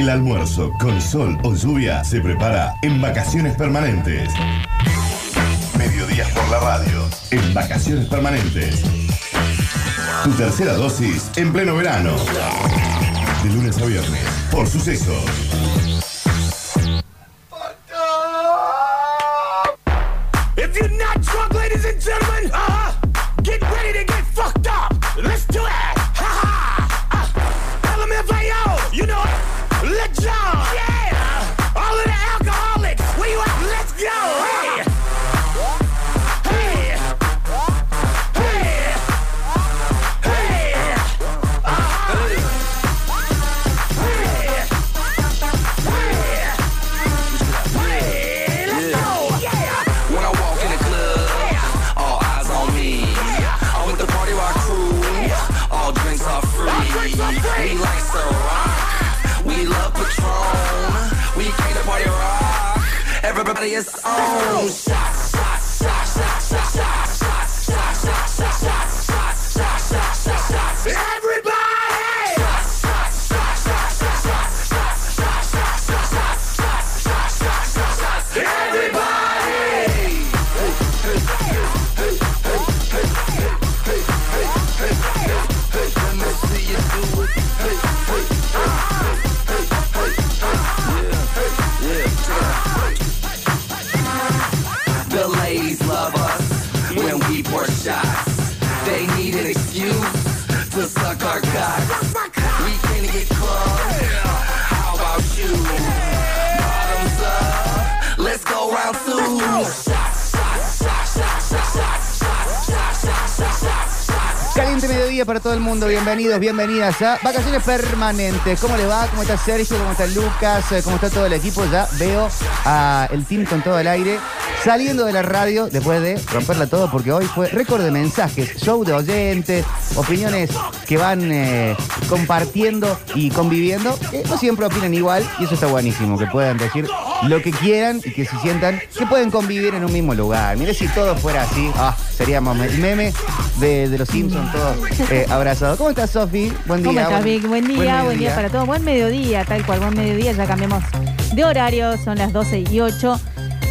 El almuerzo con sol o lluvia se prepara en vacaciones permanentes. Mediodías por la radio. En vacaciones permanentes. Tu tercera dosis en pleno verano. De lunes a viernes. Por sucesos. Para todo el mundo. Bienvenidos, bienvenidas a Vacaciones Permanentes. ¿Cómo le va? ¿Cómo está Sergio? ¿Cómo está Lucas? Eh, ¿Cómo está todo el equipo? Ya veo a el team con todo el aire saliendo de la radio después de romperla todo porque hoy fue récord de mensajes, show de oyentes, opiniones que van eh, compartiendo y conviviendo. No siempre opinan igual y eso está buenísimo, que puedan decir lo que quieran y que se sientan que pueden convivir en un mismo lugar. Mire si todo fuera así, ah, seríamos el meme de, de los Simpsons todos eh, abrazados. ¿Cómo estás, Sofi? Buen día. ¿Cómo estás, Vic? Buen día, buen, día para todos. Buen mediodía, tal cual, buen mediodía. Ya cambiamos de horario, son las 12 y 8.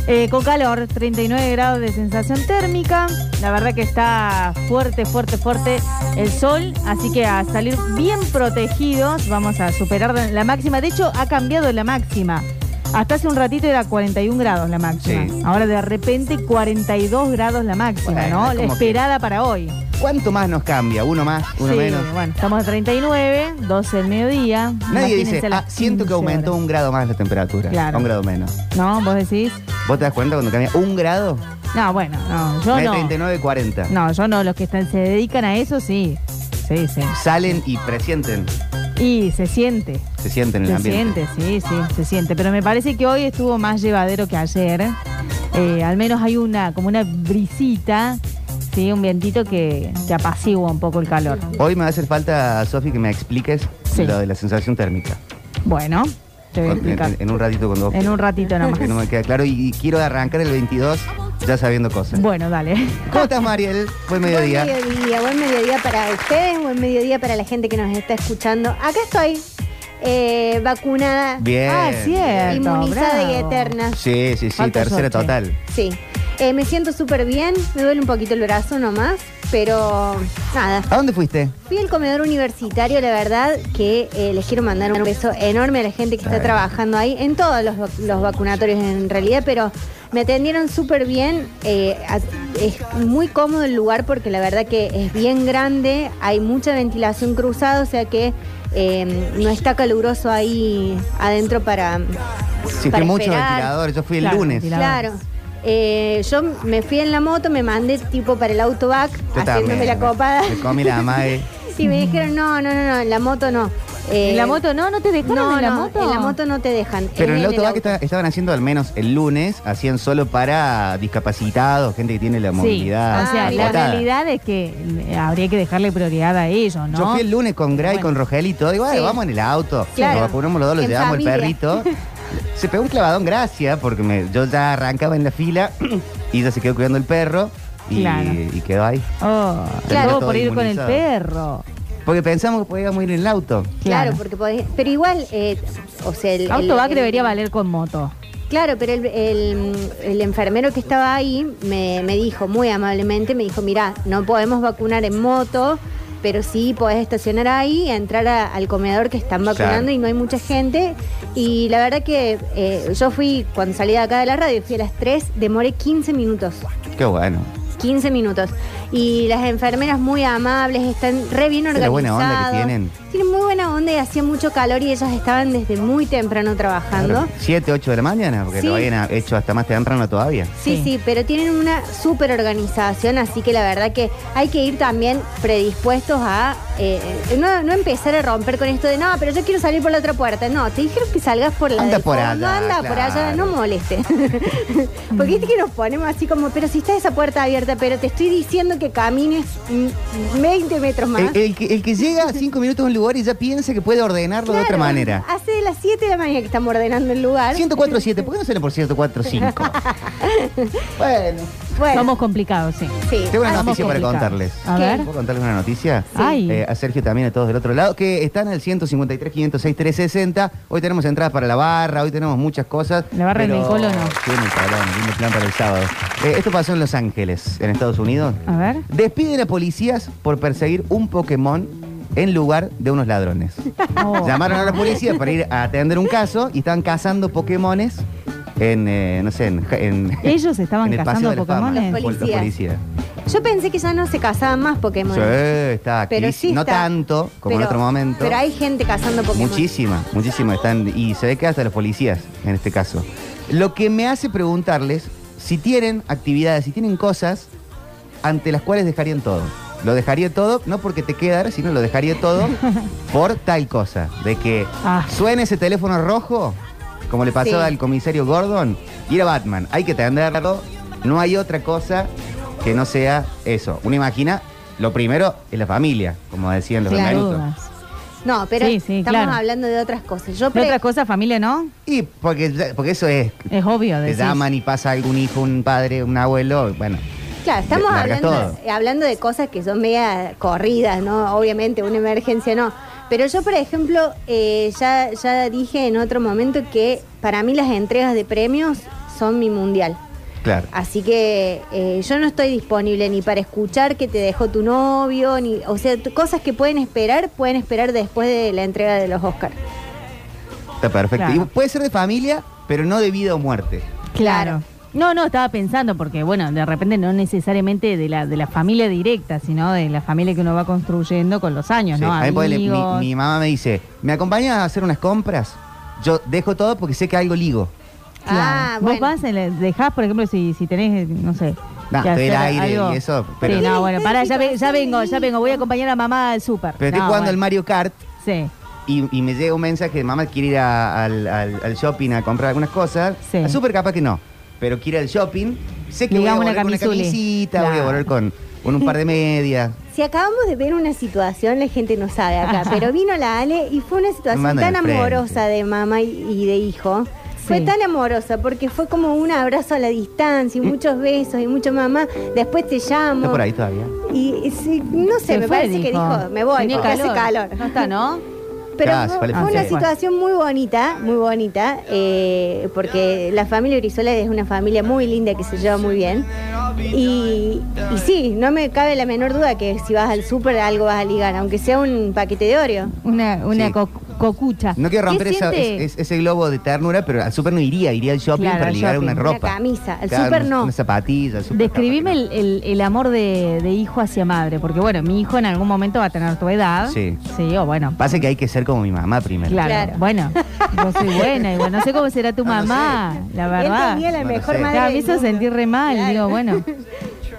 Eh, con calor, 39 grados de sensación térmica. La verdad que está fuerte, fuerte, fuerte el sol. Así que a salir bien protegidos, vamos a superar la máxima. De hecho, ha cambiado la máxima. Hasta hace un ratito era 41 grados la máxima. Sí. Ahora de repente 42 grados la máxima, Bueno, ¿no? es La como esperada para hoy. ¿Cuánto más nos cambia? ¿Uno más? ¿Uno Sí, menos? Bueno, estamos a 39, 12 del mediodía. Nadie Imagínense dice, las ah, siento que 15 aumentó horas. un grado más la temperatura. Claro. Un grado menos. No, vos decís. ¿Vos te das cuenta cuando cambia un grado? No, bueno, no, yo no. 39, 40. No, yo no. Los que están, se dedican a eso, sí. Sí, sí. Salen y presienten, Y se siente. se sienten en el Se ambiente. siente, sí, sí, se siente. Pero me parece que hoy estuvo más llevadero que ayer. Eh, al menos hay una, como una brisita, sí, un vientito que, que apacigua un poco el calor. Hoy me va a hacer falta, Sofi, que me expliques Sí. lo de la sensación térmica. Bueno, te voy a En, explicar. en- en un ratito cuando En un ratito nomás. porque no me queda claro. Y, y quiero arrancar el 22 ya sabiendo cosas. Bueno, dale. ¿Cómo estás, Mariel? Buen mediodía. Buen mediodía, buen mediodía para ustedes, buen mediodía para la gente que nos está escuchando. Acá estoy, eh, vacunada, Bien. Ah, cierto. inmunizada y eterna. Sí, sí, sí, tercera total. Sí. Eh, me siento súper bien, me duele un poquito el brazo nomás, pero nada. ¿A dónde fuiste? Fui al comedor universitario, la verdad que eh, les quiero mandar un beso enorme a la gente que está trabajando ahí, en todos los, los vacunatorios en realidad, pero me atendieron súper bien. eh, es muy cómodo el lugar porque la verdad que es bien grande, hay mucha ventilación cruzada, o sea que eh, no está caluroso ahí adentro para... Sí, Para fui mucho esperar. ventilador. Yo fui el Claro, lunes. ventilador. Claro. Eh, yo me fui en la moto, me mandé tipo para el autobac, Yo haciéndome también, la me- copada. Me comí la madre. Y me dijeron, no, no, no, no, en la moto no. Eh, ¿En la moto no? ¿No te dejaron no, en la no, moto? en la moto no te dejan. Pero en Es el autobac auto. está- estaban haciendo al menos el lunes, hacían solo para discapacitados, gente que tiene la Sí, movilidad. o sea, Ah, la acotada. realidad es que eh, habría que dejarle prioridad a ellos, ¿no? Yo fui el lunes con Gray, Bueno. con Rogelito. Digo, "Ay, Sí. vamos en el auto. Claro. Nos vacunamos los dos, lo En llevamos familia. el perrito. Se pegó un clavadón, gracias, porque me- yo ya arrancaba en la fila y ella se quedó cuidando el perro y, Claro. y quedó ahí. Oh, Claro. todo por ir con el inmunizado. perro. Porque pensamos que podíamos ir en el auto. Claro, Claro. porque podés- pero igual, eh, o sea, el, Autobac el- debería el- valer con moto. Claro, pero el, el- el enfermero que estaba ahí me, me dijo muy amablemente, me dijo, mira, no podemos vacunar en moto, pero sí podés estacionar ahí, entrar a- al comedor que están vacunando Claro. y no hay mucha gente. Y la verdad que eh, yo fui, cuando salí de acá de la radio, fui a las 3, demoré 15 minutos. Qué bueno. 15 minutos. Y las enfermeras muy amables, están re bien organizadas. buena onda que tienen. Tienen muy buena onda y hacía mucho calor y ellas estaban desde muy temprano trabajando. 7, 8 de la mañana, porque Sí. lo habían hecho hasta más temprano todavía. Sí, Sí. sí, pero tienen una súper organización, así que la verdad que hay que ir también predispuestos a eh, eh, no, no empezar a romper con esto de no, pero yo quiero salir por la otra puerta. No, te dijeron que salgas por la Anda del por fondo, allá, anda por allá, claro. no molestes. Porque viste que nos ponemos así como, pero si está esa puerta abierta, pero te estoy diciendo que camines mm, 20 metros más. El, el que, el que llega 5 minutos a un lugar y ya piensa que puede ordenarlo de otra Claro, manera. Hace las 7 de la mañana que estamos ordenando el lugar. 104.7, ¿por qué no sale por 104.5? bueno. Bueno, Somos complicados, sí. sí. Tengo una noticia para complicados. contarles. A ¿Qué? ver. ¿Puedo contarles una noticia? Ay. Eh, a Sergio también, a todos del otro lado, que están al 153, 506, 360. Hoy tenemos entradas para la barra, hoy tenemos muchas cosas. La barra en el Colo no. El Colón, lindo plan para el sábado. Eh, esto pasó en Los Ángeles, en Estados Unidos. A ver. Despiden a policías por perseguir un Pokémon en lugar de unos ladrones. Oh. Llamaron a la policía para ir a atender un caso y estaban cazando Pokémones en, eh, no sé, en, en- Ellos estaban en el cazando de la Fama. Pokémones. Los Pol- Los policías. policías. Yo pensé que ya no se casaban más Pokémon. Sí, está Pero aquí. sí no está. tanto como en Pero- otro momento. Pero hay gente cazando Pokémon. Muchísima, muchísima. Están, y se ve que hasta los policías, en este caso. Lo que me hace preguntarles si tienen actividades, si tienen cosas ante las cuales dejarían todo. Lo dejaría todo, no porque te quedara, sino lo dejaría todo por tal cosa. De que Ah. suene ese teléfono rojo, como le pasaba Sí. al comisario Gordon, y era Batman. Hay que atenderlo. No hay otra cosa que no sea eso. Uno imagina, lo primero es la familia, como decían los Claro. Benvenuto. Dudas. No, pero Sí, sí, estamos claro. hablando de otras cosas. Yo ¿De pre- otra cosa, familia, no? Y porque, porque eso es, Es obvio. te decís. llaman y pasa algún hijo, un padre, un abuelo, bueno. Claro, estamos largas hablando, hablando de cosas que son media corridas, ¿no? Obviamente, una emergencia no. Pero yo, por ejemplo, eh, ya, ya dije en otro momento que para mí las entregas de premios son mi mundial. Claro. Así que eh, yo no estoy disponible ni para escuchar que te dejó tu novio, ni, o sea, cosas que pueden esperar, pueden esperar después de la entrega de los Oscars. Está perfecto. Claro. Y puede ser de familia, pero no de vida o muerte. Claro. No, no, estaba pensando porque, bueno, de repente no necesariamente de la, de la familia directa, sino de la familia que uno va construyendo con los años, Sí. ¿no? A mí, ponele, mi, Amigos. mi mamá me dice, ¿me acompañas a hacer unas compras? Yo dejo todo porque sé que algo ligo. Claro. Ah, Vos bueno. vas, dejás, por ejemplo, si, si tenés, no sé. No, que estoy al hacer aire algo- y eso, pero- Sí, no, bueno, pará, ya, ve- ya Situación vengo, ya vengo, voy a acompañar a mamá al súper. Pero estoy No, jugando el bueno. Mario Kart Sí, y, y me llega un mensaje de mamá quiere ir a- al, al- al shopping a comprar algunas cosas. Sí. Al súper capaz que no. Pero quiere ir al shopping. Sé que Digamos voy a volver con una camisita, voy a Claro. volver con, con un par de medias. Si acabamos de ver una situación, la gente no sabe acá, pero vino la Ale y fue una situación tan amorosa de mamá y, y de hijo. Fue Sí. tan amorosa porque fue como un abrazo a la distancia y muchos besos y mucho mamá. Después te llamo. ¿Está por ahí todavía? Y, y sí, no sé, Se me fue, parece que dijo, me voy Tenía porque hace calor. No está, ¿no? Pero fue, una situación muy bonita, muy bonita, eh, porque la familia Brizuela es una familia muy linda que se lleva muy bien. Y, y sí, no me cabe la menor duda que si vas al súper algo vas a ligar, aunque sea un paquete de Oreo. Una, una Sí. co- cocucha. No quiero romper ¿Qué esa- siente? es- es- ese globo de ternura, pero al súper no iría, iría al shopping Claro, para al ligar shopping. una Una ropa. camisa, al Claro, súper no. Una zapatilla, al súper Describime capaz el, el- el amor de, de hijo hacia madre, porque bueno, mi hijo en algún momento va a tener tu edad. Sí. Sí, o bueno. no. Pasa que hay que ser como mi mamá primero. Claro. Claro. Bueno, yo soy buena y bueno, no sé cómo será tu No, no mamá, la Él verdad. tenía la No lo mejor sé. madre Claro, me del hizo mundo. sentir re mal, Claro. digo, bueno.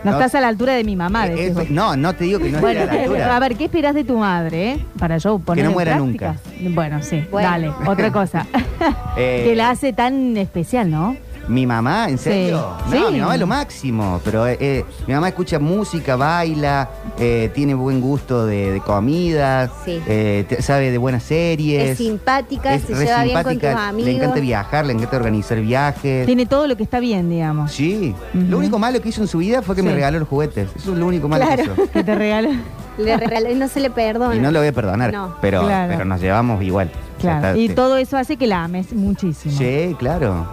No, No. estás a la altura de mi mamá. Eh, eh, vos. no, no te digo que no esté Bueno, a la altura. a ver, ¿qué esperás de tu madre? eh? Para yo poner no en muera práctica. Bueno, sí, Bueno. dale, otra cosa. Eh, que la hace tan especial, ¿no? ¿Mi mamá? ¿En serio? Sí. No, Sí. mi mamá es lo máximo. Pero eh, eh, mi mamá escucha música, baila, eh, tiene buen gusto de, de comida, Sí. eh, te- sabe de buenas series. Es simpática, es se re lleva bien con tus simpática, amigos. Le encanta viajar, le encanta organizar viajes. Tiene todo lo que está bien, digamos. Sí. Ujú. Lo único malo que hizo en su vida fue que me Sí. regaló los juguetes. Eso es lo único malo Claro. que hizo. Que te regala. Le regaló y no se le perdona. Y no lo voy a perdonar, No. pero, Claro. pero nos llevamos igual. Claro. Está, Y todo eso hace que la ames muchísimo. Sí, claro.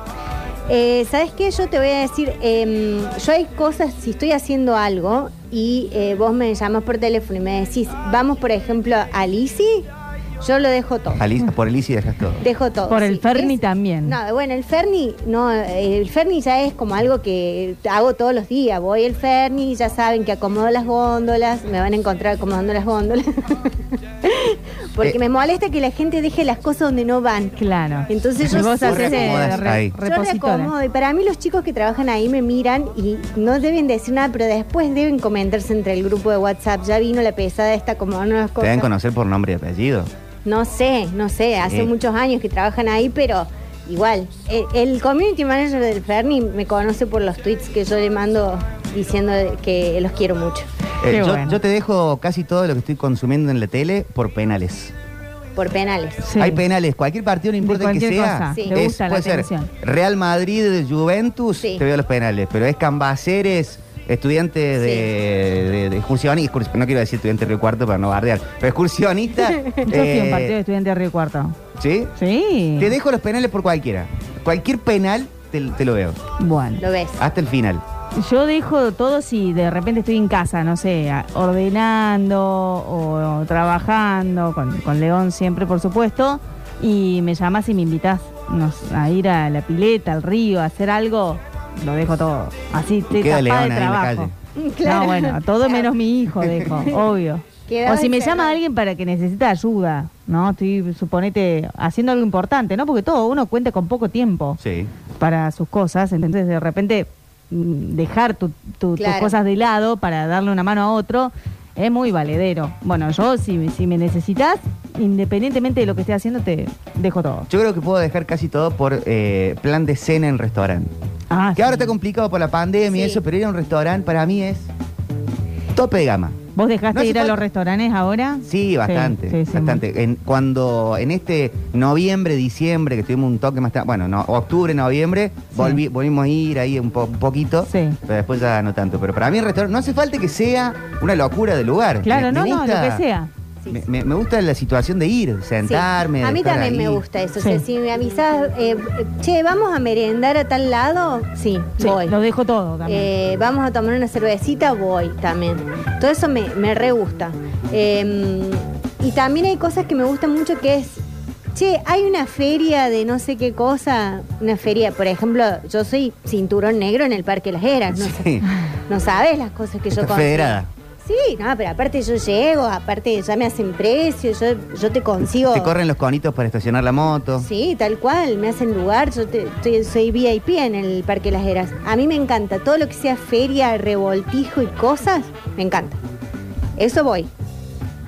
Eh, ¿Sabes qué? Yo te voy a decir, em, yo hay cosas, si estoy haciendo algo y eh, vos me llamás por teléfono y me decís, vamos por ejemplo a Lisi, yo lo dejo todo. Alicia, por Alicia dejas todo. Dejo todo. Por el sí. Ferni Es- también. No, bueno, el Ferni, no, eh, el Ferni ya es como algo que hago todos los días. Voy al Ferni, ya saben que acomodo las góndolas, me van a encontrar acomodando las góndolas. Porque Eh. me molesta que la gente deje las cosas donde no van. Claro. Entonces yo vos haces re-. Yo reacomodo y para mí los chicos que trabajan ahí me miran y no deben decir nada, pero después deben comentarse entre el grupo de WhatsApp. Ya vino la pesada esta como nuevas Te deben cosas. conocer por nombre y apellido. No sé, no sé, hace muchos años que trabajan ahí, pero igual. El, el community manager del Ferni me conoce por los tweets que yo le mando diciendo que los quiero mucho. Eh, yo, bueno. yo te dejo casi todo lo que estoy consumiendo en la tele por penales. Por penales. Sí. Hay penales, cualquier partido, no importa que sea. cosa. Sí. Te gusta la puede ser atención. Real Madrid, Juventus, Sí. te veo los penales. Pero es Cambaceres, estudiantes de, de, de excursionistas, excurs- no quiero decir estudiante de Río Cuarto para no bardear, pero excursionista. Yo fui un eh, partido de estudiante de Río Cuarto. ¿Sí? Sí. Te dejo los penales por cualquiera. Cualquier penal te, te lo veo. Bueno. Lo ves. Hasta el final. Yo dejo todo si de repente estoy en casa, no sé, ordenando o, trabajando, con, con León siempre, por supuesto, y me llamas y me invitas a ir a la pileta, al río, a hacer algo, lo dejo todo. Así estoy Queda León de ahí en la trabajo. Claro. No, bueno, todo menos mi hijo dejo, obvio. Quedaba O si me llama alguien para que necesita ayuda, ¿no? Estoy, suponete, haciendo algo importante, ¿no? Porque todo uno cuenta con poco tiempo Sí. para sus cosas, entonces de repente dejar tu- tu- tus cosas de lado para darle una mano a otro es muy valedero. Bueno, yo si, si me necesitas, independientemente de lo que esté haciendo, te dejo todo. Yo creo que puedo dejar casi todo por eh, plan de cena en restaurante. Ah, Que sí. ahora está complicado por la pandemia y Sí. eso, pero ir a un restaurante para mí es tope de gama. ¿Vos dejaste No hace ir a los restaurantes ahora? Sí, bastante, sí, sí, bastante. En, cuando en este noviembre, diciembre, que tuvimos un toque más tarde, bueno, no, octubre, noviembre, volvimos a ir ahí un, po- un poquito, Sí. pero después ya no tanto. Pero para mí el restaurante, no hace falta que sea una locura de lugar. Claro, no, no, lo que sea. Me, sí. me- me gusta la situación de ir, sentarme. Sí. A mí estar también me gusta eso. Sí. O sea, si me avisas, eh, che, vamos a merendar a tal lado, sí, Sí, voy. lo dejo todo también. Eh, vamos a tomar una cervecita, voy también. Todo eso me, me re gusta. Eh, y también hay cosas que me gustan mucho que es, che, hay una feria de no sé qué cosa, una feria, por ejemplo, yo soy cinturón negro en el Parque Las Heras, no, sé- Sí. no sabes las cosas que yo Está federada. Sí, no, pero aparte yo llego, aparte ya me hacen precio, yo, yo te consigo... Te corren los conitos para estacionar la moto. Sí, tal cual, me hacen lugar, yo te- estoy- soy VIP en el Parque Las Heras. A mí me encanta, todo lo que sea feria, revoltijo y cosas, me encanta. Eso voy.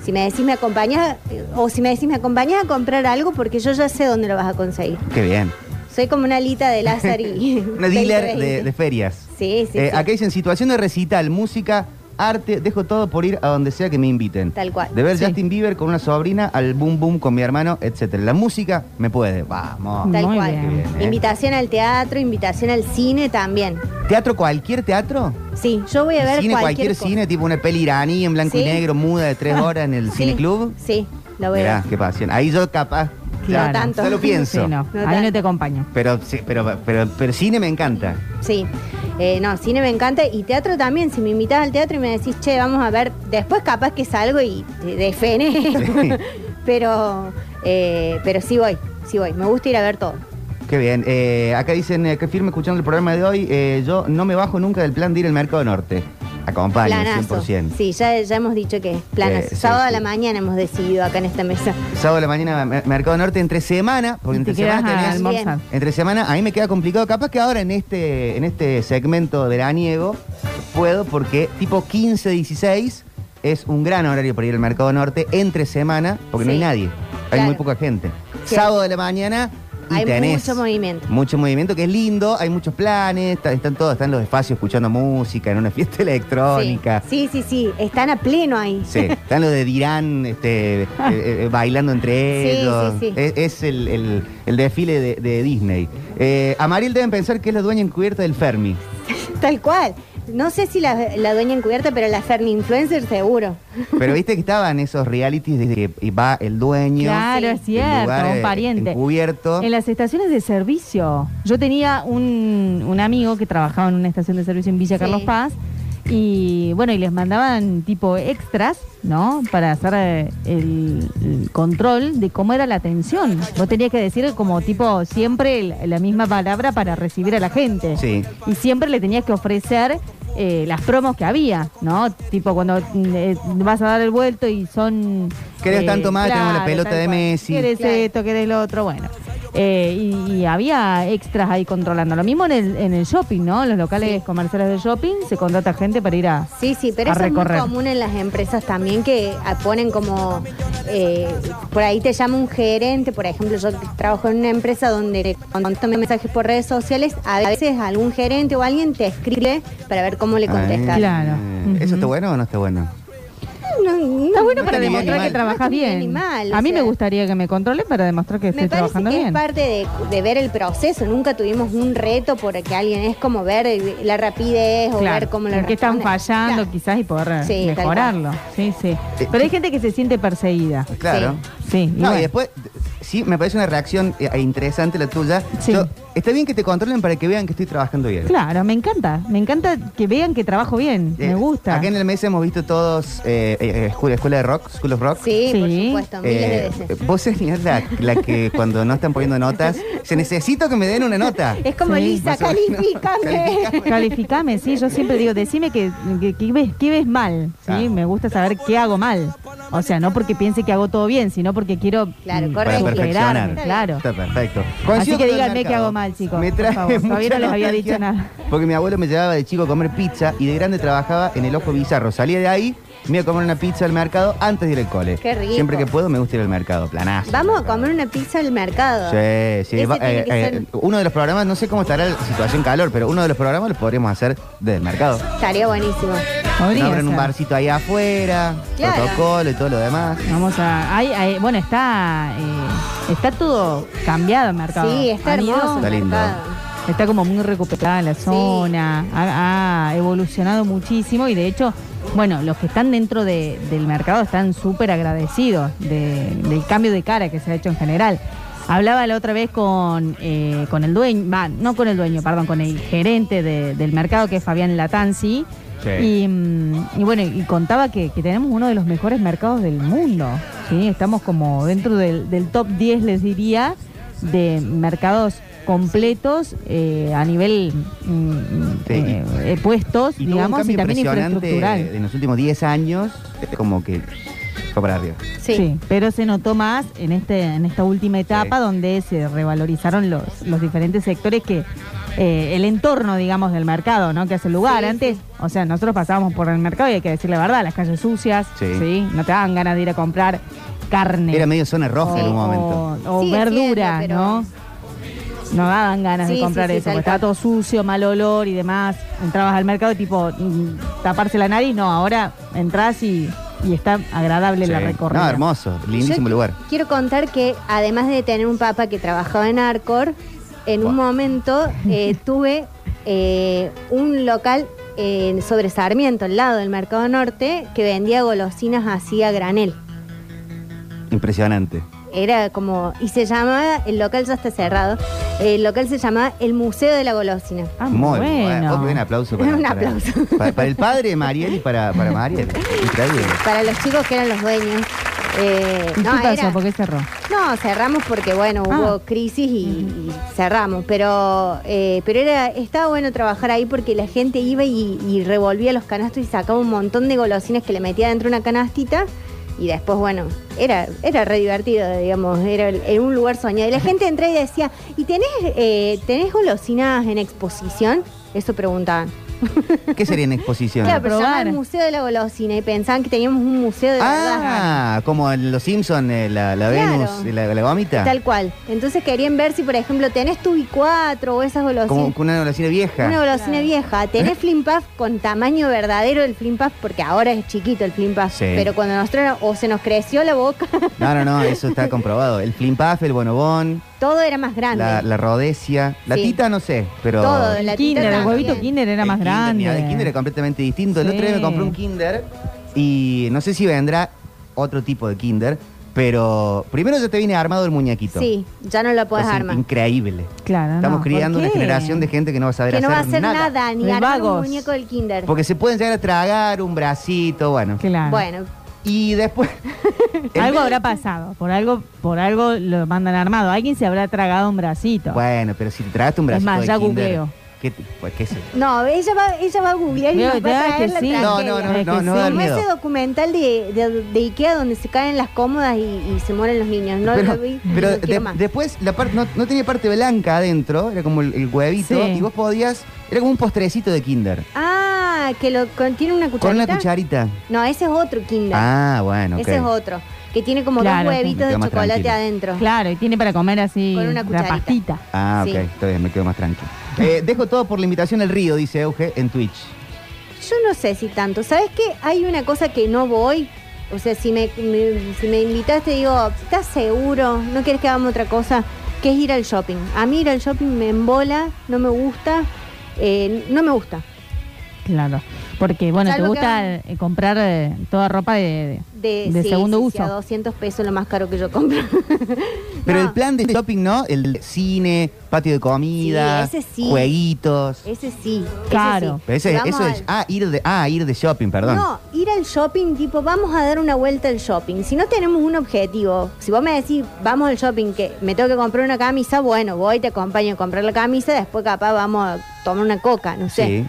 Si me decís me acompañas, eh, o si me decís me acompañas a comprar algo, porque yo ya sé dónde lo vas a conseguir. Qué bien. Soy como una alita de Lázaro y... Una dealer 2020. de, de ferias. Sí, sí, Eh, sí. Acá dicen situación de recital, música, arte, dejo todo por ir a donde sea que me inviten. Tal cual. De ver Sí. Justin Bieber con una sobrina, al boom boom con mi hermano, etcétera. La música me puede. Vamos. Tal Muy cual. bien. Bien, ¿eh? Invitación al teatro, invitación al cine también. ¿Teatro cualquier teatro? Sí, yo voy a ver cine, cualquier, cualquier cine, tipo una peli iraní en blanco y negro, muda de tres horas en el Sí, cineclub. Sí, lo voy a Mirá, ver. qué pasión. Ahí yo capaz. Claro. No tanto. Solo pienso. Sí, no, No ahí tanto. no te acompaño. Pero, sí, pero, pero, pero cine me encanta. Sí, Eh, no, cine me encanta y teatro también. Si me invitas al teatro y me decís, che, vamos a ver, después capaz que salgo y te defene. pero, eh, pero sí voy, sí voy. Me gusta ir a ver todo. Qué bien. Eh, acá dicen que firme escuchando el programa de hoy. yo no me bajo nunca del plan de ir al Mercado Norte. Acompaño, Planazo. 100%. Sí, ya, ya hemos dicho que es planazo. Sí, Sábado a sí. la mañana hemos decidido acá en esta mesa. Sábado de la mañana, Mer- Mercado Norte entre semana, porque te entre quedas semana a tenés- almorzar. Entre semana a mí me queda complicado. Capaz que ahora en este, en este segmento veraniego puedo porque tipo 15, 16 es un gran horario para ir al Mercado Norte entre semana porque no Sí. hay nadie. Hay Claro. muy poca gente. Sábado de la mañana y Hay tenés mucho movimiento. Mucho movimiento que es lindo, hay muchos planes, está- están todos, están los espacios escuchando música en una fiesta electrónica. Sí, sí, sí, están a pleno ahí. Sí, están los de Dirán este, eh, eh, bailando entre Sí, ellos. sí, sí. Es, es el, el- el desfile de, de Disney. Eh, a Mariel deben pensar que es la dueña encubierta del Fermi. Tal cual. No sé si la, la dueña encubierta, pero la Ferni Influencer seguro. Pero viste que estaban esos realities de que va el dueño. Claro, es cierto, lugar, un eh, pariente. Encubierto. En las estaciones de servicio. Yo tenía un, un amigo que trabajaba en una estación de servicio en Villa Sí. Carlos Paz. Y bueno, y les mandaban tipo extras, ¿no? Para hacer eh, el, el control de cómo era la atención. Vos tenías que decir como tipo siempre la, misma palabra para recibir a la gente. Sí. Y siempre le tenías que ofrecer eh, las promos que había, ¿no? Tipo cuando mm, eh, vas a dar el vuelto y son... ¿Querés tanto más? Tenemos la pelota de. Messi. ¿Querés Claro. esto? ¿Querés lo otro? Bueno. Eh, y, y había extras ahí controlando. Lo mismo en el, en el shopping, ¿no? En los locales Sí. comerciales de shopping se contrata gente para ir a... Sí, sí, pero eso es muy común en las empresas también que ah, ponen como, eh, por ahí te llama un gerente, por ejemplo, yo trabajo en una empresa donde cuando tome mensajes por redes sociales, a veces algún gerente o alguien te escribe para ver cómo le contestas. Ay, Claro. ¿Eso está bueno o no está bueno? No, Está bueno no para demostrar ni que trabajas bien. bien ni mal, o a mí me sea. gustaría que me controlen para demostrar que Me estoy parece trabajando que bien. es parte de, de ver el proceso. Nunca tuvimos un reto porque alguien es como ver la rapidez o ver cómo lo qué están fallando Claro. quizás y poder Sí, mejorarlo. Sí, sí. Pero hay gente que se siente perseguida. Claro. Sí. y No, bueno. y después, sí, me parece una reacción eh, interesante la tuya. Sí. Yo- está bien que te controlen para que vean que estoy trabajando bien. Claro, me encanta. Me encanta que vean que trabajo bien. Eh, me gusta. Acá en el mes hemos visto todos eh, eh, escuela, escuela de rock, School of Rock. Sí, por Sí. supuesto, miles de Eh, veces. vos serías la, la que cuando no están poniendo notas, se necesito que me den una nota. Es como Sí. Lisa, Más o menos. califícame. Calificame, sí, yo siempre digo, decime que, que, que ves, que ves mal, ¿sí? Ah. Me gusta saber qué hago mal. O sea, no porque piense que hago todo bien, sino porque quiero Claro, mm. Para perfeccionar. claro. Está perfecto. Así que díganme qué hago mal, chicos, Me por trae favor. Todavía no les había dicho nada. Porque mi abuelo me llevaba de chico a comer pizza y de grande trabajaba en el Ojo Bizarro. Salía de ahí, me iba a comer una pizza al mercado antes de ir al cole. Qué rico. Siempre que puedo me gusta ir al mercado, planazo. Vamos a comer una pizza al mercado. Sí, sí. Ese va- tiene eh, que eh, ser- uno de los programas, no sé cómo estará la situación calor, pero uno de los programas lo podríamos hacer desde el mercado. Estaría buenísimo. Podría Abren un ser. barcito ahí afuera, Claro. protocolo y todo lo demás. Vamos a. hay- hay- bueno, está. eh, está todo cambiado el mercado. Sí, está Han ido- hermoso. Está el lindo. mercado. Está como muy recuperada la zona, ha, ha evolucionado muchísimo y de hecho, bueno, los que están dentro de- del mercado están súper agradecidos de- del cambio de cara que se ha hecho en general. Hablaba la otra vez con, eh, con el dueño, no con el dueño, perdón, con el gerente de- del mercado que es Fabián Latanzi. Sí. Y, mm, y bueno, y contaba que, que tenemos uno de los mejores mercados del mundo. ¿sí? Estamos como dentro del, del top 10, les diría, de mercados completos eh, a nivel mm, Sí. eh, eh, puestos, Y digamos, y también infraestructural. en los últimos 10 años, como que fue para arriba. Sí. pero se notó más en este en esta última etapa Sí. donde se revalorizaron los, los diferentes sectores que eh, el entorno, digamos, del mercado, ¿no? Que hace lugar. Sí, Antes, o sea, nosotros pasábamos por el mercado y hay que decir la verdad, las calles sucias, Sí. sí, no te daban ganas de ir a comprar carne. Era medio zona roja en un o- momento. O, Sigue verdura, pero- ¿no? No daban ganas Sí, de comprar sí, eso, porque estaba todo sucio, mal olor y demás. Entrabas al mercado y tipo, mm, taparse la nariz, no, ahora entras y, y está agradable la recorrida. No, hermoso, lindísimo Yo lugar. Quiero contar que además de tener un papá que trabajaba en Arcor, en un momento eh, tuve eh, un local eh, sobre Sarmiento, al lado del Mercado Norte, que vendía golosinas así a granel. Impresionante. Era como, y se llamaba, el local ya está cerrado, el local se llamaba el Museo de la Golosina. Ah, Muy bueno. Un aplauso para, Un para- aplauso. para- para el padre de Mariel y para, para Mariel. Increíble. Para los chicos que eran los dueños. Eh, ¿Y no, qué pasó? era- ¿Por qué cerró? No, cerramos porque bueno, Ah. hubo crisis y, y cerramos, pero eh, pero era estaba bueno trabajar ahí porque la gente iba y, y revolvía los canastos y sacaba un montón de golosinas que le metía dentro de una canastita y después bueno, era era re divertido, digamos, era, era un lugar soñado. Y la gente entraba y decía, "¿Y tenés eh, tenés golosinas en exposición?" Eso preguntaban. ¿Qué sería en exposición? Claro, pero se llamaba probar. el Museo de la Golosina y pensaban que teníamos un museo de verdad. Ah, como en Los Simpsons, eh, la, la Claro. Venus, eh, la, la gomita. Tal cual. Entonces querían ver si, por ejemplo, tenés tu i4 o esas golosinas. Como con una golosina vieja. Una golosina vieja. Tenés Flim Puff con tamaño verdadero del Flim Puff, porque ahora es chiquito el Flim Puff. Sí. Pero cuando nosotros, o se nos creció la boca. No, no, no, eso está comprobado. El Flim Puff, el Bonobón, todo era más grande. La, la rodesia. La Sí. tita no sé, pero. Todo, kinder, tita el huevito kinder era el más kinder, grande. mira, el kinder es completamente distinto. El Sí. otro día me compré un kinder y no sé si vendrá otro tipo de kinder, pero primero ya te viene armado el muñequito. Sí, ya no la puedes Cosa armar. Increíble. Claro, Estamos no, criando ¿por una qué? generación de gente que no va a saber Que no hacer va a hacer nada, ni De armar un vagos. muñeco del kinder. Porque se pueden llegar a tragar un bracito, bueno. Claro. Bueno, Y después. Algo habrá pasado, por algo, por algo lo mandan armado. Alguien se habrá tragado un bracito. Bueno, pero si te tragaste un Es bracito más, de ya kinder, googleo. ¿qué, te- pues, qué sé yo? no, ella va, ella va a googlear y Veo nos va a traer que la sí. No, no, no, Es no, no sí. da Como miedo. ese documental de, de, de Ikea donde se caen las cómodas y, y se mueren los niños. No pero lo vi. pero no quiero de- más. después la parte no, no tenía parte blanca adentro, era como el, el huevito, Sí. y vos podías. Era como un postrecito de kinder. Ah, que lo contiene una cucharita. Con una cucharita. No, ese es otro kinder. Ah, bueno. Ese es otro. Que tiene como Claro, dos huevitos Me de quedo más chocolate tranquilo. adentro. Claro, y tiene para comer así Con una la cucharita. pastita. Ah, ok, Sí. está bien, me quedo más tranquilo. Eh, dejo todo por la invitación al río, dice Euge, en Twitch. Yo no sé si tanto. ¿Sabes qué? Hay una cosa que no voy. O sea, si me, me- si me invitaste, digo, ¿estás seguro? ¿No quieres que hagamos otra cosa? Que es ir al shopping. A mí ir al shopping me embola, no me gusta. eh, no me gusta. Claro. Porque, bueno, te Salvo gusta eh, comprar eh, toda ropa de, De, de sí, segundo sí, uso. sí, a 200 pesos lo más caro que yo compro. Pero No, el plan de shopping, ¿no? El cine, patio de comida, Sí, ese sí. jueguitos. Ese sí. ese Claro. sí. Pero ese- eso es. al- Ah ir, de, ah, ir de shopping, perdón. No, ir al shopping, tipo, vamos a dar una vuelta al shopping. Si no tenemos un objetivo, si vos me decís, vamos al shopping, que me tengo que comprar una camisa, bueno, voy, te acompaño a comprar la camisa, después capaz vamos a tomar una coca, no sé.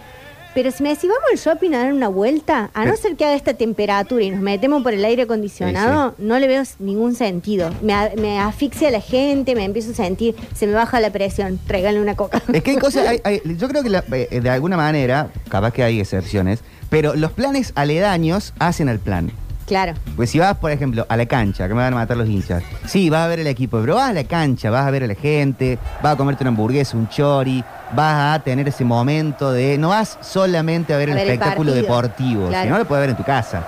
Pero si me decís, vamos al shopping a dar una vuelta, a no ser que haga esta temperatura y nos metemos por el aire acondicionado, no le veo ningún sentido. Me, a- me asfixia a la gente, me empiezo a sentir, se me baja la presión, tráiganle una coca. Es que hay cosas, hay- hay- yo creo que la- eh, de alguna manera, capaz que hay excepciones, pero los planes aledaños hacen al plan. Claro. Pues si vas, por ejemplo, a la cancha, que me van a matar los hinchas, sí, vas a ver el equipo, pero vas a la cancha, vas a ver a la gente, vas a comerte una hamburguesa, un chori, vas a tener ese momento de. No vas solamente a ver A el ver espectáculo deportivo, Claro. si no lo puedes ver en tu casa.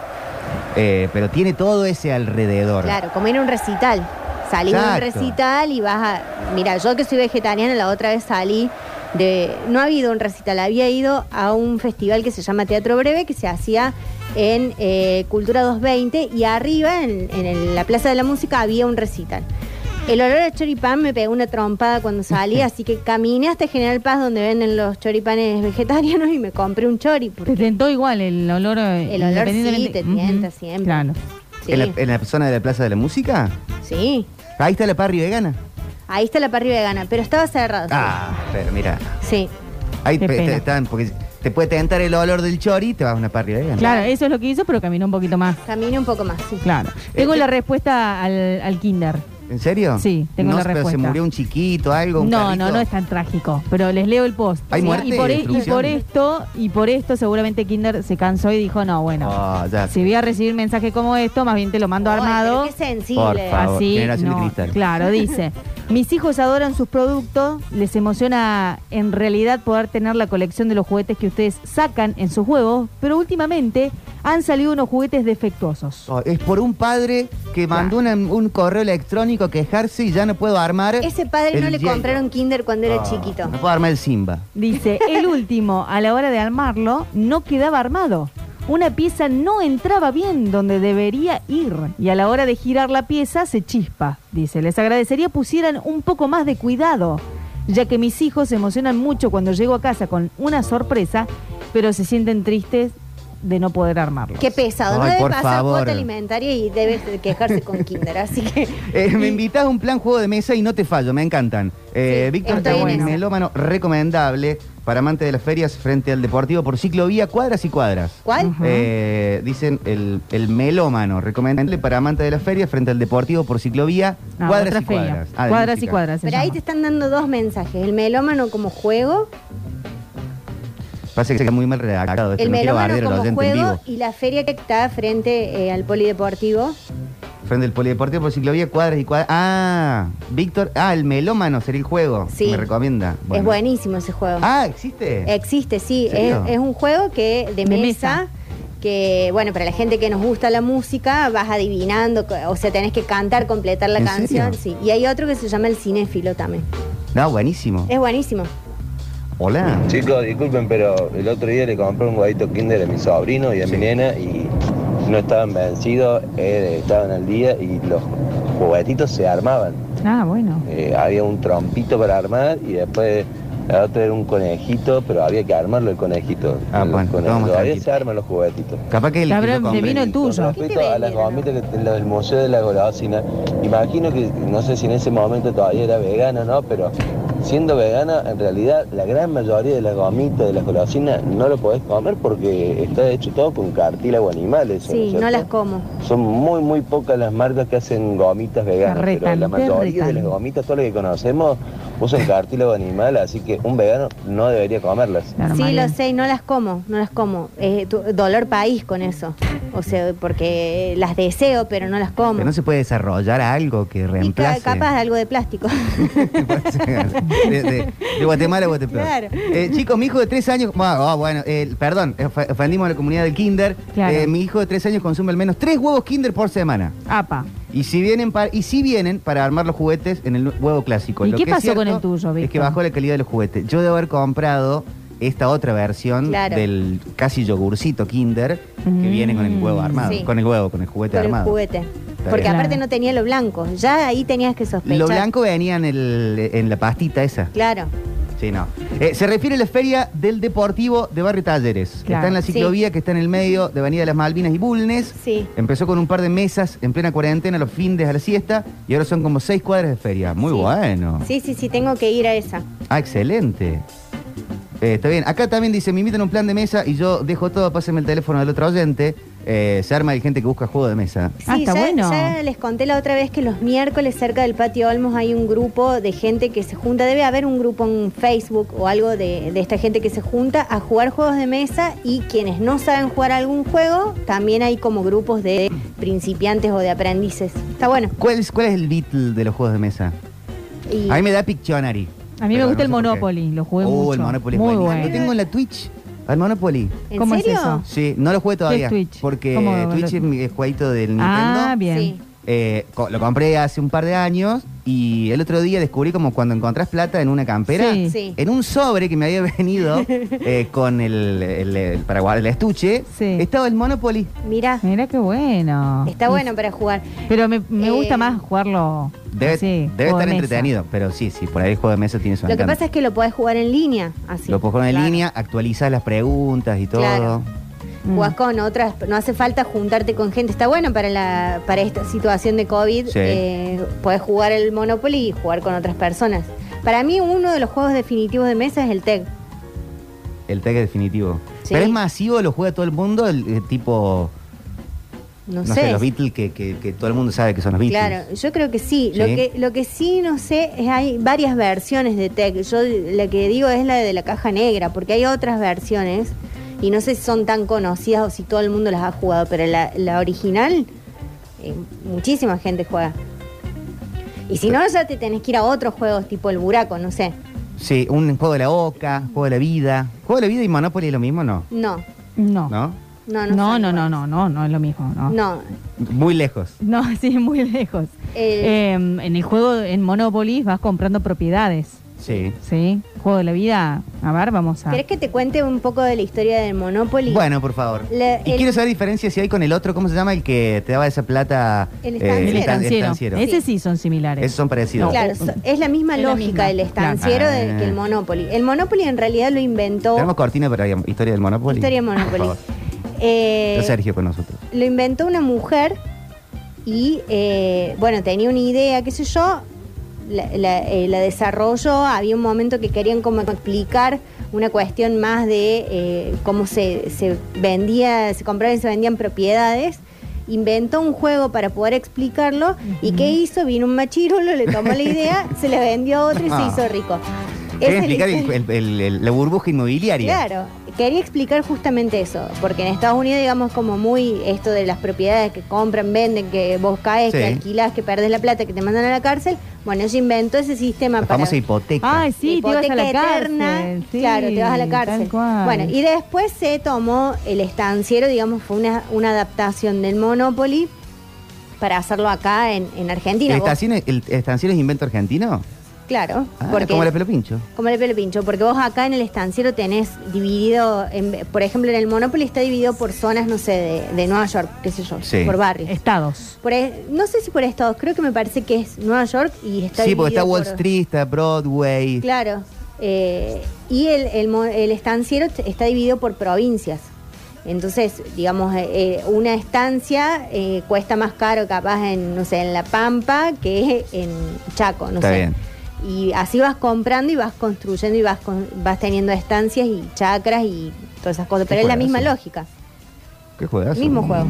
Eh, pero tiene todo ese alrededor. Claro, como un recital. Salís de un recital y vas a. Mira, yo que soy vegetariana, la otra vez salí de. No ha habido un recital, había ido a un festival que se llama Teatro Breve, que se hacía en eh, Cultura 220, y arriba, en, en el- la Plaza de la Música, había un recital. El olor a choripán me pegó una trompada cuando salí, así que caminé hasta General Paz, donde venden los choripanes vegetarianos, y me compré un chori. Te tentó igual el olor. eh, El olor sí, te tienta siempre. Claro. sí, ¿En, la, en la zona de la Plaza de la Música? sí. Ahí está la parry vegana. Ahí está la parrilla vegana, pero estaba cerrado. Ah, pero mira. Sí. Ahí Qué te- pena. te- están, porque te puede tentar el olor del chori y te vas a una parry vegana. Claro, eso es lo que hizo, pero caminó un poquito más. Camine un poco más, sí. Claro. Tengo Eh, la respuesta al, al kinder. ¿En serio? Sí, tengo no, la pero respuesta. se murió un chiquito, algo, un No, no, no es tan trágico, pero les leo el post. ¿Hay Sí, muerte y por, y e- y por esto, y por esto seguramente Kinder se cansó y dijo, no, bueno, Oh, ya. si voy a recibir mensaje como esto, más bien te lo mando Ay, armado. qué sensible. Por favor. Así, de no. Claro, dice. Mis hijos adoran sus productos, les emociona en realidad poder tener la colección de los juguetes que ustedes sacan en sus juegos, pero últimamente han salido unos juguetes defectuosos. Oh, es por un padre que mandó un correo electrónico a quejarse y ya no puedo armar. Ese padre no el le compraron Kinder cuando era Oh, chiquito. No puedo armar el Simba. Dice, el último, a la hora de armarlo, no quedaba armado. Una pieza no entraba bien donde debería ir y a la hora de girar la pieza se chispa. Dice, les agradecería pusieran un poco más de cuidado, ya que mis hijos se emocionan mucho cuando llego a casa con una sorpresa, pero se sienten tristes de no poder armarlo. Qué pesado. no Ay, debe por pasar favor. cuota alimentaria y debe quejarse con Kinder. Así que. Eh, me invitas a un plan juego de mesa y no te fallo, me encantan. Eh, Sí, Víctor estoy es en un eso. melómano recomendable para amantes de las ferias frente al deportivo por ciclovía, cuadras y cuadras. ¿Cuál? Eh, dicen el, el melómano, recomendable para amantes de las ferias frente al deportivo por ciclovía, Ah, cuadras y feria. cuadras. Ah, cuadras y cuadras. Pero ahí te están dando dos mensajes. El melómano como juego, Pasa que está muy mal redactado. esto, el no melómano como juego vivo. y la feria que está frente eh, al polideportivo. Frente al polideportivo por ciclovía, cuadras y cuadras. Ah, Víctor. Ah, el melómano sería el juego. Sí. Me recomienda. Es buenísimo ese juego. Ah, ¿existe? Existe, sí. ¿En Es, un juego que de, De mesa, mesa. que, bueno, para la gente que nos gusta la música, vas adivinando, o sea, tenés que cantar, completar la ¿En canción. serio? Sí. Y hay otro que se llama el cinéfilo también. No, buenísimo. Es buenísimo. Hola. Chicos, disculpen, pero el otro día le compré un huevito Kinder a mi sobrino y a mi nena y no estaban vencidos, eh, estaban al día y los juguetitos se armaban. Ah, bueno. Eh, había un trompito para armar y después la otra era un conejito, pero había que armarlo el conejito. Ah, El bueno, vamos Todavía tranquilo. se arman los juguetitos. Capaz que el que Cabrón, lo vino el tuyo. Con ¿Qué te respecto a las gomitas que lo del Museo de la Golosina, imagino que, no sé si en ese momento todavía era vegano, ¿no? Pero siendo vegana, en realidad la gran mayoría de las gomitas, de las golosinas, no lo podés comer porque está hecho todo con cartílago animal. eso, ¿no es Sí, no las como. Son muy, muy pocas las marcas que hacen gomitas veganas, pero la mayoría retan. de las gomitas, todas las que conocemos, usan cartílago animal, así que un vegano no debería comerlas. Sí, lo sé, y no las como, no las como. Eh, tu- dolor país con eso. O sea, porque las deseo, pero no las como. Pero no se puede desarrollar algo que y ca- reemplace. capaz algo de plástico. de, de- de Guatemala a Guatemala. Claro. Eh, chicos, mi hijo de tres años. ah, bueno, eh, perdón, of- ofendimos a la comunidad del Kinder. Claro. Eh, mi hijo de tres años consume al menos tres huevos Kinder por semana. Apa. Y si vienen para, y si vienen para armar los juguetes en el huevo clásico. ¿Y Lo qué que es pasó con el tuyo, Es que Víctor? bajó la calidad de los juguetes. Yo debo haber comprado esta otra versión Claro. del casi yogurcito Kinder que Mm. viene con el huevo armado. Sí. Con el huevo, con el juguete Con el armado. juguete. Porque bien. aparte Claro. no tenía lo blanco. Ya ahí tenías que sospechar. Lo blanco venía en, el, en la pastita esa. Claro. Sí, no. Eh, se refiere a la feria del Deportivo de Barrio Talleres, que Claro. está en la ciclovía, que está en el medio de Avenida de las Malvinas y Bulnes. Sí. Empezó con un par de mesas en plena cuarentena, los fines a la siesta, y ahora son como seis cuadras de feria. Muy Sí. bueno. Sí, sí, sí, tengo que ir a esa. Ah, excelente. Eh, está bien. Acá también dice, me invitan a un plan de mesa y yo dejo todo, pásenme el teléfono del otro oyente. Eh, se arma de gente que busca juego de mesa. Sí, Ah, está ya, bueno. ya les conté la otra vez que los miércoles cerca del patio Olmos hay un grupo de gente que se junta. Debe haber un grupo en Facebook o algo de, de esta gente que se junta a jugar juegos de mesa y quienes no saben jugar algún juego, también hay como grupos de principiantes o de aprendices. Está bueno. ¿Cuál es, ¿Cuál es el Beatle de los juegos de mesa? Y A mí me da Pictionary. A mí me gusta no el sé. Monopoly, lo jugué Oh, mucho. el Monopoly es Muy bueno. Lo tengo en la Twitch. Al Monopoly. ¿En ¿Cómo es eso? Sí, no lo jugué todavía. Twitch? Porque ¿Cómo lo- Twitch es mi jueguito del Nintendo. Ah, bien. Sí. Eh, co- lo compré hace un par de años y el otro día descubrí como cuando encontrás plata en una campera, Sí. Sí. en un sobre que me había venido eh, con el, el, el- para guardar el estuche, Sí. estaba el Monopoly. Mira, Mira qué bueno. está bueno para jugar. Pero me, me Eh, gusta más jugarlo Debe, de estar mesa. entretenido, pero sí, sí, por ahí el juego de mesa tiene su Lo que pasa es que lo podés jugar en línea, así. Lo puedes jugar en Claro. línea, actualizás las preguntas y todo. Claro. Mm. Jugás con otras, no hace falta juntarte con gente. Está bueno para la para esta situación de COVID. Sí. eh, podés jugar el Monopoly y jugar con otras personas. Para mí, uno de los juegos definitivos de mesa es el TEG. El tag es definitivo. Sí. Pero es masivo, lo juega todo el mundo, el, el tipo, No, no, sé. sé. los Beatles que, que- que todo el mundo sabe que son los Beatles. Claro, yo creo que sí. Lo que lo que sí no sé es hay varias versiones de TEG. Yo la que digo es la de la caja negra, porque hay otras versiones y no sé si son tan conocidas o si todo el mundo las ha jugado, pero la, la original eh, muchísima gente juega. Y si no, ya te tenés que ir a otros juegos tipo el buraco, no sé. Sí, un juego de la oca, juego de la vida. ¿Juego de la vida y Monopoly es lo mismo no? No, No. ¿No? No, no. No, no, no, no, no, no es lo mismo. No, No, Muy lejos. No, sí, muy lejos. el- Eh, en el juego, en Monopoly, vas comprando propiedades. Sí. ¿Sí? Juego de la vida. A ver, vamos a. ¿Querés que te cuente un poco de la historia del Monopoly? Bueno, por favor. La- y el- quiero saber diferencia si hay con el otro, ¿cómo se llama? El que te daba esa plata. El eh, estanciero. el estan- estanciero. estanciero. Ese sí son similares. Esos son parecidos. Claro, so- es la misma Es lógica misma, el estanciero claro. de- Ah. que el Monopoly. El Monopoly en realidad lo inventó. Tenemos cortina para la historia del Monopoly. Historia de Por Monopoly. Eh, Está Sergio con nosotros. lo inventó una mujer y, eh, bueno, tenía una idea, qué sé yo, la, la- eh, la desarrolló. Había un momento que querían como explicar una cuestión más de cómo se, se vendía, se compraban y se vendían propiedades. Inventó un juego para poder explicarlo. ¿Y qué hizo? Vino un machirulo, le tomó la idea, se la vendió a otro y se Ah. hizo rico. Es explicar el- el- el- el- la burbuja inmobiliaria. Claro, quería explicar justamente eso, porque en Estados Unidos, digamos, como muy esto de las propiedades que compran, venden, que vos caes, Sí. que alquilás, que perdés la plata, que te mandan a la cárcel, bueno, ella inventó ese sistema La para... famosa hipoteca. Ay, sí, te ibas a la hipoteca eterna, cárcel. sí, claro, te vas a la cárcel. Bueno, y después se tomó el estanciero, digamos, fue una, una adaptación del Monopoly para hacerlo acá en, en Argentina. ¿El estanciero, el estanciero es invento argentino? Claro, Ah, porque como el pelo pincho. como el pelo pincho, porque vos acá en el estanciero tenés dividido, en- por ejemplo, en el Monopoly está dividido por zonas, no sé, de, de Nueva York, qué sé yo, Sí. por barrios. Estados. Por no sé si por estados, creo que me parece que es Nueva York y está Sí, porque está Wall por- Street, está Broadway. Claro. eh, y el, el, mo- el estanciero está dividido por provincias. Entonces, digamos, eh, eh, una estancia eh, cuesta más caro capaz en, no sé, en La Pampa que en Chaco, no Está sé. bien. Y así vas comprando y vas construyendo y vas con- vas teniendo estancias y chacras y todas esas cosas. Pero es la misma lógica, ¿Qué juegazo? mismo juego.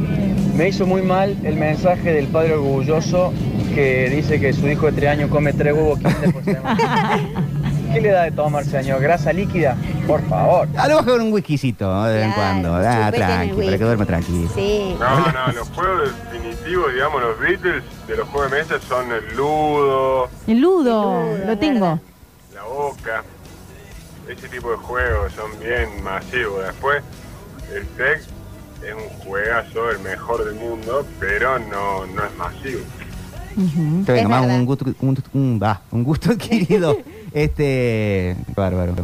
Me hizo muy mal el mensaje del padre orgulloso que dice que su hijo de tres años come tres huevos Kinder por semana. ¿Qué le da de tomar, señor? ¿Grasa líquida? Por favor. A lo mejor un whiskycito de vez en cuando. Ah, tranqui, para que duerma tranquilo. Sí. No, no, los juegos digamos, los Beatles de los juegos de mesa son el ludo, El ludo, El ludo, lo tengo. la boca. Ese tipo de juegos son bien masivos. Después, el TEC es un juegazo, el mejor del mundo, pero no, no es masivo. Ujú. Te venga Es más verdad. un gusto, un, un- va, un gusto adquirido. este. Bárbaro.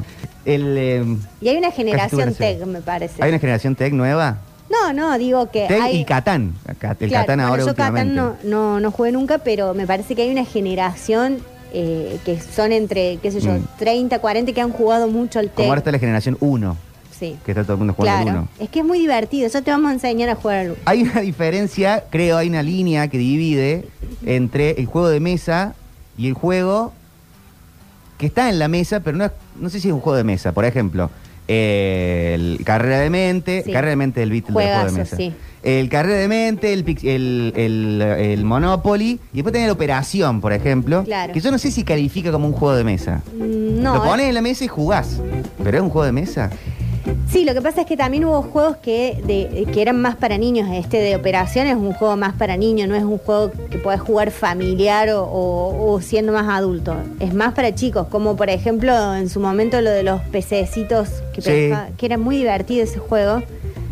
El, eh, Y hay una generación tech, me parece. ¿Hay una generación tech nueva? No, no, digo que Tech hay... y Catán. El Claro, Catán bueno, ahora yo últimamente. Catán no, no, no jugué nunca, pero me parece que hay una generación eh, que son entre, qué sé yo, Mm. 30, 40 que han jugado mucho al Como ahora está la generación 1, Sí, que está todo el mundo jugando claro. al 1. Es que es muy divertido. Ya te vamos a enseñar a jugar al uno. Hay una diferencia, creo, hay una línea que divide entre el juego de mesa y el juego que está en la mesa, pero no, es- no sé si es un juego de mesa. Por ejemplo, eh, el Carrera de Mente, Sí. Carrera de Mente del Beatle del juego de Juegazo, mesa. sí. El Carrera de Mente, el, Pix- el, el- el Monopoly, y después tenés la Operación, por ejemplo, Claro. que yo no sé si califica como un juego de mesa. Mm, No, Lo eh. pones en la mesa y jugás, pero es un juego de mesa. Sí, lo que pasa es que también hubo juegos que, de, que eran más para niños. Este de operación es un juego más para niños, no es un juego que puedes jugar familiar o, o- o siendo más adulto. Es más para chicos, como por ejemplo en su momento lo de los pececitos, que, Sí. pesca- que era muy divertido ese juego.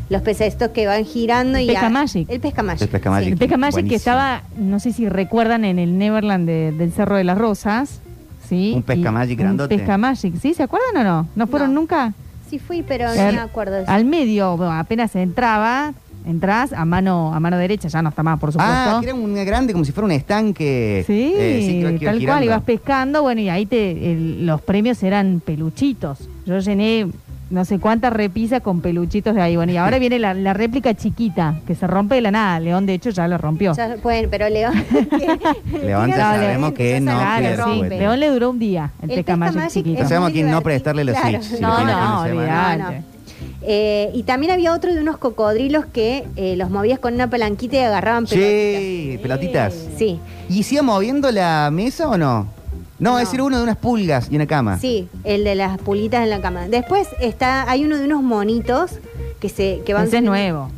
Los pececitos que van girando El y... Pesca Magic. El pesca magic. El Pesca Magic. El Pesca Magic Buenísimo. que estaba, no sé si recuerdan, en el Neverland de- del Cerro de las Rosas. ¿sí? Un Pesca Y- Magic un grandote. Pesca Magic, ¿sí? ¿Se acuerdan o no? ¿No fueron No. nunca? Sí fui, pero Al- no me acuerdo de eso. Al medio, bueno, apenas entraba, entras a mano, a mano derecha, ya no está más, por supuesto. Ah, que era un grande como si fuera un estanque. Sí, eh, que iba- que iba tal girando. cual, ibas pescando, bueno, y ahí te el- los premios eran peluchitos. Yo llené no sé cuántas repisas con peluchitos de ahí. Bueno, y ahora viene la, la réplica chiquita, que se rompe de la nada. León, de hecho, ya lo rompió. Ya- bueno, pero León... León ya sabemos que no Claro, sí. León le duró un día el, El Magic chiquito. es No sabemos a quién no prestarle los Claro. Switch. si No, no. No, no. Eh, y también había otro de unos cocodrilos que eh, los movías con una palanquita y agarraban pelotitas. Sí, pelotitas. Sí, ¿Y iba moviendo la mesa o no? No, No. ese era uno de unas pulgas y una cama. sí, el de las pulitas en la cama. Después está, hay uno de unos monitos que se que van. Ese es nuevo.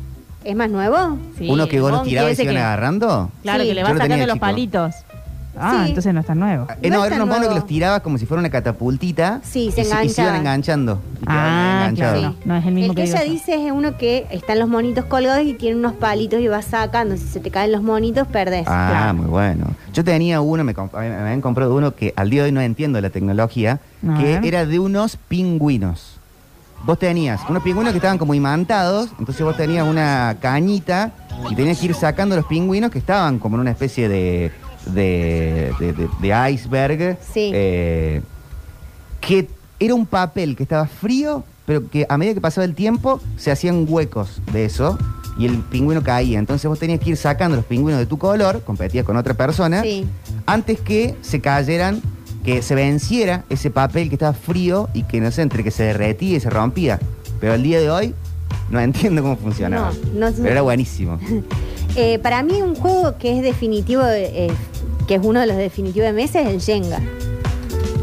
¿Es más nuevo? Sí, Uno que vos los tirabas y se ese iban que- agarrando. Claro, Sí. que le Yo vas lo tenía sacando los chico. palitos. Ah, Sí. entonces no es tan nuevo. Eh, No no, es era tan unos monos que nuevo. los tirabas como si fuera una catapultita. Sí, se y, y se iban enganchaban. enganchando. y quedaban Ah, enganchados. claro. No es el mismo El que digo ella yo. dice es uno que están los monitos colgados y tiene unos palitos y vas sacando. Si se te caen los monitos, perdés. Ah, Claro. muy bueno. Yo tenía uno, me, comp- me habían comprado uno que al día de hoy no entiendo la tecnología, A que ver. era de unos pingüinos. Vos tenías unos pingüinos que estaban como imantados, entonces vos tenías una cañita y tenías que ir sacando los pingüinos que estaban como en una especie de, de, de- de- de iceberg. Sí. eh, que era un papel que estaba frío, pero que a medida que pasaba el tiempo se hacían huecos de eso y el pingüino caía. Entonces vos tenías que ir sacando los pingüinos de tu color, competías con otra persona, Sí. antes que se cayeran, que se venciera ese papel que estaba frío y que no sé, entre que se derretía y se rompía. Pero el día de hoy no entiendo cómo funcionaba. No, no- pero era buenísimo. Eh, para mí un juego que es definitivo, eh, que es uno de los definitivos de mesa, es el Jenga.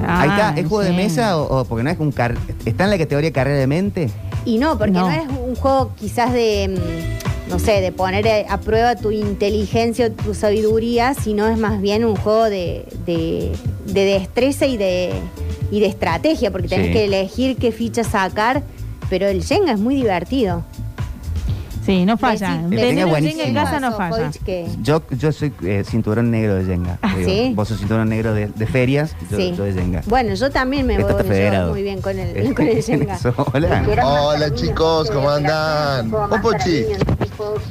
Ah, Ahí está, ¿es juego de mesa o, o porque no es un car ¿Está en la categoría carrera de mente? Y no, porque no, No. es un juego quizás de, mm, no sé, de poner a- a prueba tu inteligencia o tu sabiduría, sino es más bien un juego de, de- de destreza y de, y de estrategia, porque tenés Sí. que elegir qué ficha sacar, pero el Jenga es muy divertido. Sí, no falla. Tener Jenga un buenísimo. Jenga en casa no falla. Yo, yo soy eh, cinturón negro de Jenga. Ah, Digo, ¿sí? Vos sos cinturón negro de, de ferias, yo, Sí. yo de Jenga. Bueno, yo también me Esto voy muy bien con el, con el Jenga. Hola. Hola chicos, ¿cómo andan? Opochi,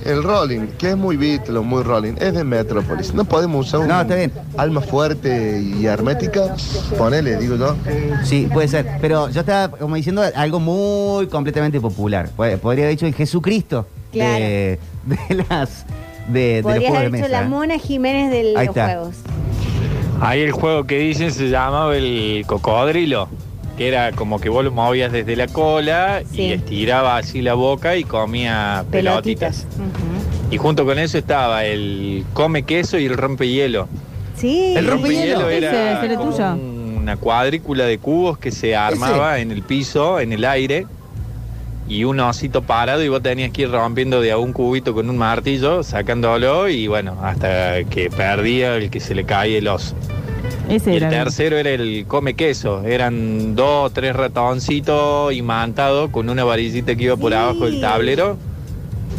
el Rolling, que es muy Beatle, muy Rolling, es de Metrópolis. No podemos usar un No, está bien. alma fuerte y hermética. Ponele, digo yo. Sí, puede ser. Pero yo estaba como diciendo algo muy completamente popular. Pod- Podría haber dicho el Jesucristo Claro. de, de las de, de los juegos de haber mesa. hecho la ¿eh? Mona Jiménez de Ahí los está. juegos. Ahí el juego que dicen se llamaba el cocodrilo, que era como que vos lo movías desde la cola Sí. y estiraba así la boca y comía pelotitas. Y junto con eso estaba el come queso y el rompehielo. Sí. El rompehielo. Era tuyo. una cuadrícula de cubos que se armaba en el piso, en el aire, y un osito parado y vos tenías que ir rompiendo de a un cubito con un martillo, sacándolo y bueno, hasta que perdía el que se le caía el oso. Ese Y el era. tercero era el come queso. Eran dos o tres ratoncitos imantados con una varillita que iba por Sí. abajo del tablero.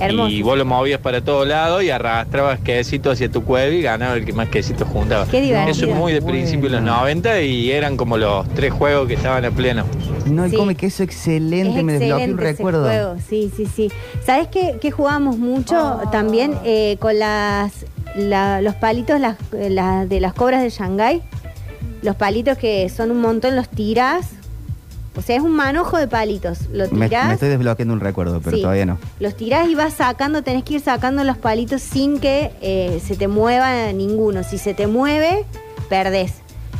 Hermoso. Y vos lo movías para todos lados y arrastrabas quesito hacia tu cueva y ganaba el que más quesito juntaba. Qué divertido. Eso es muy de Bueno. principio de los 90 y eran como los tres juegos que estaban a pleno. No, el Sí. come queso excelente, Es me desbloqueó un recuerdo. juego, Sí, sí, sí. ¿Sabes qué, qué jugábamos mucho también Eh, con las la- los palitos las, las de las cobras de Shanghái? Los palitos que son un montón, los tiras. O sea, es un manojo de palitos. Lo Me, tirás, me estoy desbloqueando un recuerdo, pero Sí. todavía no. los tirás y vas sacando, tenés que ir sacando los palitos sin que eh, se te mueva ninguno. Si se te mueve, perdés.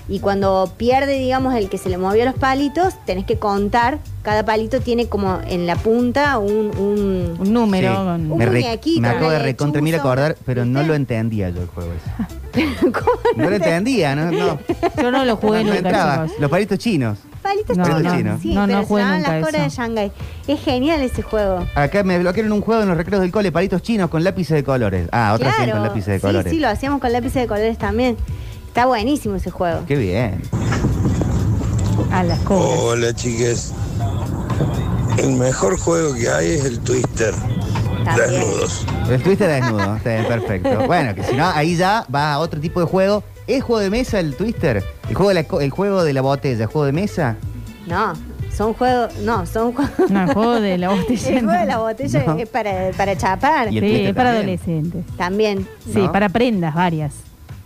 Y cuando pierde, digamos, el que se le movió los palitos, tenés que contar. Cada palito tiene como en la punta un... un- Un número. Sí. Un me, muñequito, me acabo de recontra mira acordar, pero no lo entendía yo el juego ese. ¿Cómo No lo entendía, ¿no? no. Yo no lo jugué No nunca. Los palitos chinos. Palitos No, chinos. no, chino. Sí, pero se jugué llamaban nunca las cobras de eso. Shanghái. Es genial ese juego. Acá me bloquearon un juego en los recreos del cole, palitos chinos con lápices de colores. Ah, otra claro. con lápices de sí, colores. sí, lo hacíamos con lápices de colores también. Está buenísimo ese juego. Qué bien. A las cobras. Hola chiques. El mejor juego que hay es el Twister. También. Desnudos. El Twister desnudo, está bien, perfecto. Bueno, que si no, ahí ya va a otro tipo de juego. ¿Es juego de mesa el Twister? ¿El juego de la, el juego de la botella? ¿Juego de mesa? No, son juegos. No, son juegos. No, el juego de la botella. El juego de la botella No. es para, para chapar. Sí, es para también. adolescentes. También. Sí, ¿No? para prendas varias.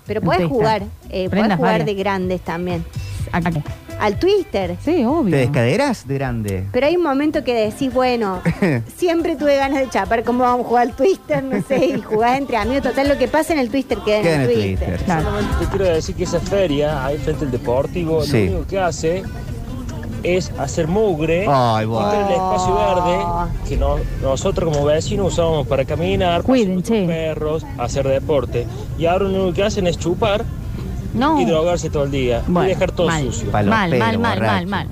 Pero puedes Twister. jugar. Eh, puedes Prendas jugar varias. de grandes también. ¿A qué? Al Twister. Sí, obvio. ¿Te descaderas de grande? Pero hay un momento que decís, bueno, siempre tuve ganas de chapar, ¿cómo vamos a jugar al Twister? No sé, y jugás entre amigos. Total, lo que pasa en el Twister queda, Queda en el Twister. Twister. Claro. Te quiero decir que esa feria, ahí frente al deportivo, Sí. lo único que hace es hacer mugre Ay, y bueno. el espacio verde que no- nosotros como vecinos usamos para caminar, Cuiden, pasear con che. perros, hacer deporte. Y ahora lo único que hacen es chupar No. y drogarse todo el día Bueno, y dejar todo mal. sucio. Mal, pelos, mal, mal, borracho. mal, mal.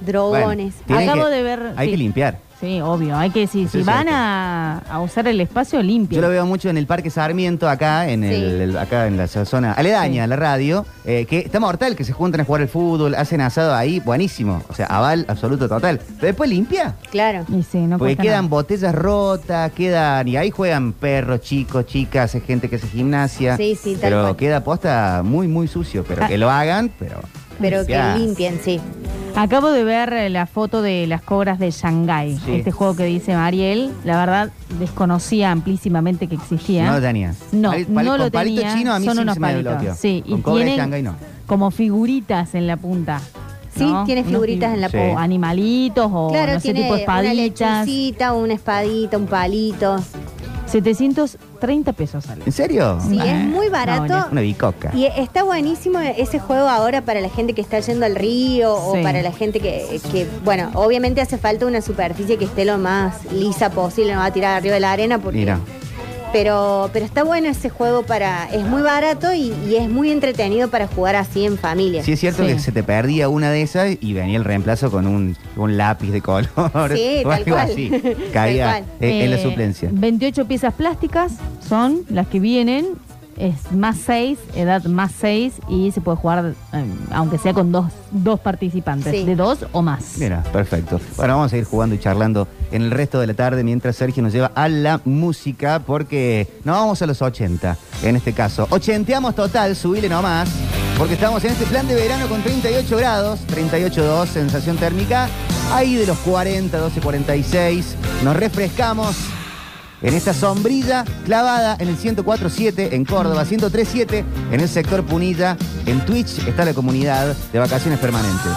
Drogones. Acabo que- de ver. Hay sí. que limpiar. Sí, obvio. Hay que, si, van a, a usar el espacio, limpio. Yo lo veo mucho en el Parque Sarmiento, acá en, el, Sí. el- acá en la zona aledaña, Sí. la radio, eh, que está mortal, que se juntan a jugar al fútbol, hacen asado ahí, buenísimo. O sea, aval absoluto total. Pero después limpia. Claro. Y sí, no Porque cuesta quedan nada. botellas rotas, quedan. Y ahí juegan perros, chicos, chicas, hay gente que hace gimnasia. Sí, sí, tal Pero cual. queda posta muy, muy sucio. Pero Ah. que lo hagan, pero. Pero que limpien, sí. Acabo de ver eh, la foto de las cobras de Shanghái. Sí. Este juego que dice Mariel. La verdad, desconocía amplísimamente que existía. No lo tenía. No, Pali- pali- no con lo palito tenía. chino a mí son sí unos se me palitos. desbloqueó. Sí, Con y cobra de tienen Shanghái no. como figuritas en la punta. Sí, ¿no? tiene Unos figuritas figu- en la Sí. O animalitos o claro, no sé, tiene tipo una espaditas. lechucita, una espadita, un palito. 730 pesos sale. ¿En serio? Sí, Ah, es muy barato. no, Una bicoca. Y está buenísimo ese juego ahora para la gente que está yendo al río Sí. o para la gente que, que, bueno, obviamente hace falta una superficie que esté lo más lisa posible, no va a tirar arriba de la arena porque Mira. Pero, pero está bueno ese juego para. Es muy barato y, y es muy entretenido para jugar así en familia. Sí, es cierto que se te perdía una de esas y venía el reemplazo con un, un lápiz de color. Sí, o tal algo cual. así. Tal Caía cual. en, en la Eh, suplencia. 28 piezas plásticas son las que vienen. Es más 6, edad más 6 y se puede jugar eh, aunque sea con dos, dos participantes, Sí. de dos o más. Mira, perfecto. Bueno, vamos a ir jugando y charlando en el resto de la tarde mientras Sergio nos lleva a la música porque no vamos a los 80 en este caso. Ochenteamos total, subile nomás, porque estamos en este plan de verano con 38 grados, 38.2, sensación térmica, ahí de los 40, 12, 46. Nos refrescamos en esta sombrilla clavada en el 104.7 en Córdoba, 103.7 en el sector Punilla. En Twitch está la comunidad de vacaciones permanentes.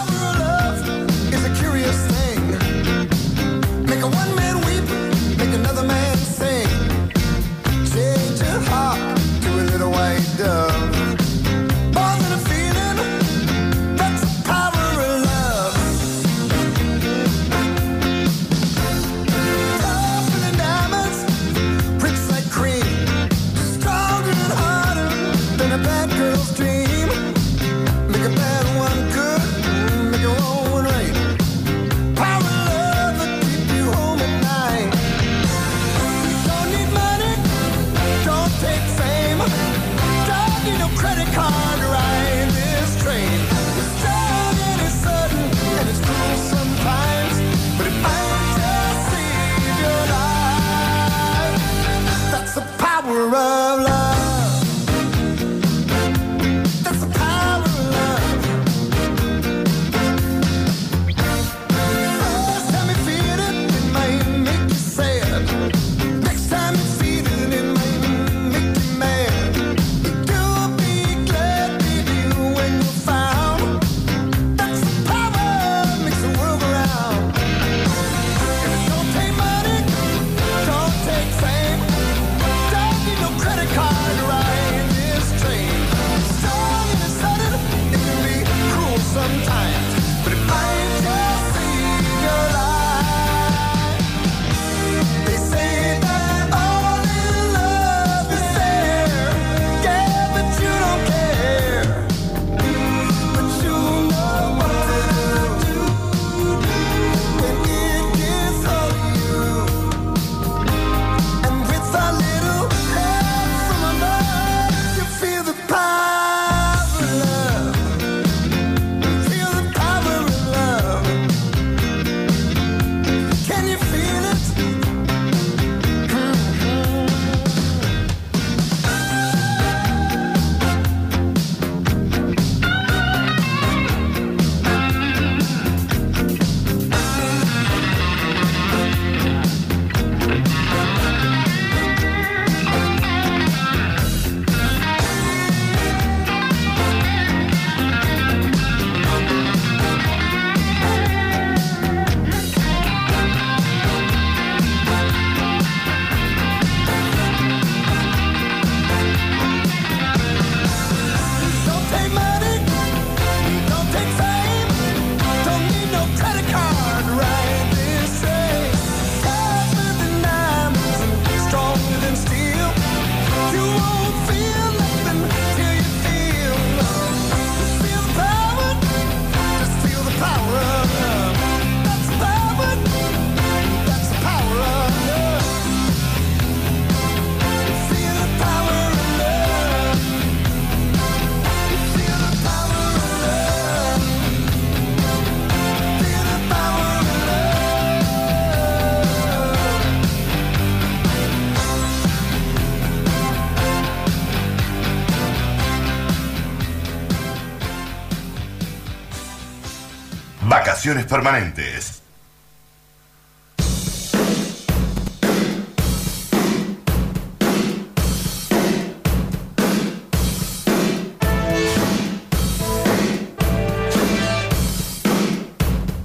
Vacaciones permanentes.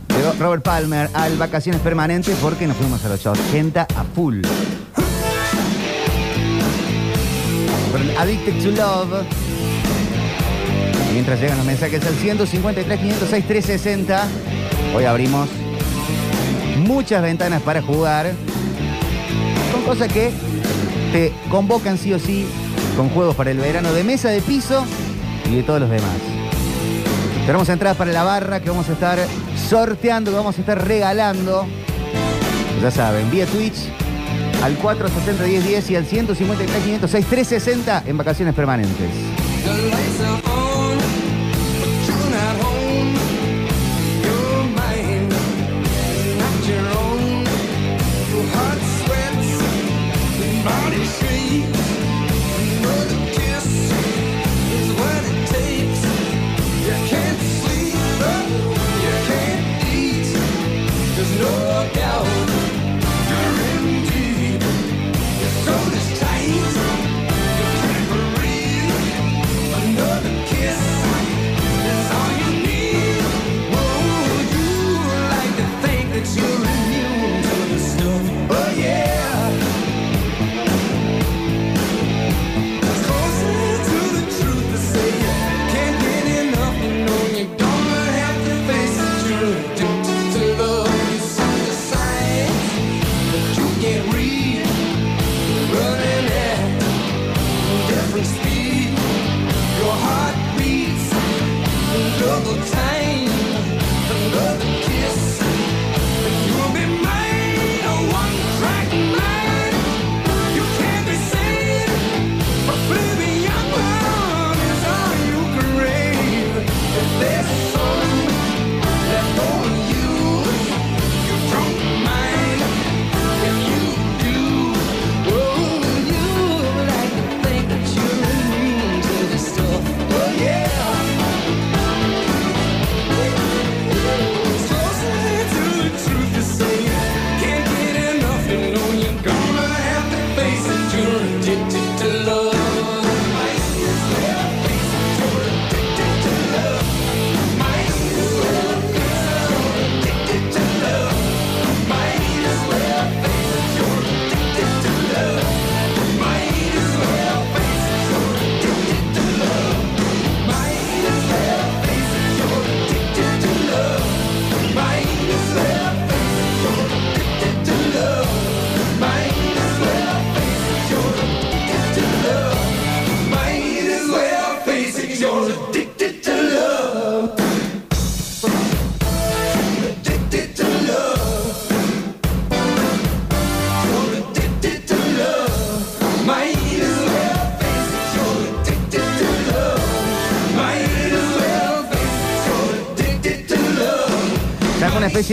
Llegó Robert Palmer al Vacaciones Permanentes porque nos fuimos a los 80 a full. Addicted to Love. Mientras llegan los mensajes al 153, 506, 360. Hoy abrimos muchas ventanas para jugar. Con cosas que te convocan sí o sí con juegos para el verano de mesa, de piso y de todos los demás. Tenemos entradas para la barra que vamos a estar sorteando, que vamos a estar regalando. Ya saben, vía Twitch al 460 1010 y al 153 506 360 en vacaciones permanentes. No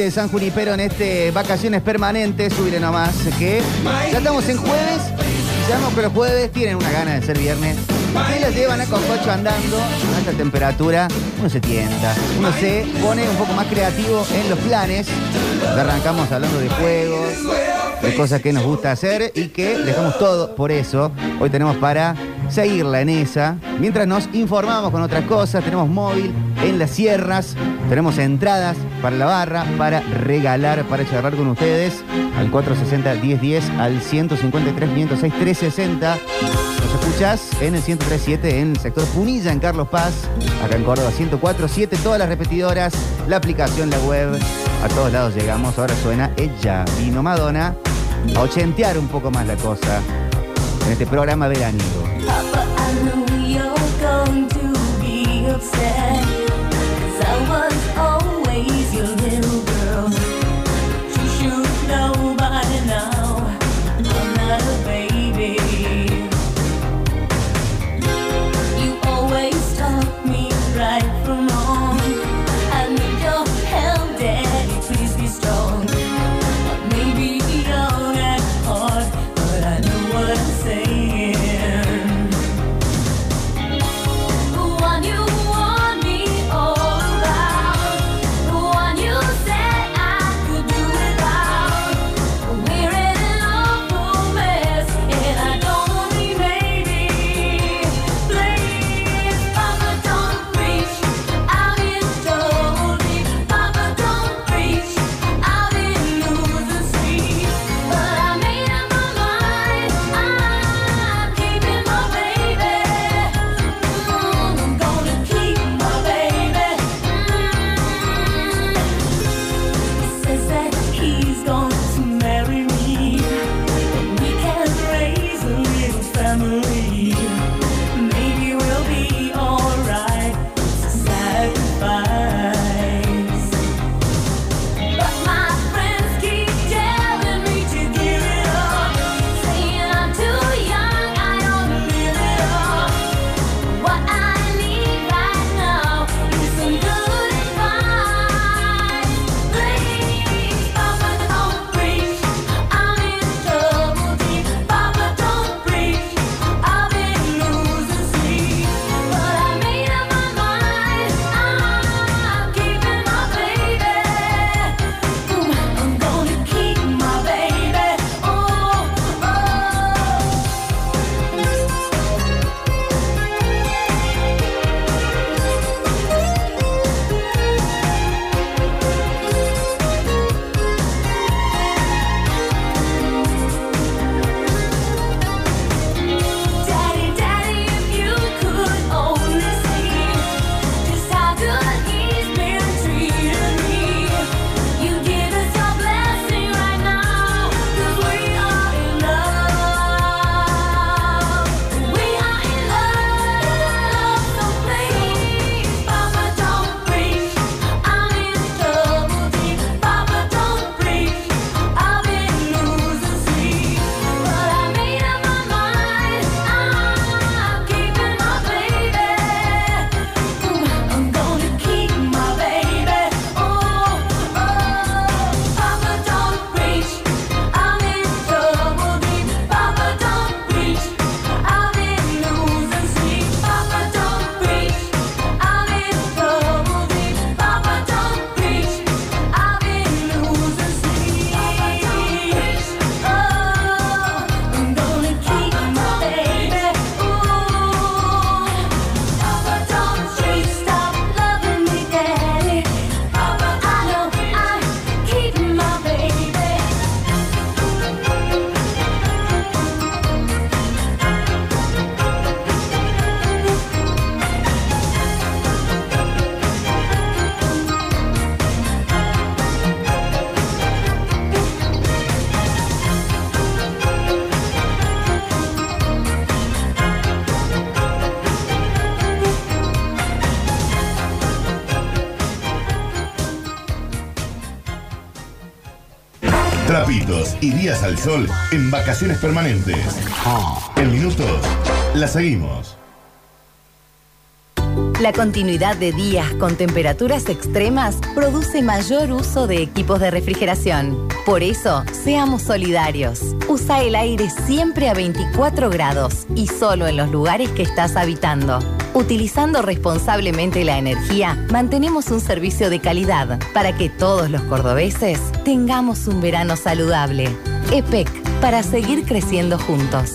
de San Junipero en este vacaciones permanentes, subiré nomás, que ya estamos en jueves y sabemos que los jueves tienen una gana de ser viernes. Que los llevan a Cococho andando a esta temperatura, uno se tienta, uno se pone un poco más creativo en los planes. Arrancamos hablando de juegos, de cosas que nos gusta hacer y que dejamos todo por eso. Hoy tenemos para seguirla en esa. Mientras nos informamos con otras cosas, tenemos móvil en las sierras, tenemos entradas para la barra, para regalar, para charlar con ustedes al 460-1010, al 153-506-360. Nos escuchás en el 1037 en el sector Punilla, en Carlos Paz, acá en Córdoba 1047, todas las repetidoras, la aplicación, la web, a todos lados llegamos. Ahora suena ella, vino Madonna, a ochentear un poco más la cosa en este programa veraniego. Papa. I was y días al sol en vacaciones permanentes. En minutos, la seguimos. La continuidad de días con temperaturas extremas produce mayor uso de equipos de refrigeración. Por eso, seamos solidarios. Usa el aire siempre a 24 grados y solo en los lugares que estás habitando. Utilizando responsablemente la energía, mantenemos un servicio de calidad para que todos los cordobeses tengamos un verano saludable. EPEC, para seguir creciendo juntos.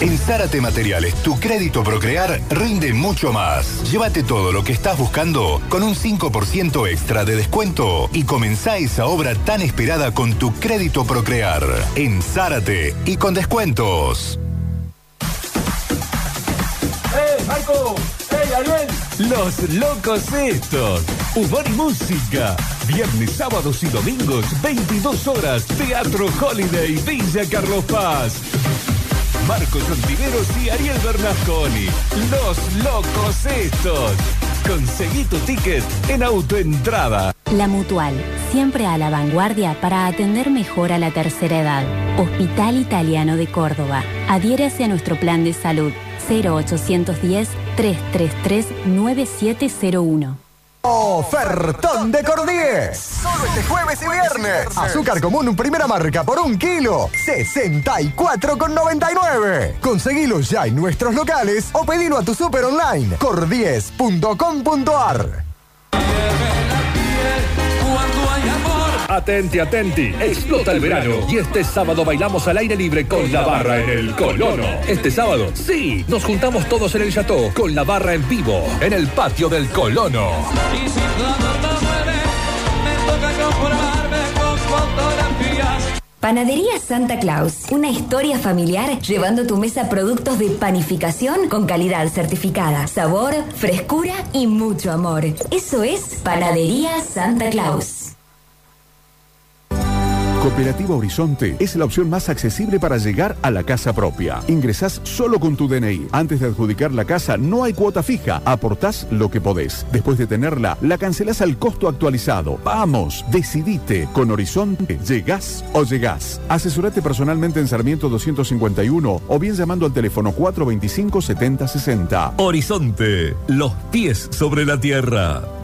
En Zárate Materiales, tu crédito Procrear rinde mucho más. Llévate todo lo que estás buscando con un 5% extra de descuento y comenzá esa obra tan esperada con tu crédito Procrear. En Zárate y con descuentos. ¡Eh, Marco! ¡Eh, Ariel! Los locos estos. Humor y música. Viernes, sábados y domingos, 22 horas. Teatro Holiday, Villa Carlos Paz. Marcos Antiveros y Ariel Bernasconi. Los locos estos. Conseguí tu ticket en autoentrada. La Mutual, siempre a la vanguardia para atender mejor a la tercera edad. Hospital Italiano de Córdoba. Adhiérase a nuestro plan de salud 0810-333-9701. Ofertón de Cordies. Solo este jueves y viernes. Azúcar común primera marca por un kilo. 64,99. Conseguilo ya en nuestros locales o pedilo a tu super online. Cordies.com.ar. Atenti, atenti. Explota el verano. Y este sábado bailamos al aire libre con la barra en el Colono. Este sábado, sí, nos juntamos todos en el Chateau con la barra en vivo en el patio del Colono. Y si me toca conformarme con fotografías. Panadería Santa Claus, una historia familiar llevando a tu mesa productos de panificación con calidad certificada, sabor, frescura y mucho amor. Eso es Panadería Santa Claus. Cooperativa Horizonte es la opción más accesible para llegar a la casa propia. Ingresás solo con tu DNI. Antes de adjudicar la casa no hay cuota fija. Aportás lo que podés. Después de tenerla, la cancelás al costo actualizado. Vamos, decidite. Con Horizonte, llegás o llegás. Asesorate personalmente en Sarmiento 251 o bien llamando al teléfono 425 7060. Horizonte, los pies sobre la tierra.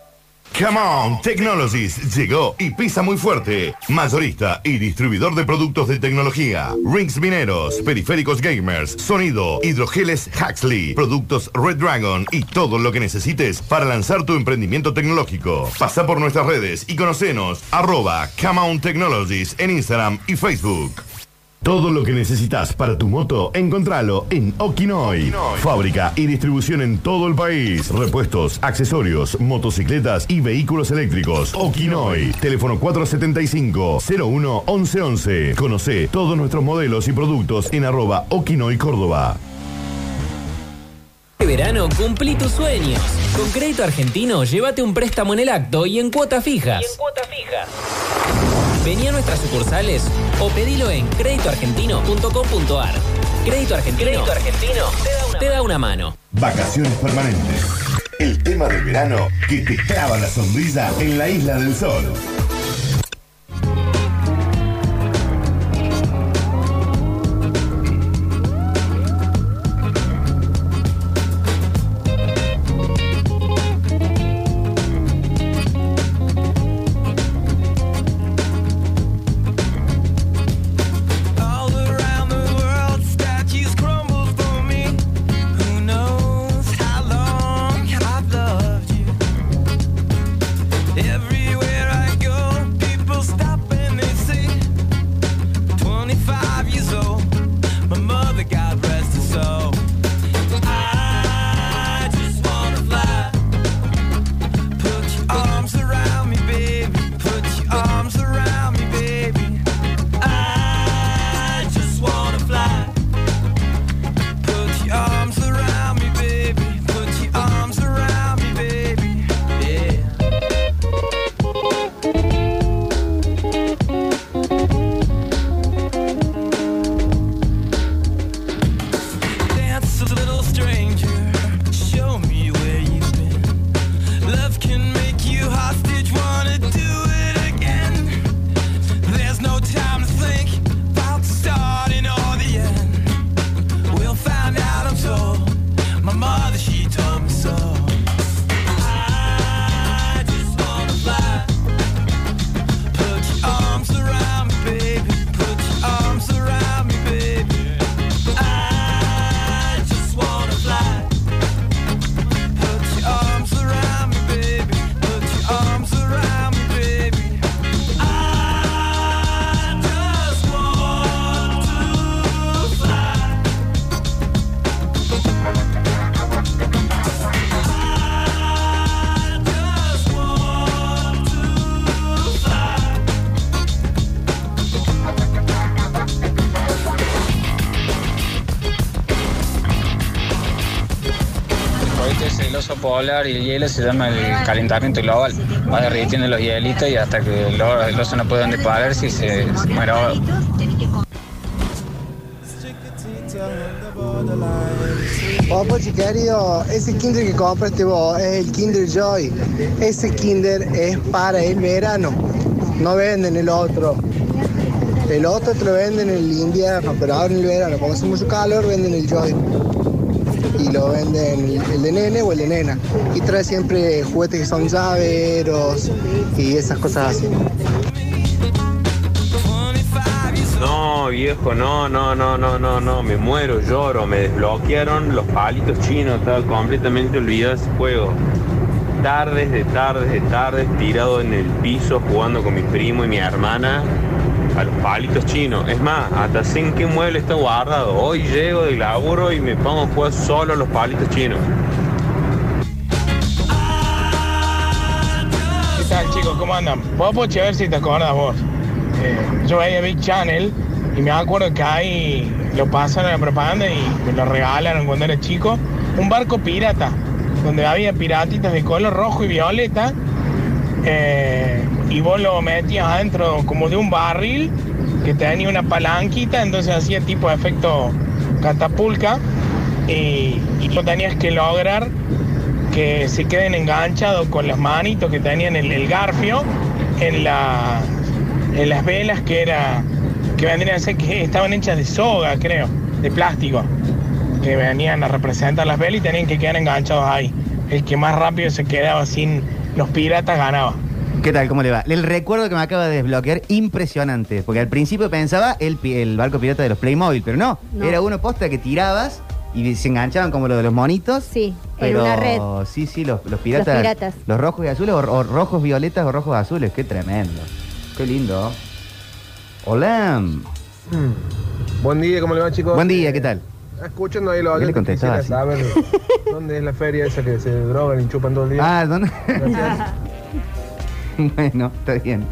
Come on, Technologies llegó y pisa muy fuerte. Mayorista y distribuidor de productos de tecnología. Rings mineros, periféricos gamers, sonido, hidrogeles Huxley, productos Red Dragon y todo lo que necesites para lanzar tu emprendimiento tecnológico. Pasa por nuestras redes y conocenos arroba Come on Technologies en Instagram y Facebook. Todo lo que necesitas para tu moto, encontralo en Okinoy. Fábrica y distribución en todo el país. Repuestos, accesorios, motocicletas y vehículos eléctricos. Okinoy. Teléfono 475-01-1111. Conoce todos nuestros modelos y productos en arroba Okinoy Córdoba. Este verano cumplí tus sueños. Con Crédito Argentino, llévate un préstamo en el acto y en cuotas fijas. Vení a nuestras sucursales o pedilo en créditoargentino.com.ar. Crédito Argentino, Crédito Argentino te da una mano. Vacaciones permanentes. El tema del verano que te clava la sonrisa en la isla del sol. Y el hielo se llama el calentamiento global. Va derritiendo los hielitos y hasta que el, oso no puede donde pararse y se, se muere ahogado. Pochi querido, ese Kinder que compraste vos es el Kinder Joy. Ese Kinder es para el verano. No venden el otro. El otro te lo venden en el pero ahora en el verano, como hace mucho calor, venden el Joy. Lo venden el de nene o el de nena. Y trae siempre juguetes que son llaveros y esas cosas así. No, viejo, no, no, no, no, no, no, me muero, lloro, me desbloquearon los palitos chinos, estaba completamente olvidado ese juego. Tardes de tardes de tardes tirado en el piso jugando con mi primo y mi hermana a los palitos chinos. Es más, hasta sé en qué mueble está guardado. Hoy llego del laburo y me pongo a jugar solo a los palitos chinos. ¿Qué tal chicos? ¿Cómo andan? Vos Pochi, a ver si te acordás vos. Eh, yo veía Big Channel y me acuerdo que ahí lo pasaron en la propaganda y me lo regalaron cuando era chico. Un barco pirata, donde había piratitas de color rojo y violeta. eh, y vos lo metías adentro como de un barril que tenía una palanquita, entonces hacía tipo de efecto catapulca. Y, y lo tenías que lograr que se queden enganchados con las manitos que tenían el, el garfio en, la, en las velas que era que vendrían a ser que estaban hechas de soga, creo, de plástico, que venían a representar las velas y tenían que quedar enganchados ahí. El que más rápido se quedaba sin los piratas ganaba. ¿Qué tal? ¿Cómo le va? El recuerdo que me acaba de desbloquear, impresionante. Porque al principio pensaba el, pi- el barco pirata de los Playmobil, pero no. No. Era uno posta que tirabas y se enganchaban como lo de los monitos. Sí, pero, en una red. Sí, sí, los, los piratas. Los piratas. los rojos y azules, o, o rojos violetas o rojos azules. Qué tremendo. Qué lindo. Hola. Buen día, ¿cómo le va, chicos? Buen día, ¿qué tal? Escuchando ahí los ¿Qué le oyentes, contestaba quisiera saber dónde es la feria esa que se drogan y chupan todo el día. Ah, ¿dónde? bueno, está bien.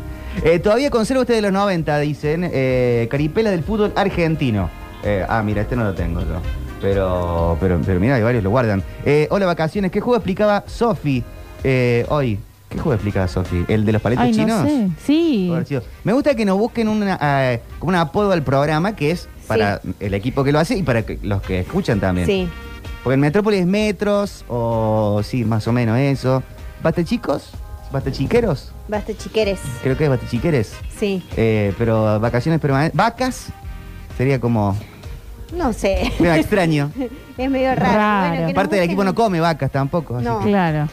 Eh, todavía conserva usted de los 90, dicen. Eh, Caripela del fútbol argentino. Eh, ah, mira, este no lo tengo yo. Pero, pero, pero mira, hay varios lo guardan. Eh, hola, vacaciones. ¿Qué juego explicaba Sofi hoy? ¿Qué juego explicaba Sofi? ¿El de los paletos Ay, chinos? no sé. Sí. Me gusta que nos busquen una, eh, como un apodo al programa que es para el equipo que lo hace y para que- los que escuchan también. Sí. Porque en Metrópolis metros, o sí, más o menos eso. ¿Basta chicos? ¿Basta chiqueros? Basta chiqueres. Creo que es basta chiqueres. Sí. Eh, pero vacaciones permanentes. ¿Vacas? Sería como. No sé. Mira, extraño. es medio raro. Bueno, que nos Parte del equipo no come vacas tampoco. así No. que- Claro.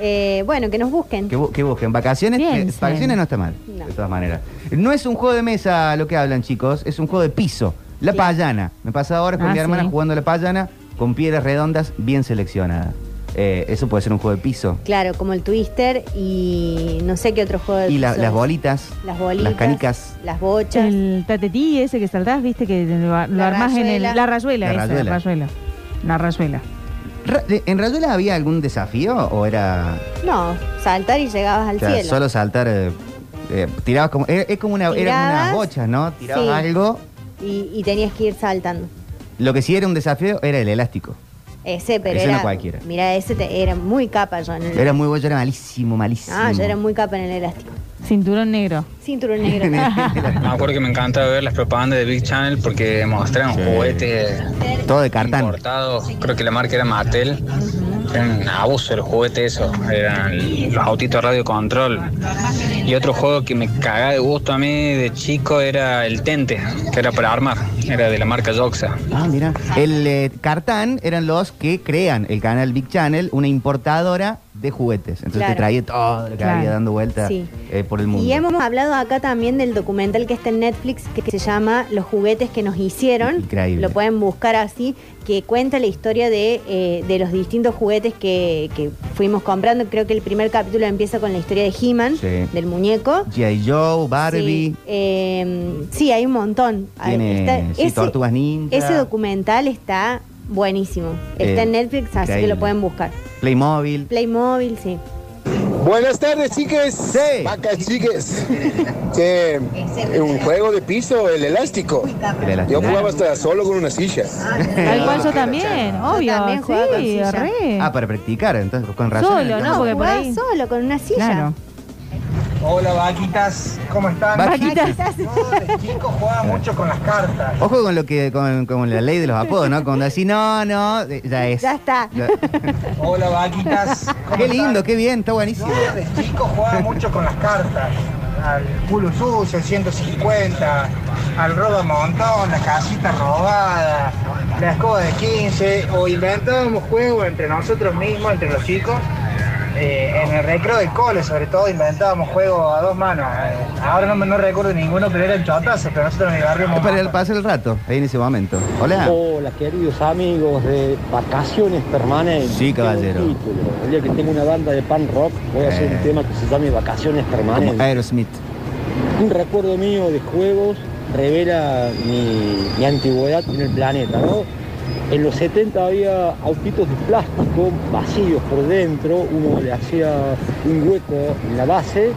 Eh, bueno, que nos busquen. Que, bu- que busquen. Vacaciones, eh, vacaciones no está mal, No. de todas maneras. No es un juego de mesa lo que hablan, chicos, es un juego de piso. La payana. Me pasa ahora con Ah, mi hermana sí. jugando la payana con piedras redondas bien seleccionadas. Eh, eso puede ser un juego de piso. Claro, como el Twister y no sé qué otro juego de Y la- piso las es. bolitas. Las bolitas. Las canicas. Las bochas. El tatetí ese que saltás, viste, que lo, lo armás en el. La rayuela, La esa, rayuela. la rayuela. La rayuela. ¿En Rayuela había algún desafío o era No, saltar y llegabas al o sea, cielo. solo saltar? eh, eh, tirabas como. Es, es como una, era como unas bochas, ¿no? Tirabas sí. algo. Y, y tenías que ir saltando. Lo que sí era un desafío era el elástico. Ese, pero Ese no era. cualquiera. Mira, ese te- era muy capa yo en el. Era muy bueno, yo era malísimo, malísimo. Ah, yo era muy capa en el elástico. Cinturón negro. Cinturón negro. Me acuerdo que me encantaba ver las propagandas de Big Channel porque mostraban juguetes Todo de cartán. importados. Creo que la marca era Mattel. Era un abuso el juguete eso. Eran los autitos radio control. Y otro juego que me cagaba de gusto a mí de chico era el Tente, que era para armar. Era de la marca Joxa. Ah, mira. El eh, Cartán eran los que crean el canal Big Channel, una importadora de juguetes. Entonces Claro. te traía todo lo que Claro. había dando vuelta Sí. eh, por el mundo. Y hemos hablado acá también del documental que está en Netflix que se llama Los juguetes que nos hicieron. Increíble. Lo pueden buscar así, que cuenta la historia de, eh, de los distintos juguetes que, que fuimos comprando. Creo que el primer capítulo empieza con la historia de He-Man, Sí. del muñeco. G.I. Joe, Barbie, Sí, eh, sí, hay un montón. Tiene está- sí, ese, Tortugas Ninja, ese documental está buenísimo. Está Eh, en Netflix, así que increíble. lo pueden buscar. Playmobil. Playmobil, sí. Buenas tardes, chiques. Sí. Vacas, chiques. Che, un juego de piso, el elástico. Yo jugaba hasta solo con una silla. Tal cual yo también, obvio. también jugaba con sí, silla. re. Ah, para practicar, entonces con razón. Solo, ¿no? Porque por Jugaba ahí. solo con una silla. Claro. Hola vaquitas, ¿cómo están? Vaquitas. No, de chico jugaba mucho con las cartas. Ojo con lo que, con, con la ley de los apodos, ¿no? Cuando decís no, no, ya es. Ya está. Ya- Hola vaquitas. ¿cómo Qué están? lindo, qué bien, está buenísimo. No, de chico jugaba mucho con las cartas. Al culo sucio, el 150, al roba montón, la casita robada, la escoba de 15, o inventábamos juegos entre nosotros mismos, entre los chicos. Eh, en el recreo del cole, sobre todo, inventábamos juegos a dos manos. Eh, ahora no, me- no recuerdo ninguno, pero eran chotazos, pero nosotros barrio Es para el- el rato, ahí en ese momento. Hola. Hola, queridos amigos de Vacaciones Permanentes. Sí, caballero. Tengo un título. El día que tengo una banda de pan rock, voy a hacer Eh. un tema que se llame Vacaciones Como Permanentes. Aerosmith. Un recuerdo mío de juegos revela mi, mi antigüedad en el planeta, ¿no? En los 70 había autitos de plástico vacíos por dentro, uno le hacía un hueco en la base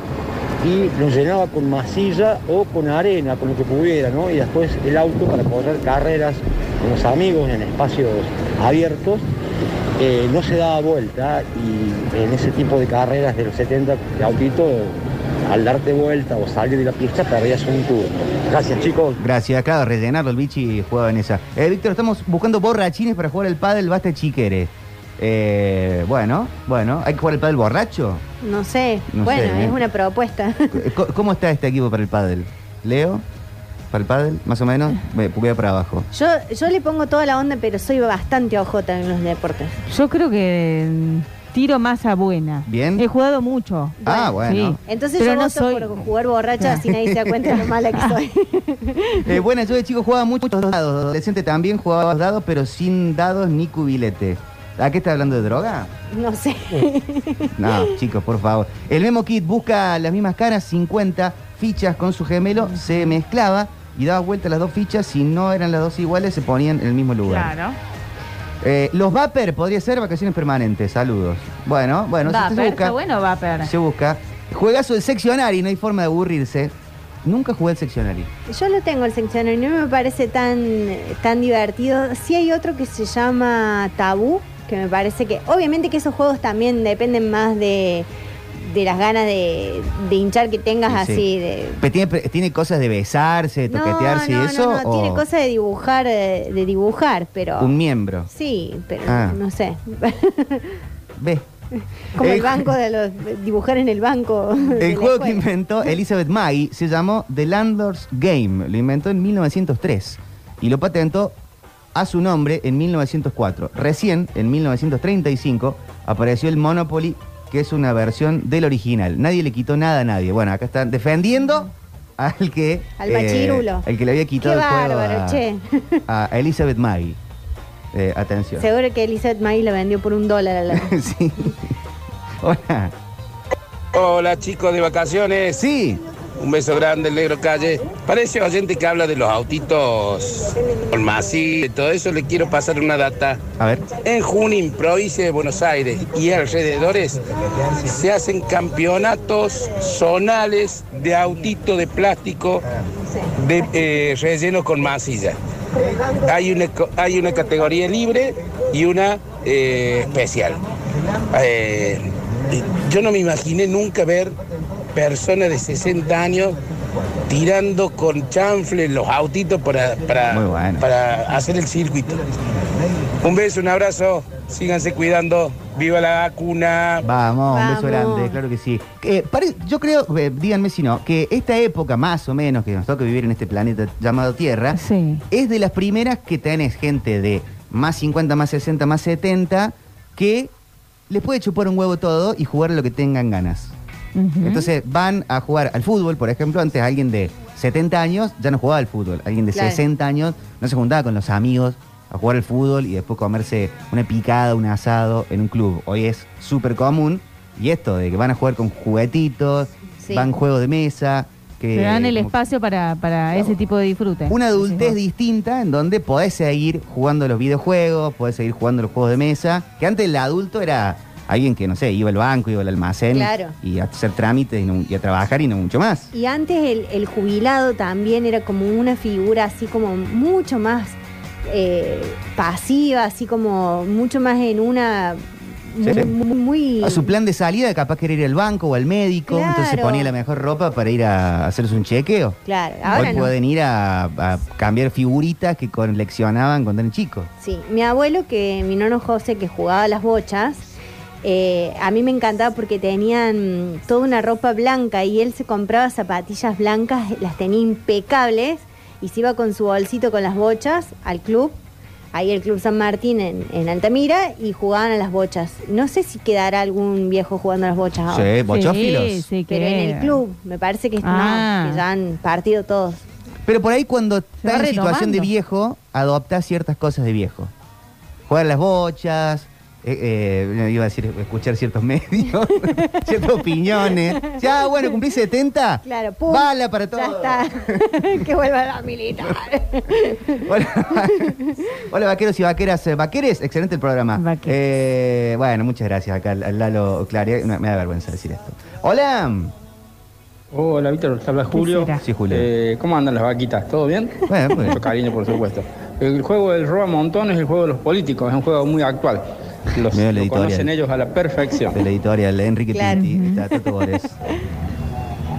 y lo llenaba con masilla o con arena, con lo que pudiera, ¿no? Y después el auto para correr carreras con los amigos en espacios abiertos eh, no se daba vuelta y en ese tipo de carreras de los 70 de autito, al darte vuelta o salir de la pista perdías un turno. Gracias chicos. Gracias, claro, rellenarlo el bichi jugaba en esa. Eh, Víctor, estamos buscando borrachines para jugar el pádel basta chiquere. Eh, bueno, bueno, ¿hay que jugar el pádel borracho? No sé. No bueno, sé, ¿eh? es una propuesta. Co- ¿Cómo está este equipo para el pádel? ¿Leo? ¿Para el pádel? Más o menos. Ve, Voy para abajo. Yo, yo le pongo toda la onda, pero soy bastante ojota en los deportes. Yo creo que tiro más a buena. Bien. He jugado mucho. Ah, bueno. Sí. Entonces Pero yo no voto soy- por jugar borracha, así nadie se da cuenta de lo mala que soy. Eh, bueno, yo de chico jugaba muchos dados. Adolescente también jugaba dados, pero sin dados ni cubilete. ¿A qué está hablando de droga? No sé. No, chicos, por favor. El Memo Kit busca las mismas caras, 50 fichas con su gemelo, se mezclaba y daba vuelta las dos fichas. Si no eran las dos iguales, se ponían en el mismo lugar. Claro. Eh, los Vapor podría ser vacaciones permanentes. Saludos. Bueno, bueno, se- busca. está bueno Vapor. Se busca. Juegazo del seccionari, no hay forma de aburrirse. Nunca jugué el seccionari. Yo lo tengo el seccionario, no me parece tan, tan divertido. Sí hay otro que se llama Tabú, que me parece que, obviamente que esos juegos también dependen más de, de las ganas de, de hinchar que tengas Sí, sí. así. De, Pero ¿Tiene, tiene cosas de besarse, de no, toquetearse no, y eso? no, no, o tiene cosas de dibujar, eh, de dibujar, pero... Un miembro. Sí, pero Ah. no sé. Ve. Como el Eh, banco de los... dibujar en el banco. de El la juego que escuela. inventó Elizabeth Maggie se llamó The Landlord's Game. Lo inventó en 1903 y lo patentó a su nombre en 1904. Recién, en 1935, apareció el Monopoly, que es una versión del original. Nadie le quitó nada a nadie. Bueno, acá están defendiendo al que... eh, Al machirulo. el que le había Qué quitado el juego bárbaro, a, che. a Elizabeth Maggie. Eh, atención. Seguro que Elizabeth May la vendió por un dólar a la... sí. Hola. Hola chicos de vacaciones. Sí. Un beso grande, el negro calle. Parece oyente que habla de los autitos con masí y todo eso. Le quiero pasar una data. A ver. En Junín, provincia de Buenos Aires y alrededores, se hacen campeonatos zonales de autito de plástico de, eh, relleno con masilla. Hay una, hay una categoría libre y una eh, especial. Eh, yo no me imaginé nunca ver personas de 60 años tirando con chanfle los autitos para, para, para hacer el circuito. Un beso, un abrazo, síganse cuidando, viva la vacuna. Vamos, un beso grande, claro que sí. Eh, pare- yo creo, eh, díganme si no, que esta época más o menos que nos toca vivir en este planeta llamado Tierra, es de las primeras que tenés gente de más 50, más 60, más 70, que les puede chupar un huevo todo y jugar a lo que tengan ganas. Entonces van a jugar al fútbol, por ejemplo, antes alguien de 70 años ya no jugaba al fútbol, alguien de Claro. 60 años no se juntaba con los amigos a jugar al fútbol y después comerse una picada, un asado en un club. Hoy es súper común y esto de que van a jugar con juguetitos, Sí. van juegos de mesa, que Te dan el espacio para, para ese tipo de disfrute. una adultez distinta en donde podés seguir jugando los videojuegos, podés seguir jugando los juegos de mesa, que antes el adulto era alguien que, no sé, iba al banco, iba al almacén Claro. y a hacer trámites y, no- y a trabajar y no mucho más. Y antes el, el jubilado también era como una figura así como mucho más eh, pasiva, así como mucho más en una... Sí, sí. muy- muy- A su plan de salida, capaz que era ir al banco o al médico, Claro. entonces ponía la mejor ropa para ir a hacerse un chequeo. Claro, ahora Hoy no. pueden ir a, a cambiar figuritas que coleccionaban cuando eran chicos. Sí, mi abuelo, que mi nono José, que jugaba a las bochas, eh, a mí me encantaba porque tenían toda una ropa blanca y él se compraba zapatillas blancas, las tenía impecables y se iba con su bolsito con las bochas al club, ahí el Club San Martín en, en Altamira y jugaban a las bochas. No sé si quedará algún viejo jugando a las bochas ahora. Sí, bochófilos. Sí, sí, Pero en el club, me parece que, Ah. no, que ya han partido todos. Pero por ahí cuando va está en situación de viejo, adopta ciertas cosas de viejo. Jugar a las bochas, eh, eh, iba a decir escuchar ciertos medios, ciertas opiniones. Ya, bueno, cumplí 70. Claro, pum, Bala para todo. Ya está. que vuelva la militar. Hola, hola, vaqueros y vaqueras. Eh, Vaqueres, excelente el programa. Eh, bueno, muchas gracias acá al, al Lalo Claria. Me, me da vergüenza decir esto. Hola. Hola, Víctor, habla Julio. Sí, Julio. Eh, ¿Cómo andan las vaquitas? ¿Todo bien? Bueno, pues. Mucho cariño, por supuesto. El juego del roba montón es el juego de los políticos, es un juego muy actual. Los, Mira lo conocen ellos a la perfección. De la editorial Enrique Claro. Pinti. Está Tato Bores.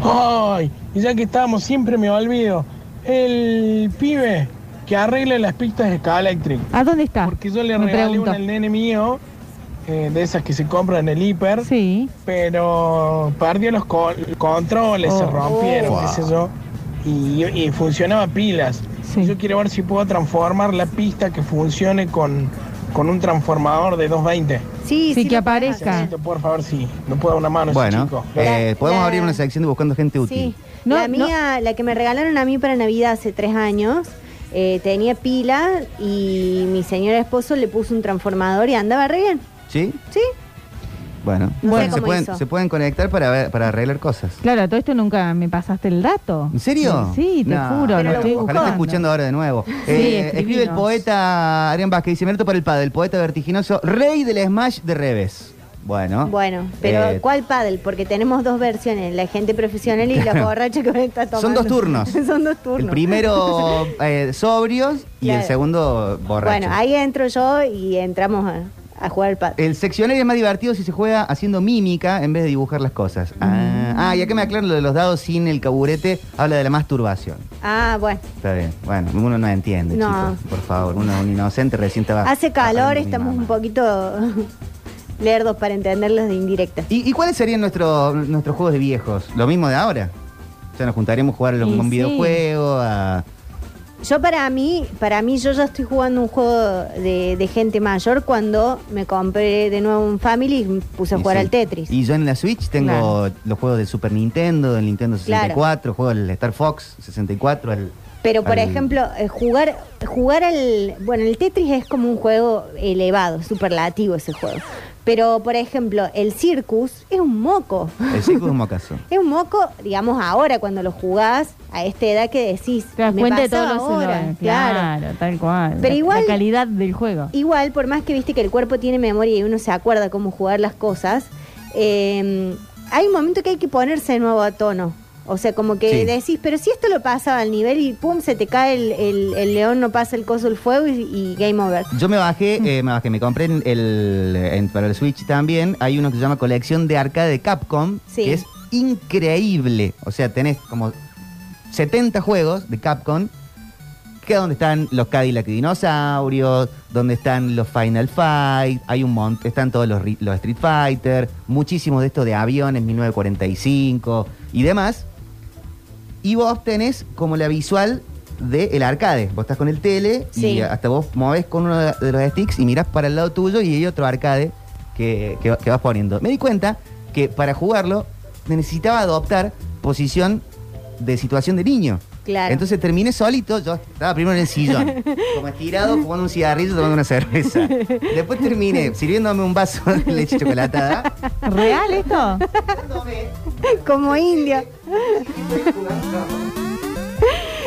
Ay, y ya que estábamos, siempre me olvido. El pibe que arregla las pistas de Calectric. ¿A dónde está? Porque yo le Me regalé pregunto. una al nene mío, eh, de esas que se compran en el hiper. Sí. Pero perdió los co- controles, se Oh. rompieron, Oh. qué sé yo. Y, y funcionaba pilas. Yo quiero ver si puedo transformar la pista que funcione con, con un transformador de 220. Sí, Sí, que aparezca. Necesito, Por favor, si me puede dar una mano ese Bueno, chico. eh, podemos la- abrir una sección de buscando gente útil. Sí. la mía, la que me regalaron a mí para Navidad hace tres años, eh, tenía pila y mi señor esposo le puso un transformador y andaba re bien. ¿Sí? Sí. Bueno, No sé se, pueden, se pueden conectar para, ver- para arreglar cosas. Claro, todo esto nunca me pasaste el dato. ¿En serio? Sí, te No, juro, lo estoy Ojalá esté escuchando ahora de nuevo. Eh, escribe el poeta Adrián Vázquez, dice, Merto para el padre, el poeta vertiginoso, rey del smash de revés. Bueno. Bueno, pero Eh, ¿cuál paddle? Porque tenemos dos versiones, la gente profesional y la Claro. borracha que está tomando. Son dos turnos. Son dos turnos. El primero eh, sobrios y Claro. el segundo borrachos. Bueno, ahí entro yo y entramos a, a jugar al. El seccionario es más divertido si se juega haciendo mímica en vez de dibujar las cosas. Ah, ah, y acá me aclaran lo de los dados sin el caburete, habla de la masturbación. Ah, bueno. Está bien. Bueno, uno no entiende, No. chicos. Por favor, uno un inocente recién va. Hace calor, bajando mi estamos mamá. un poquito lerdos para entenderlos de indirecta. ¿Y, y cuáles serían nuestros nuestros juegos de viejos? ¿Lo mismo de ahora? O sea, nos juntaríamos a jugar a los- Y un sí. videojuego, a... Yo para mí, para mí yo ya estoy jugando un juego de, de gente mayor cuando me compré de nuevo un Family y me puse a y jugar sí. al Tetris. Y yo en la Switch tengo Claro. los juegos del Super Nintendo, del Nintendo 64, juego del Star Fox 64, el... Pero por al- ejemplo, eh, jugar jugar al bueno, el Tetris es como un juego elevado, superlativo ese juego. Pero por ejemplo, el Circus es un moco. El Circus Mocaso. Es un moco, digamos, ahora cuando lo jugás a esta edad que decís, Te das me cuenta de los ahora, errores. claro. Claro, tal cual. Pero La- igual- La calidad del juego. Igual, por más que viste que el cuerpo tiene memoria y uno se acuerda cómo jugar las cosas, eh, hay un momento que hay que ponerse de nuevo a tono. O sea, como que Sí. decís, pero si esto lo pasaba al nivel y pum, se te cae el, el- el león, no pasa el coso, el fuego y, y game over. Yo me bajé, eh, me bajé, me compré en el, en- para el Switch también. Hay uno que se llama Colección de Arcade de Capcom, Sí. que es increíble. O sea, tenés como 70 juegos de Capcom, que es donde están los Cadillac Dinosaurios, donde están los Final Fight, hay un montón, están todos los, los Street Fighter, muchísimos de estos de aviones, 1945 y demás. Y vos tenés como la visual del arcade. Vos estás con el tele y hasta vos movés con uno de de los sticks y mirás para el lado tuyo y hay otro arcade que, que- que vas poniendo. Me di cuenta que para jugarlo necesitaba adoptar posición de situación de niño. Claro. Entonces terminé solito, yo estaba primero en el sillón, como estirado, fumando un cigarrillo, tomando una cerveza. Después terminé sirviéndome un vaso de leche chocolatada. ¿Real esto? Como indio.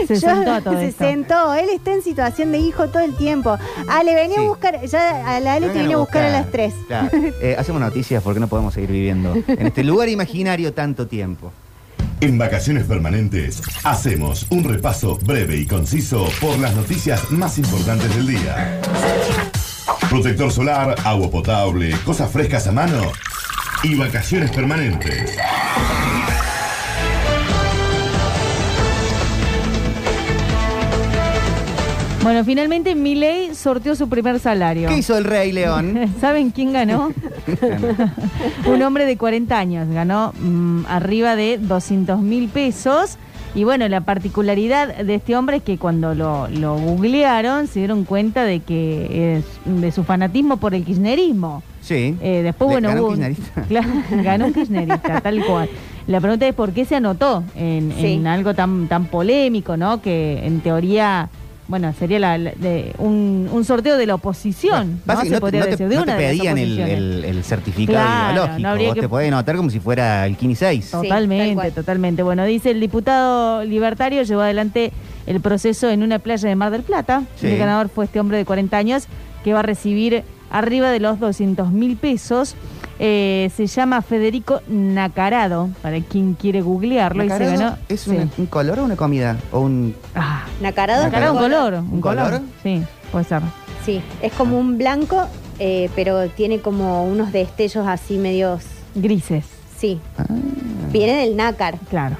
Se Yo- sentó todo se esto. sentó. Él está en situación de hijo todo el tiempo. Ah, le venía Sí. a buscar. Ya a la Ale te viene a buscar a las 3. Claro. Eh, hacemos noticias porque no podemos seguir viviendo en este lugar imaginario tanto tiempo. En Vacaciones Permanentes hacemos un repaso breve y conciso por las noticias más importantes del día. Protector solar, agua potable, cosas frescas a mano y vacaciones permanentes. Bueno, finalmente Milei sorteó su primer salario. ¿Qué hizo el Rey León? ¿Saben quién ganó? Un hombre de 40 años. Ganó mm, arriba de 200 mil pesos. Y bueno, la particularidad de este hombre es que cuando lo, lo googlearon se dieron cuenta de que es de su fanatismo por el kirchnerismo. Sí. Eh, después, bueno, ganó hubo kirchnerista. Claro, ganó un kirchnerista, tal cual. La pregunta es por qué se anotó en, Sí. en algo tan, tan polémico, ¿no? Que en teoría, bueno, sería la- la- de un, un sorteo de la oposición, ¿no? Básicamente Se podría no te, decir, de no te una de las pedían el, oposiciones. el- el certificado Claro, ideológico. no habría Vos que- te podés anotar como si fuera el Kini 6. Totalmente, totalmente. Bueno, dice el diputado libertario llevó adelante el proceso en una playa de Mar del Plata. Sí. El ganador fue este hombre de 40 años que va a recibir arriba de los 200 mil pesos. Eh, se llama Federico Nacarado, para quien quiere googlearlo. Y se ¿Nacarado ganó. ¿Es sí. un, un color o una comida? ¿O un...? Nacarado. Nacarado, un color. Un, ¿Un color. color? Sí, puede ser. Sí, es como un blanco, eh, pero tiene como unos destellos así medios. Grises. Sí. Ah. Viene del nácar. Claro.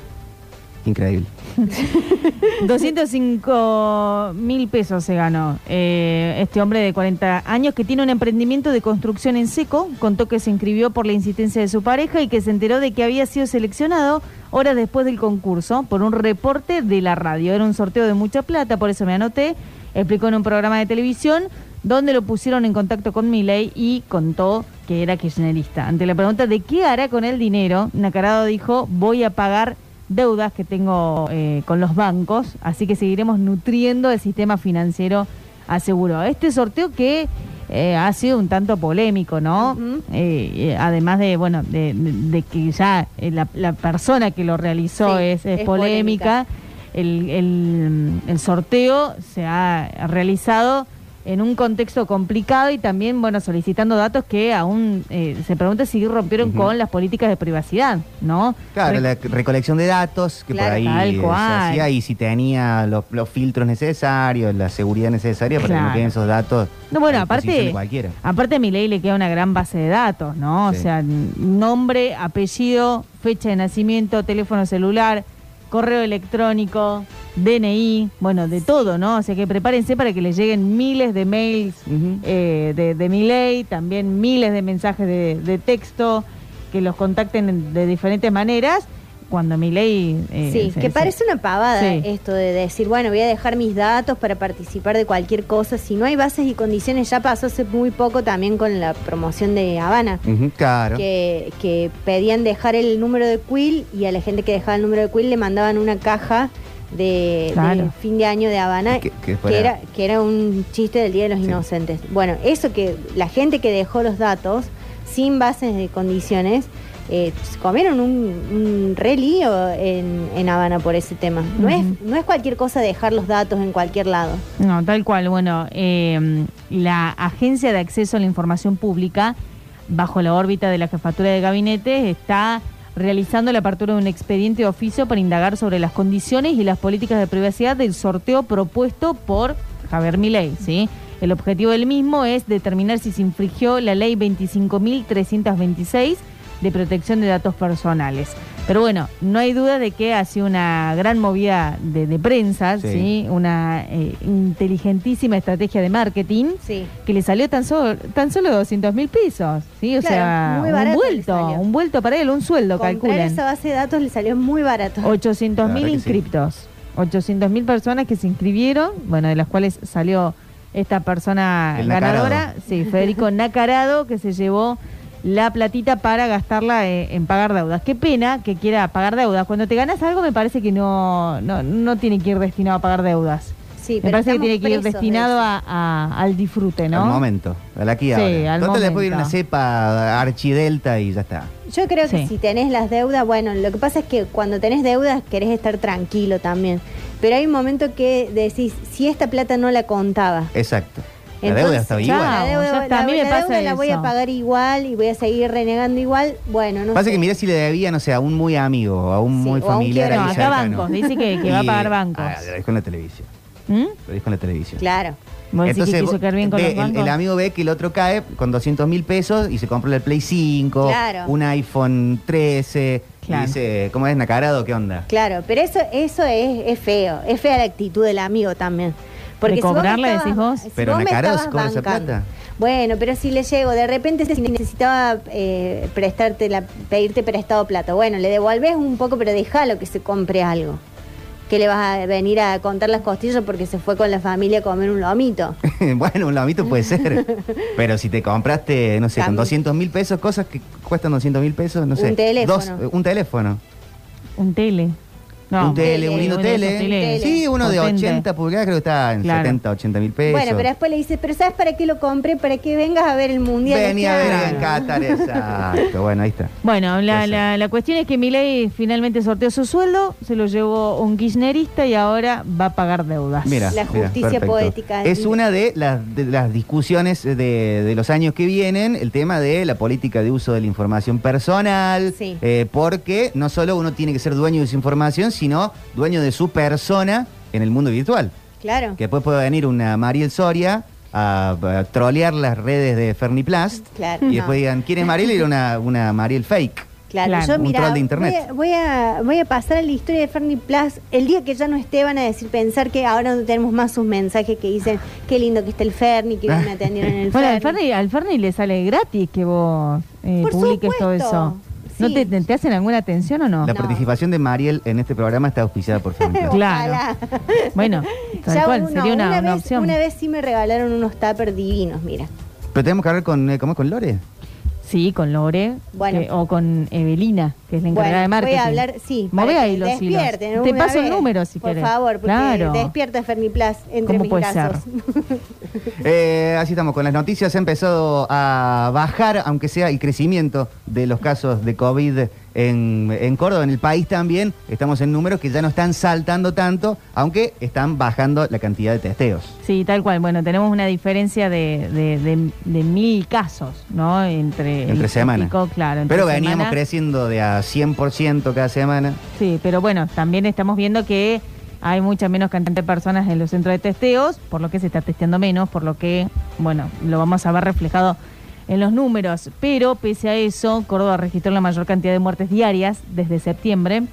Increíble. 205 mil pesos se ganó eh, este hombre de 40 años que tiene un emprendimiento de construcción en seco. Contó que se inscribió por la insistencia de su pareja y que se enteró de que había sido seleccionado horas después del concurso por un reporte de la radio. Era un sorteo de mucha plata, por eso me anoté. Explicó en un programa de televisión donde lo pusieron en contacto con Milei y contó que era kirchnerista. Ante la pregunta de qué hará con el dinero, Nacarado dijo, voy a pagar deudas que tengo eh, con los bancos, así que seguiremos nutriendo el sistema financiero, aseguró. Este sorteo que eh, ha sido un tanto polémico, ¿no? Eh, eh, además de, bueno, de, que ya eh, la, la persona que lo realizó Sí, es, es es polémica, polémica. El, el- el sorteo se ha realizado en un contexto complicado y también, bueno, solicitando datos que aún eh, se pregunta si rompieron con las políticas de privacidad, ¿no? Claro, Re- la recolección de datos que Claro, por ahí se hacía y si tenía los, los filtros necesarios, la seguridad necesaria para que no queden esos datos. No, bueno, aparte, aparte a mi ley le queda una gran base de datos, ¿no? Sí. O sea, nombre, apellido, fecha de nacimiento, teléfono celular, correo electrónico, DNI, bueno, de todo, ¿no? O sea que prepárense para que les lleguen miles de mails eh, de, de mi ley, también miles de mensajes de, de texto, que los contacten en- de diferentes maneras, cuando mi ley... eh, Sí, se- que se- parece una pavada Sí. esto de decir, bueno, voy a dejar mis datos para participar de cualquier cosa. Si no hay bases y condiciones, ya pasó hace muy poco también con la promoción de Habana. Claro. Que, que pedían dejar el número de Quill y a la gente que dejaba el número de Quill le mandaban una caja de, Claro. de fin de año de Habana Que- que, que fuera- era, que era un chiste del Día de los Inocentes. Bueno, eso que la gente que dejó los datos sin bases de condiciones eh, comieron un, un re lío en, en Habana por ese tema. No, es, no es cualquier cosa dejar los datos en cualquier lado. No, tal cual. Bueno, eh, la Agencia de Acceso a la Información Pública, bajo la órbita de la Jefatura de Gabinete, está realizando la apertura de un expediente de oficio para indagar sobre las condiciones y las políticas de privacidad del sorteo propuesto por Javier Milei, ¿sí? El objetivo del mismo es determinar si se infringió la ley 25.326 de protección de datos personales. Pero bueno, no hay duda de que ha sido una gran movida de, de prensa, Sí. ¿sí? una eh, inteligentísima estrategia de marketing Sí. que le salió tan solo, tan solo 200 mil pesos. ¿sí? O Claro, sea, muy un barato vuelto, un vuelto para él, un sueldo, Comprar calculen. esa base de datos le salió muy barato. 800 La mil inscriptos. 800 mil personas que se inscribieron, bueno, de las cuales salió esta persona El ganadora, sí, Federico Nacarado, que se llevó la platita para gastarla eh, en pagar deudas. Qué pena que quiera pagar deudas. Cuando te ganas algo me parece que no, no, no tiene que ir destinado a pagar deudas. Sí, Me pero parece que tiene que ir de destinado a- a- al disfrute, ¿no? Al momento, al aquí y Sí, ahora. al Total, después viene una cepa archidelta y ya está. Yo creo que Sí. si tenés las deudas, bueno, lo que pasa es que cuando tenés deudas querés estar tranquilo también. Pero hay un momento que decís, si esta plata no la contaba. Exacto. La entonces, deuda estaba chao. igual. La deuda, ya está, a la- mí me la pasa deuda la voy a pagar igual y voy a seguir renegando igual. Bueno, no Pasa sé. que mirá si le debía, no sé, a un muy amigo, a un Sí, muy a un familiar. No, acá bancos, dice que- que va a pagar bancos. Ah, lo dijo en la televisión. ¿Mm? Lo dijo en la televisión. Claro. ¿Vos decís que quiso vos- quedar bien con ve, los el, bancos? el amigo ve que el otro cae con 200 mil pesos y se compra el Play 5, Claro. un iPhone 13. Claro. Y dice, ¿cómo es Nacarado? ¿Qué onda? Claro, pero eso, eso es, es feo. Es fea la actitud del amigo también. Porque ¿De si vos me cobrarle, estabas- decís vos? si Pero vos me estabas cobra esa plata. Bueno, pero si le llego, de repente si necesitaba eh, prestarte la, pedirte prestado plata. Bueno, le devolves un poco, pero déjalo que se compre algo. Que le vas a venir a contar las costillas porque se fue con la familia a comer un lomito. bueno, un lamito puede ser. Pero si te compraste, no sé, con Cambio. 200 mil pesos, cosas que cuestan 200 mil pesos, no sé. Un teléfono. dos- un teléfono. Un tele. No, un tele, un lindo tele. Sí, uno de potente. 80 pulgadas, creo que está en Claro. 70, 80 mil pesos. Bueno, pero después le dices, pero ¿sabes para qué lo compré? Para que vengas a ver el mundial. Vení a ver año". en Qatar, exacto. Bueno, ahí está. Bueno, la, la, la cuestión es que Milei finalmente sorteó su sueldo, se lo llevó un kirchnerista y ahora va a pagar deudas. Mira, La justicia poética. Es una de las, de las discusiones de, de los años que vienen, el tema de la política de uso de la información personal, Sí. eh, porque no solo uno tiene que ser dueño de su información, sino dueño de su persona en el mundo virtual. Claro. Que después puede venir una Mariel Soria a, a trolear las redes de Ferniplast Claro, y no. después digan, ¿quién es Mariel? Y era una, una Mariel fake. Claro, Claro, yo un mira, troll de internet. Voy, a, voy, a, voy a pasar a la historia de Fernie Plus. El día que ya no esté van a decir, pensar que ahora no tenemos más sus mensajes que dicen, qué lindo que está el Fernie, que bien me atendieron en el Bueno. Ferni, al Ferni le sale gratis que vos eh, publiques todo eso. ¿No Sí. te, te- te hacen alguna atención o no? La No. participación de Mariel en este programa está auspiciada por Ferniplast. Claro. Bueno, tal Ya cual, uno- sería una, una vez, opción. Una vez sí me regalaron unos tuppers divinos, mira. Pero tenemos que hablar con, eh, ¿cómo es? con Lore. Sí, con Lore Bueno. que- o con Evelina, que es la encargada Bueno, de marketing. voy a hablar, sí. Move ahí los hilos. despierten. Te paso el vez, número si Por querés. favor, porque Claro. despierta Fernie Plus entre ¿Cómo mis puede brazos. Eh, así estamos con las noticias. Ha empezado a bajar, aunque sea el crecimiento de los casos de COVID en, en Córdoba, en el país también. Estamos en números que ya no están saltando tanto, aunque están bajando la cantidad de testeos. Sí, tal cual. Bueno, tenemos una diferencia de, de, de- de mil casos, ¿no? Entre, Entre el semana. pico, claro. entre Pero veníamos semana. creciendo de a 100% cada semana. Sí, pero bueno, también estamos viendo que hay mucha menos cantidad de personas en los centros de testeos, por lo que se está testeando menos, por lo que, bueno, lo vamos a ver reflejado en los números. Pero pese a eso, Córdoba registró la mayor cantidad de muertes diarias desde septiembre.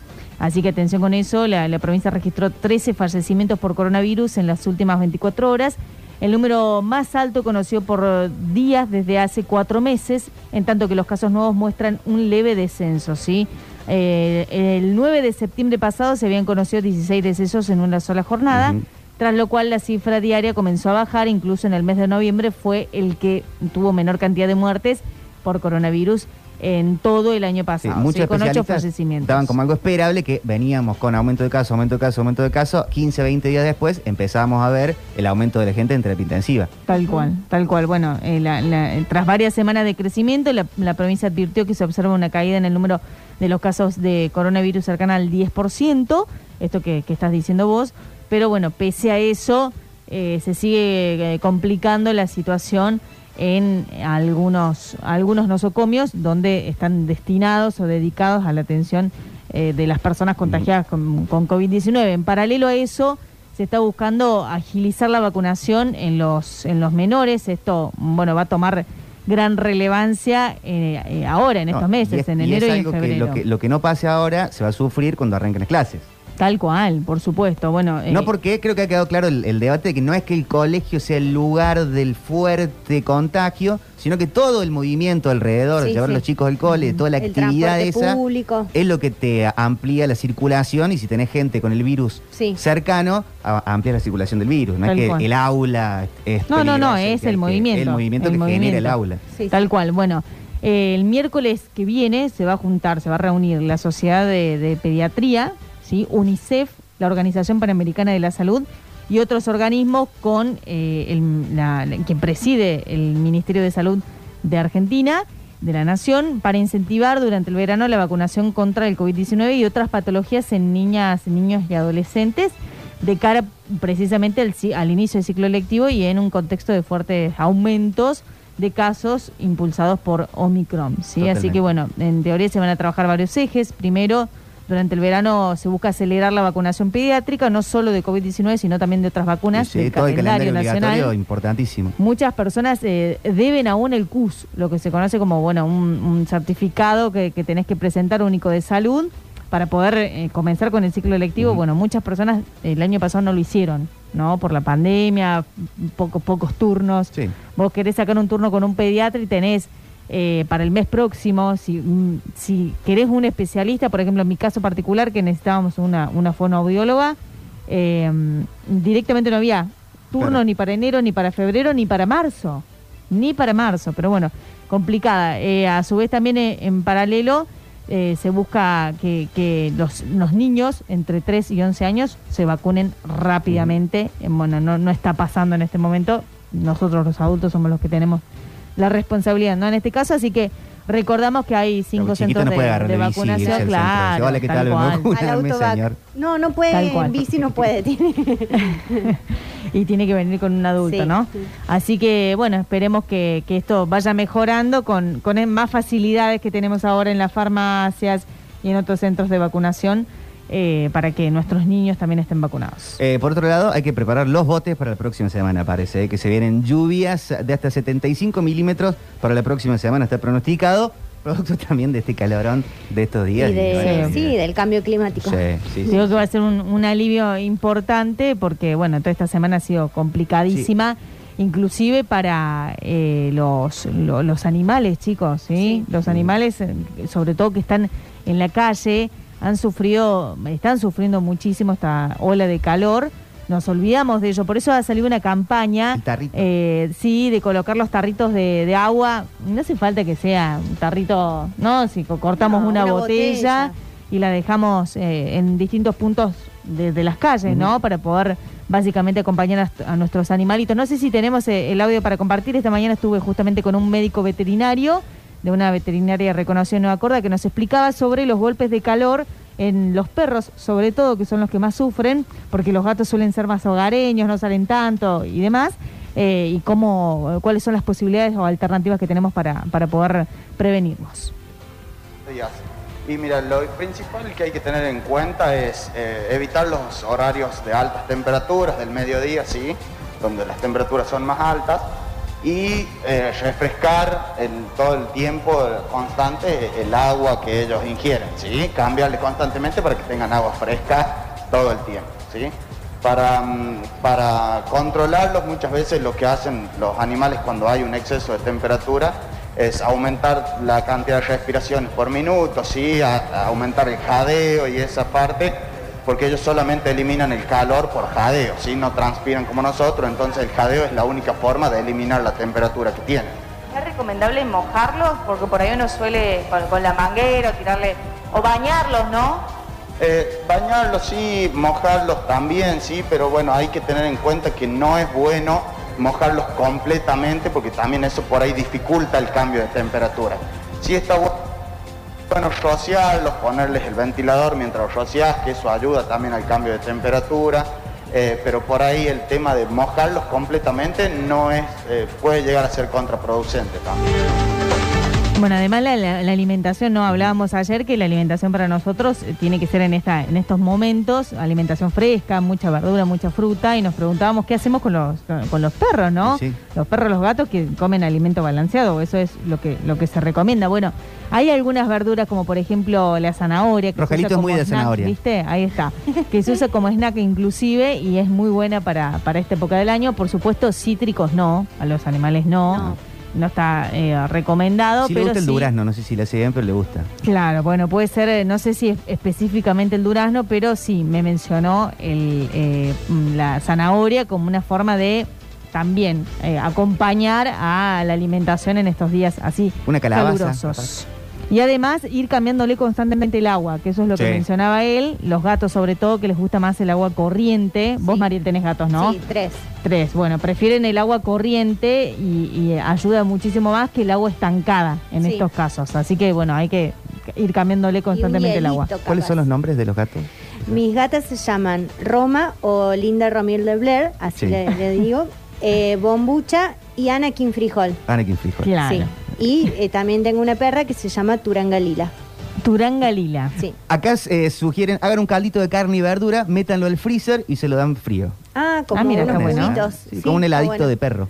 Así que atención con eso, la, provincia registró 13 fallecimientos por coronavirus en las últimas 24 horas. El número más alto conocido por días desde hace cuatro meses, en tanto que los casos nuevos muestran un leve descenso, ¿sí? Eh, el 9 de septiembre pasado se habían conocido 16 decesos en una sola jornada. Tras lo cual la cifra diaria comenzó a bajar, incluso en el mes de noviembre fue el que tuvo menor cantidad de muertes por coronavirus en todo el año Sí, pasado, ¿sí? muchos con ocho especialistas fallecimientos. daban como algo esperable que veníamos con aumento de casos, aumento de casos, aumento de casos. 15, 20 días después empezamos a ver el aumento de la gente en terapia intensiva. Tal cual, tal cual. Bueno, eh, la- la- tras varias semanas de crecimiento, la, la provincia advirtió que se observa una caída en el número de los casos de coronavirus cercana al 10%, esto que, que estás diciendo vos, pero bueno, pese a eso, eh, se sigue eh, complicando la situación en algunos, algunos nosocomios donde están destinados o dedicados a la atención eh, de las personas contagiadas con, con COVID-19. En paralelo a eso, se está buscando agilizar la vacunación en los, en los menores. Esto, bueno, va a tomar gran relevancia eh, eh, ahora, en estos No, meses, y es- en y enero es y, en algo que febrero. lo, que lo que no pase ahora se va a sufrir cuando arranquen las clases. Tal cual, por supuesto. Bueno, eh, No porque creo que ha quedado claro el, el debate de que no es que el colegio sea el lugar del fuerte contagio, sino que todo el movimiento alrededor, de Sí, llevar a los chicos al cole, toda la El actividad esa, público. es lo que te amplía la circulación y si tenés gente con el virus Sí. cercano, a- amplía la circulación del virus. No Tal es que cual. el aula es No, no, no, es el movimiento. El movimiento que genera el aula. Sí, Tal cual. Bueno, eh, el miércoles que viene se va a juntar, se va a reunir la Sociedad de, de Pediatría, ¿sí? UNICEF, la Organización Panamericana de la Salud y otros organismos con eh, el- la- la- quien preside el Ministerio de Salud de Argentina, de la Nación, para incentivar durante el verano la vacunación contra el COVID-19 y otras patologías en niñas, niños y adolescentes de cara precisamente al, ci- al inicio del ciclo lectivo y en un contexto de fuertes aumentos de casos impulsados por Omicron. ¿sí? Así que bueno, en teoría se van a trabajar varios ejes. Primero, durante el verano se busca acelerar la vacunación pediátrica, no solo de COVID-19, sino también de otras vacunas Sí, del todo el calendario, calendario nacional. importantísimo. Muchas personas eh, deben aún el CUS, lo que se conoce como bueno un, un certificado que, que tenés que presentar único de salud para poder eh, comenzar con el ciclo electivo. Bueno, muchas personas el año pasado no lo hicieron, ¿no? Por la pandemia, poco, pocos turnos. Vos querés sacar un turno con un pediatra y tenés eh, para el mes próximo, si, si querés un especialista, por ejemplo, en mi caso particular, que necesitábamos una, una fonoaudióloga, eh, directamente no había turno Claro. ni para enero, ni para febrero, ni para marzo. Ni para marzo, pero bueno, complicada. Eh, a su vez también en paralelo se busca que, que los, los niños entre 3 y 11 años se vacunen rápidamente. Bueno, no, no está pasando en este momento. Nosotros los adultos somos los que tenemos la responsabilidad, ¿no? En este caso, así que recordamos que hay cinco centros no de, de vacunación, claro. Dice, "Hola, ¿qué tal tal? cual. Vengo a vacunarme, Al autovac. señor. No, no puede, Tal cual. en bici no puede. tiene- y tiene que venir con un adulto, Sí, ¿no? sí. Así que, bueno, esperemos que, que esto vaya mejorando con, con más facilidades que tenemos ahora en las farmacias y en otros centros de vacunación eh, para que nuestros niños también estén vacunados. Eh, por otro lado, hay que preparar los botes para la próxima semana, parece, eh, que se vienen lluvias de hasta 75 milímetros para la próxima semana, está pronosticado, producto también de este calorón de estos días. y de- bueno, sí, del cambio climático. sí, sí, sí. Digo que va a ser un, un alivio importante porque, bueno, toda esta semana ha sido complicadísima, inclusive para eh, los, lo- los animales, chicos, ¿sí? Los animales, sobre todo que están en la calle, han sufrido, están sufriendo muchísimo esta ola de calor. Nos olvidamos de ello, por eso ha salido una campaña, eh, sí, de colocar los tarritos de, de agua. No hace falta que sea un tarrito, ¿no? Si co- cortamos No, una, una botella, botella. y la dejamos eh, en distintos puntos de, de las calles, ¿no? Para poder básicamente acompañar a, a nuestros animalitos. No sé si tenemos eh, el audio para compartir. Esta mañana estuve justamente con un médico veterinario de una veterinaria reconocida en Nueva Corda que nos explicaba sobre los golpes de calor en los perros, sobre todo, que son los que más sufren, porque los gatos suelen ser más hogareños, no salen tanto y demás, eh, y cómo, cuáles son las posibilidades o alternativas que tenemos para, para poder prevenirnos. Y mira, lo principal que hay que tener en cuenta es eh, evitar los horarios de altas temperaturas del mediodía, sí, donde las temperaturas son más altas, y eh, refrescar el- todo el tiempo constante el agua que ellos ingieren, sí, cambiarle constantemente para que tengan agua fresca todo el tiempo, sí. Para, mm, para controlarlos muchas veces lo que hacen los animales cuando hay un exceso de temperatura es aumentar la cantidad de respiraciones por minuto, ¿sí? Aumentar el jadeo y esa parte, porque ellos solamente eliminan el calor por jadeo, ¿sí? no transpiran como nosotros, entonces el jadeo es la única forma de eliminar la temperatura que tienen. ¿Es recomendable mojarlos? Porque por ahí uno suele con, con la manguera o tirarle, o bañarlos, ¿no? Eh, bañarlos sí, mojarlos también, sí, pero bueno, hay que tener en cuenta que no es bueno mojarlos completamente porque también eso por ahí dificulta el cambio de temperatura. Sí está bu- bueno rociarlos, ponerles el ventilador mientras rocias, que eso ayuda también al cambio de temperatura, eh, pero por ahí el tema de mojarlos completamente no es, eh, puede llegar a ser contraproducente también. Bueno, además la, la- la alimentación, no hablábamos ayer que la alimentación para nosotros eh, tiene que ser en esta, en estos momentos, alimentación fresca, mucha verdura, mucha fruta, y nos preguntábamos qué hacemos con los, con los perros, ¿no? Sí. Los perros, los gatos que comen alimento balanceado, eso es lo que, lo que se recomienda. Bueno, hay algunas verduras como por ejemplo la zanahoria, que se Rogelito usa es muy como de snack, zanahoria. ¿viste? Ahí está. que se usa como snack inclusive y es muy buena para, para esta época del año. Por supuesto, cítricos no, a los animales no. No, está eh, recomendado, Sí le pero gusta el sí- durazno, no sé si le hace bien, pero le gusta. Claro, bueno, puede ser, eh, no sé si es específicamente el durazno, pero sí me mencionó el, eh, mm, la zanahoria como una forma de también eh, acompañar a la alimentación en estos días así Una calabaza, calurosos. Y además ir cambiándole constantemente el agua, que eso es lo que mencionaba él. Los gatos sobre todo, que les gusta más el agua corriente. Vos, Mariel, tenés gatos, ¿no? Sí, tres. Tres. Bueno, prefieren el agua corriente y, y ayuda muchísimo más que el agua estancada en Sí. estos casos. Así que, bueno, hay que ir cambiándole constantemente el agua. ¿Cuáles son los nombres de los gatos? Mis gatas se llaman Roma o Linda Romiel de Blair, así Sí. le, le digo, eh, Bombucha y Anakin Frijol. Anakin Frijol. Sí. Y eh, también tengo una perra que se llama Turangalila. Turangalila. Sí. Acá eh, sugieren, hagan un caldito de carne y verdura, métanlo al freezer y se lo dan frío. Ah, como Ah, mira, unos bueno. Sí, Sí, como un heladito bueno. de perro.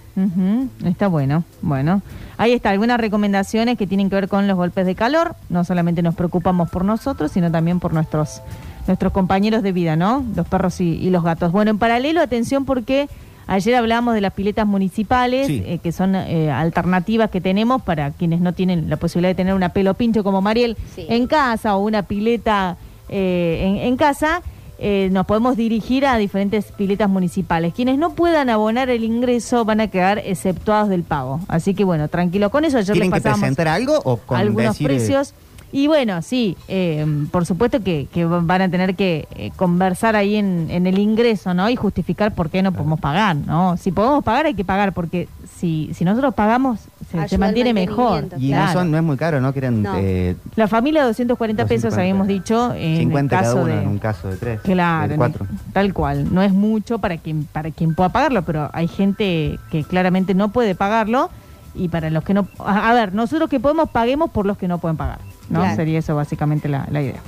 Está bueno, bueno. Ahí está, algunas recomendaciones que tienen que ver con los golpes de calor. No solamente nos preocupamos por nosotros, sino también por nuestros, nuestros compañeros de vida, ¿no? Los perros y, y los gatos. Bueno, en paralelo, atención porque ayer hablábamos de las piletas municipales, Sí. eh, que son eh, alternativas que tenemos para quienes no tienen la posibilidad de tener una pelo pincho como Mariel Sí. en casa o una pileta eh, en, en casa. eh, nos podemos dirigir a diferentes piletas municipales. Quienes no puedan abonar el ingreso van a quedar exceptuados del pago. Así que bueno, tranquilo con eso. Ayer ¿Tienen les que presentar algo o con algunos decir, precios. Y bueno, sí, eh, por supuesto que, que van a tener que eh, conversar ahí en, en el ingreso, ¿no? Y justificar por qué no podemos pagar, ¿no? Si podemos pagar hay que pagar, porque si, si nosotros pagamos se, mantiene mejor. Y no, son, no es muy caro, ¿no? Que eran No. eh, La familia 240 pesos 250. habíamos dicho en 50 el cada caso uno de en un caso de tres. Claro, de cuatro. el- tal cual. No es mucho para quien para quien pueda pagarlo, pero hay gente que claramente no puede pagarlo y para los que no a, a ver, nosotros que podemos paguemos por los que no pueden pagar, ¿no? Claro. Sería eso básicamente la, la idea.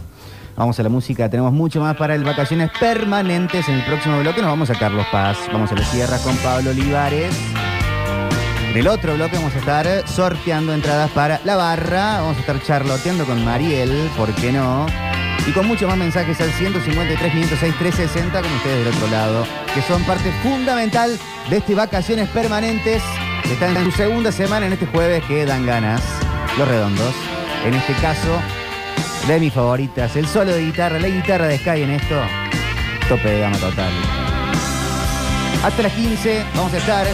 Vamos a la música, tenemos mucho más para el vacaciones permanentes. En el próximo bloque nos vamos a Carlos Paz, vamos a la sierra con Pablo Olivares. En el otro bloque vamos a estar sorteando entradas para la barra, vamos a estar charloteando con Mariel, ¿por qué no? Y con muchos más mensajes al 153, 506, 360 con ustedes del otro lado, que son parte fundamental de este vacaciones permanentes. que Están en su segunda semana en este jueves que dan ganas, los redondos. En este caso, de mis favoritas, el solo de guitarra, la guitarra de Sky en esto, tope de gama total. Hasta las 15 vamos a estar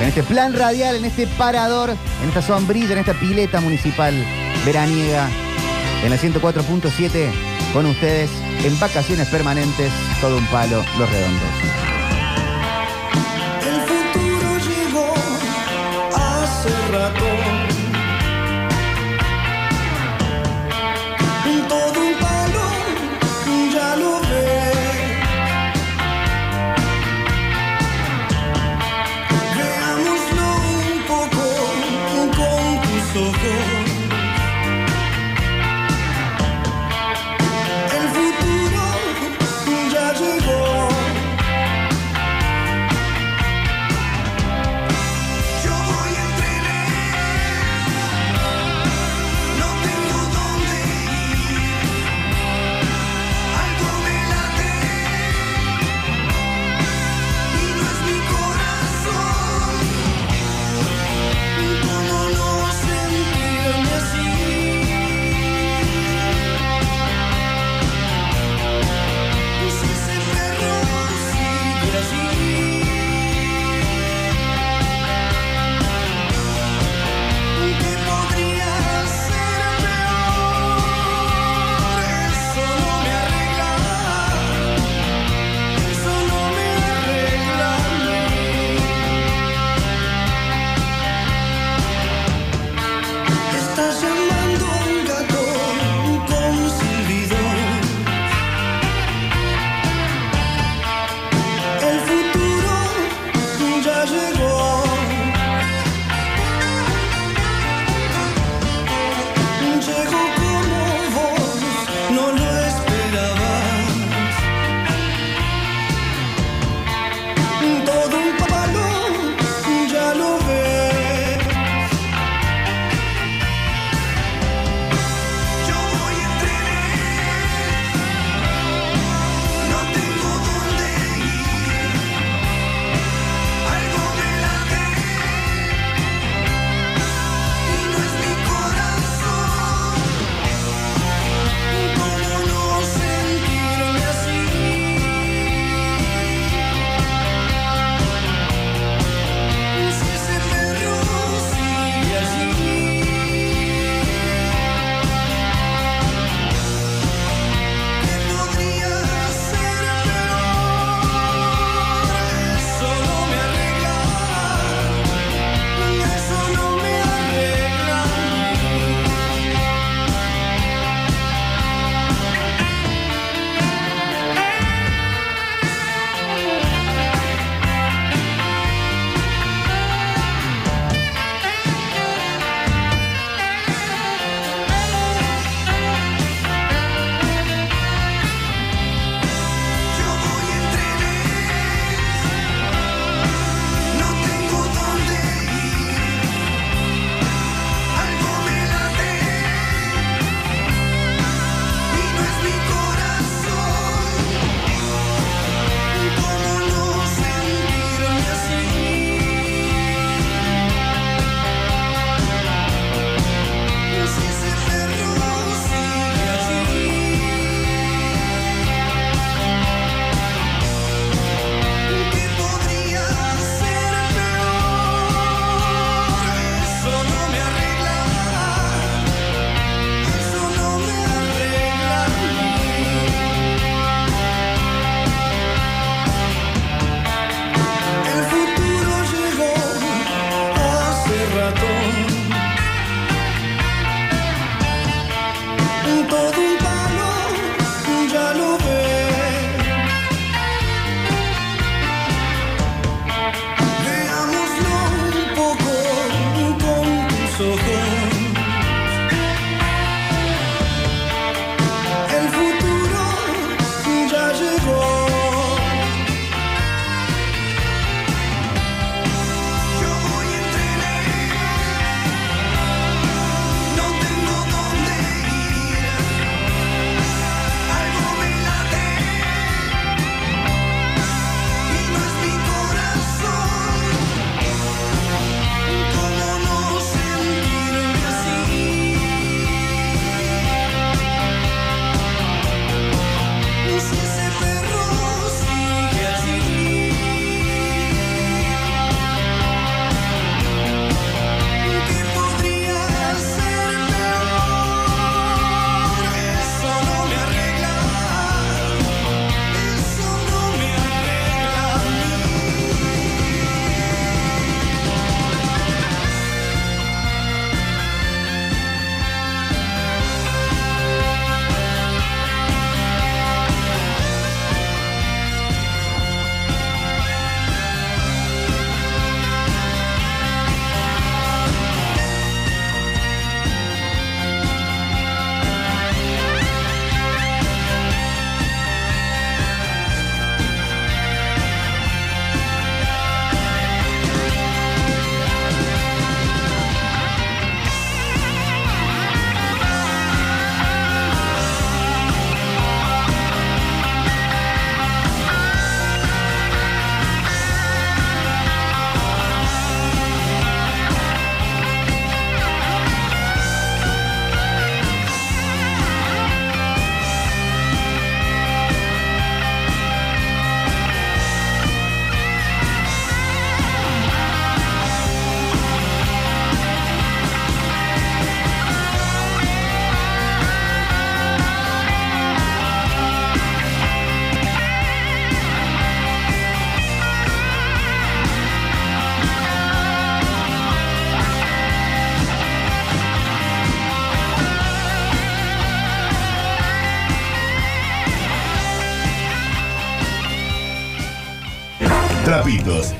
en este plan radial, en este parador, en esta sombrilla, en esta pileta municipal veraniega, en la 104.7, con ustedes en vacaciones permanentes, todo un palo, los redondos. Rato.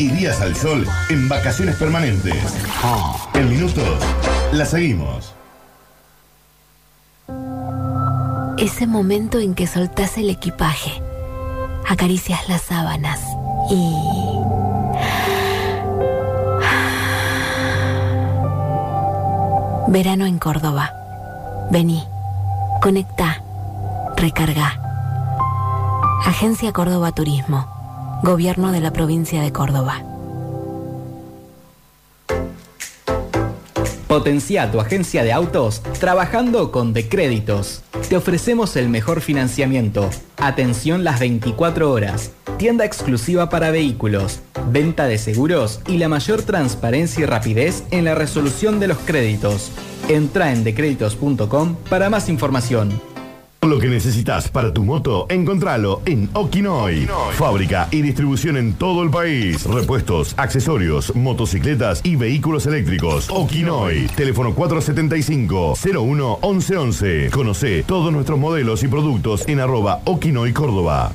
Y días al sol en vacaciones permanentes. En minutos, la seguimos. Ese momento en que soltás el equipaje, acaricias las sábanas y... Verano en Córdoba. Vení, conecta, recarga. Agencia Córdoba Turismo. Gobierno de la provincia de Córdoba. Potencia tu agencia de autos trabajando con Decréditos. Te ofrecemos el mejor financiamiento, atención las 24 horas, tienda exclusiva para vehículos, venta de seguros y la mayor transparencia y rapidez en la resolución de los créditos. Entra en decréditos.com para más información. Lo que necesitas para tu moto, encontralo en Okinoy. Fábrica y distribución en todo el país. Repuestos, accesorios, motocicletas y vehículos eléctricos. Okinoy. Teléfono 475-01-1111. Conoce todos nuestros modelos y productos en arroba Okinoy Córdoba.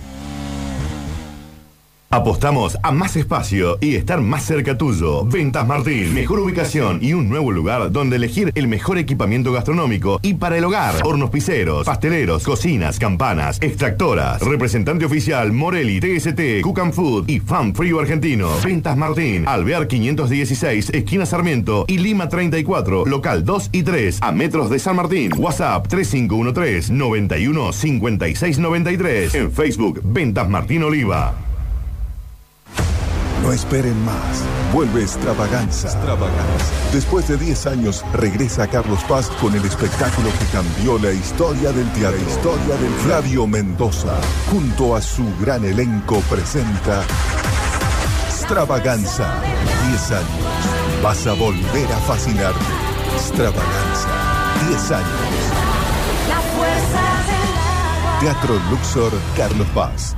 Apostamos a más espacio y estar más cerca tuyo. Ventas Martín, mejor ubicación y un nuevo lugar donde elegir el mejor equipamiento gastronómico y para el hogar. Hornos piseros, pasteleros, cocinas, campanas, extractoras. Representante oficial Morelli, TST, Cook Food y Fan Frío Argentino. Ventas Martín, Alvear 516, esquina Sarmiento y Lima 34, local 2 y 3, a metros de San Martín. WhatsApp 3513 91 56 93. En Facebook, Ventas Martín Oliva. No esperen más. Vuelve Extravaganza. Extravaganza. Después de 10 años, regresa Carlos Paz con el espectáculo que cambió la historia del teatro. La historia del Flavio Mendoza, junto a su gran elenco, presenta Extravaganza. 10 años. Vas a volver a fascinarte. Extravaganza. 10 años. La fuerza del agua. Teatro Luxor, Carlos Paz.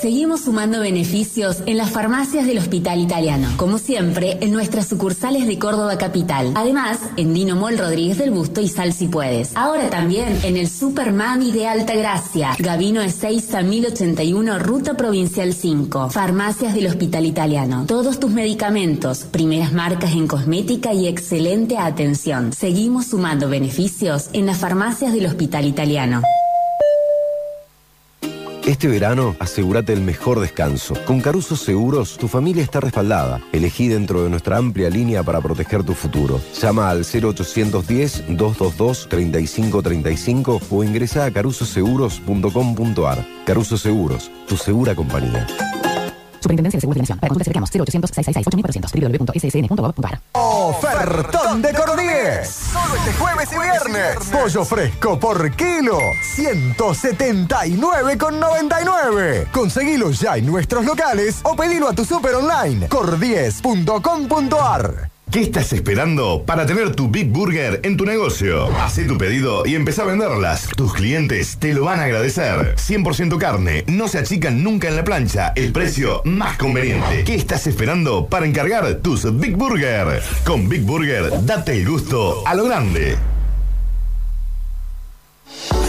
Seguimos sumando beneficios en las farmacias del Hospital Italiano, como siempre en nuestras sucursales de Córdoba Capital. Además, en Dino Mol Rodríguez del Busto y Sal si puedes. Ahora también en el Super Mami de Alta Gracia, Gavino Ezeiza 1081, Ruta Provincial 5. Farmacias del Hospital Italiano. Todos tus medicamentos, primeras marcas en cosmética y excelente atención. Seguimos sumando beneficios en las farmacias del Hospital Italiano. Este verano, asegúrate el mejor descanso. Con Caruso Seguros, tu familia está respaldada. Elegí dentro de nuestra amplia línea para proteger tu futuro. Llama al 0810-222-3535 o ingresa a carusoseguros.com.ar. Caruso Seguros, tu segura compañía. Superintendencia de Seguros de Nación. Para consultas cercanos 0800 666 www.ssn.gov.ar. Ofertón de 10. Solo este jueves y viernes. Pollo fresco por kilo. 179,99. Conseguilo ya en nuestros locales o pedilo a tu super online. cor10.com.ar. ¿Qué estás esperando para tener tu Big Burger en tu negocio? Haz tu pedido y empezá a venderlas. Tus clientes te lo van a agradecer. 100% carne, no se achican nunca en la plancha. El precio más conveniente. ¿Qué estás esperando para encargar tus Big Burger? Con Big Burger, date el gusto a lo grande.